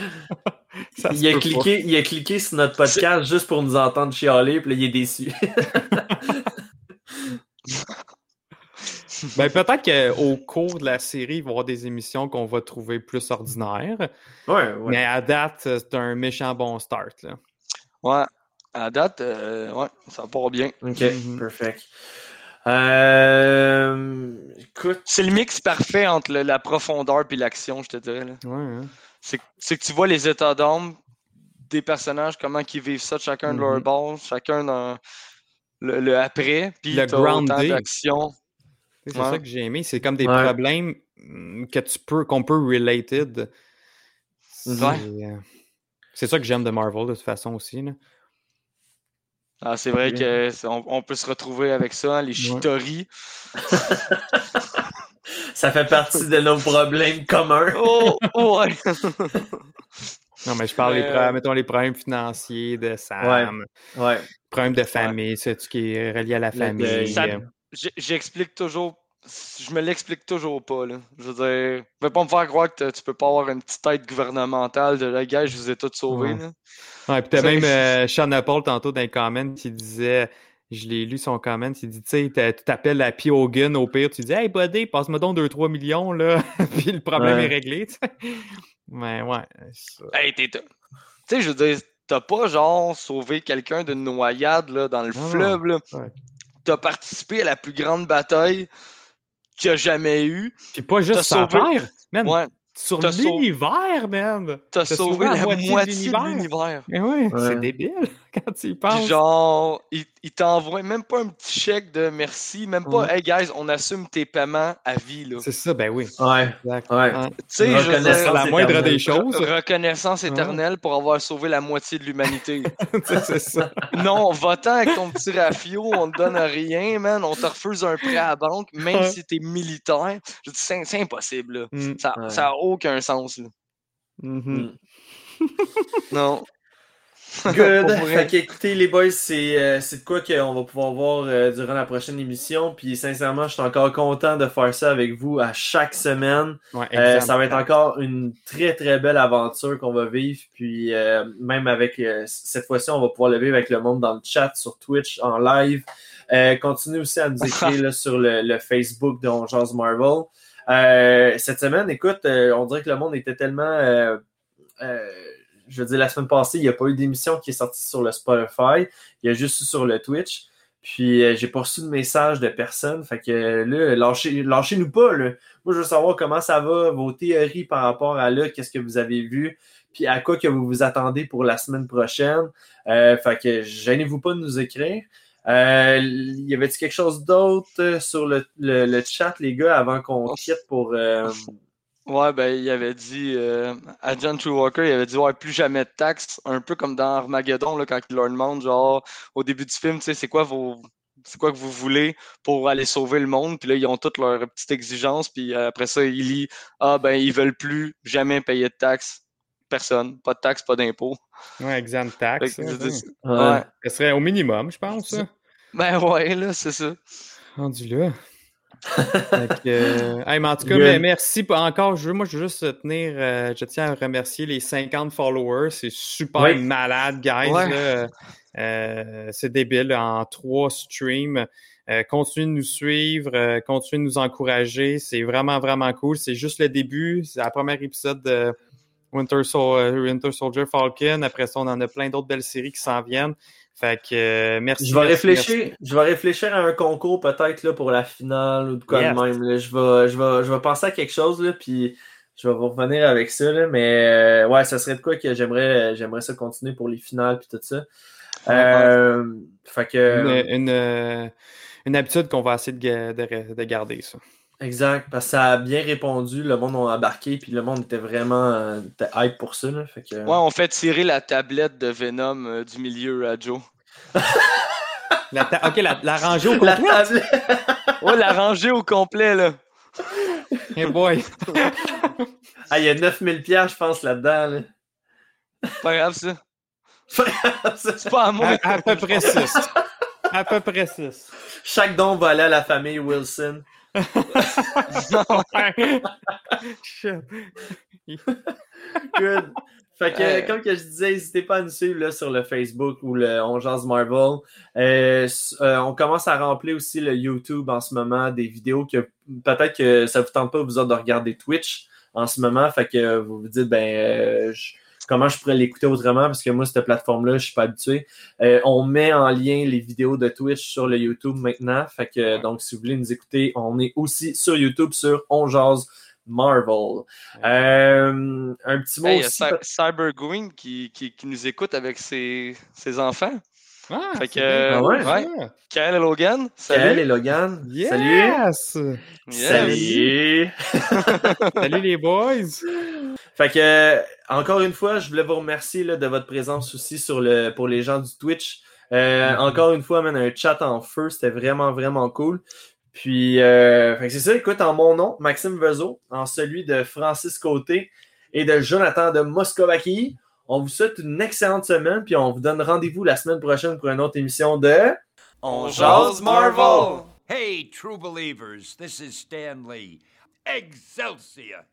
[LAUGHS] Il a, cliqué, il a cliqué sur notre podcast juste pour nous entendre chialer, puis là, il est déçu. [LAUGHS] Ben, peut-être qu'au cours de la série, il va y avoir des émissions qu'on va trouver plus ordinaires. ouais, ouais. Mais à date, c'est un méchant bon start. Là. Ouais. À date, euh, ouais, ça part bien. Ok, Mhm. perfect. Euh, écoute, C'est le mix parfait entre le- la profondeur et l'action, je te dirais. là. Ouais, hein. C'est c'est que tu vois les états d'âme des personnages, comment ils vivent ça, chacun de leur Mhm. bord, chacun dans le, le après, puis Le groundé. d'action. C'est Ouais. ça que j'ai aimé. C'est comme des Ouais. problèmes mm, que tu peux, qu'on peut related. C'est Ouais. euh, c'est ça que j'aime de Marvel de toute façon aussi. Là. Ah, c'est vrai que c'est- on, on peut se retrouver avec ça, hein, les Chitori. [LAUGHS] ça fait partie de nos problèmes communs. [LAUGHS] Oh, oh, ouais. Non, mais je parle des euh, problèmes, mettons les problèmes financiers de Sam, Ouais. problèmes de famille, c'est tout ce qui est relié à la Le famille. euh, J'explique toujours. Je me l'explique toujours pas. Là. Je veux dire, ne pas me faire croire que tu peux pas avoir une petite tête gouvernementale de la gars, je vous ai tous sauvés. Ouais. Ouais, puis t'as même euh, Sean Paul tantôt dans les comments qui disait, je l'ai lu son comment, il dit, tu sais, tu t'appelles la P. Hogan au pire, tu dis, hey buddy, passe-moi donc 2-3 millions, là, [LAUGHS] puis le problème Ouais. est réglé, tu sais. Mais ouais, ça- Hey, t'es- Tu sais, je veux dire, t'as pas genre sauvé quelqu'un d'une noyade là, dans le fleuve. Là. Ouais. T'as participé à la plus grande bataille qu'il y a jamais eu. Puis pas juste sa sauvé- terre, man, Ouais, sur l'univers, man. t'as T'as sauvé sauvé la moitié moitié, de l'univers. Eh ouais, Ouais. c'est débile quand tu y penses. genre, il, il t'envoie même pas un petit chèque de merci, même pas, Ouais. hey guys, on assume tes paiements à vie. Là. C'est ça, ben oui. Ouais. Exact. Ouais. Tu sais, je veux Reconnaissance dire, la moindre éternelle. des choses. reconnaissance éternelle pour avoir sauvé la moitié de l'humanité. [LAUGHS] c'est c'est ça. non, va-t'en avec ton petit rafio, on te donne rien, man, on te refuse un prêt à la banque, même Ouais. si t'es militaire. Je dis, c'est c'est impossible, là. Mm. Ça Ouais. n'a aucun sens, là. Mhm. [LAUGHS] Non. [LAUGHS] Good. Fait qu'écoutez, les boys, c'est euh, de quoi qu'on va pouvoir voir euh, durant la prochaine émission. Puis sincèrement, je suis encore content de faire ça avec vous à chaque semaine. Ouais, Euh, ça va être encore une très très belle aventure qu'on va vivre. Puis même avec cette fois-ci, on va pouvoir le vivre avec le monde dans le chat, sur Twitch, en live. Continuez aussi à nous [LAUGHS] écrire là, sur le, le Facebook de On Jase Marvel. Cette semaine, écoute, on dirait que le monde était tellement. Euh, euh, je veux dire, la semaine passée, il n'y a pas eu d'émission qui est sortie sur le Spotify. Il y a juste sur le Twitch. Puis euh, j'ai pas reçu de message de personne. Fait que euh, là, lâchez, lâchez-nous pas. Là. Moi, je veux savoir comment ça va, vos théories par rapport à là, qu'est-ce que vous avez vu, puis à quoi que vous vous attendez pour la semaine prochaine. Euh, fait que gênez-vous pas de nous écrire. Euh, y avait-il quelque chose d'autre euh, sur le, le, le chat, les gars, avant qu'on quitte pour. Euh, Ouais, ben, il avait dit euh, à John True Walker, il avait dit Ouais, plus jamais de taxes, un peu comme dans Armageddon, là, quand il leur demande, genre, au début du film, tu sais, c'est quoi vos. C'est quoi que vous voulez pour aller sauver le monde? Puis là, ils ont toutes leurs petites exigences. Puis après ça, il lit Ah, ben, ils veulent plus jamais payer de taxes. Personne. Pas de taxes, pas d'impôts. Ouais, exam tax. Fait que, ouais. c'est- Ouais. ouais. Ça serait au minimum, je pense. ça. Ben ouais, là, c'est ça. Rendu là. Euh, hey, mais en tout cas, mais merci encore. Je veux, moi, je veux juste tenir, euh, je tiens à remercier les 50 followers. C'est super Oui. malade, guys. Ouais. Euh, c'est débile en trois streams. Continuez de nous suivre, continuez de nous encourager. C'est vraiment, vraiment cool. C'est juste le début. C'est la première épisode de Winter, Sol- Winter Soldier Falcon. Après ça, on en a plein d'autres belles séries qui s'en viennent. Fait que euh, merci. Je vais merci, réfléchir, je vais réfléchir à un concours peut-être là pour la finale ou de quoi de même. là. Je vais, je vais, je vais penser à quelque chose là, puis je vais vous revenir avec ça là. Mais euh, ouais, ça serait de quoi que j'aimerais, j'aimerais ça continuer pour les finales puis tout ça. Euh, fait que Une, une, une habitude qu'on va essayer de, de- de garder, ça. Exact, parce que ça a bien répondu, le monde a embarqué puis le monde était vraiment euh, était hype pour ça là. Fait que Ouais, on fait tirer la tablette de Venom euh, du milieu à Joe. [LAUGHS] La ta- ok, la, la rangée au la complet? tablette. Ouais, la rangée au complet, là. Hey boy. [LAUGHS] Ah, il y a 9000 pièces je pense là-dedans là. Pas grave, ça. C'est pas à moi. À, à peu près 6. À peu près 6. Chaque don va aller à la famille Wilson. Shit. Good. Fait que, Euh. comme que je disais, n'hésitez pas à nous suivre là, sur le Facebook ou le On Jase Marvel. Euh, euh, on commence à remplir aussi le YouTube en ce moment, des vidéos que peut-être que ça vous tente pas vous autres de regarder Twitch en ce moment. Fait que vous vous dites, ben, je- comment je pourrais l'écouter autrement parce que moi, cette plateforme-là, je suis pas habitué. Euh, on met en lien les vidéos de Twitch sur le YouTube maintenant. Fait que, donc, si vous voulez nous écouter, on est aussi sur YouTube sur On Jase Marvel. Euh, un petit mot Hey, il y a aussi. Cy- Cyber Green qui, qui, qui nous écoute avec ses, ses enfants. Ah, Fait que. Ah ouais? ouais. Kyle et Logan, Kael salut. et Logan. Yes! Salut. Yes. Salut. [LAUGHS] Salut les boys! Fait que, euh, encore une fois, je voulais vous remercier là, de votre présence aussi sur le, pour les gens du Twitch. Euh, Mhm. Encore une fois, man, un chat en feu, c'était vraiment, vraiment cool. Puis, euh, c'est ça, écoute, en mon nom, Maxime Vezo, en celui de Francis Côté et de Jonathan de Moscovaki, on vous souhaite une excellente semaine, puis on vous donne rendez-vous la semaine prochaine pour une autre émission de... On jase Marvel. Hey, true believers, this is Stan Lee. Excelsior!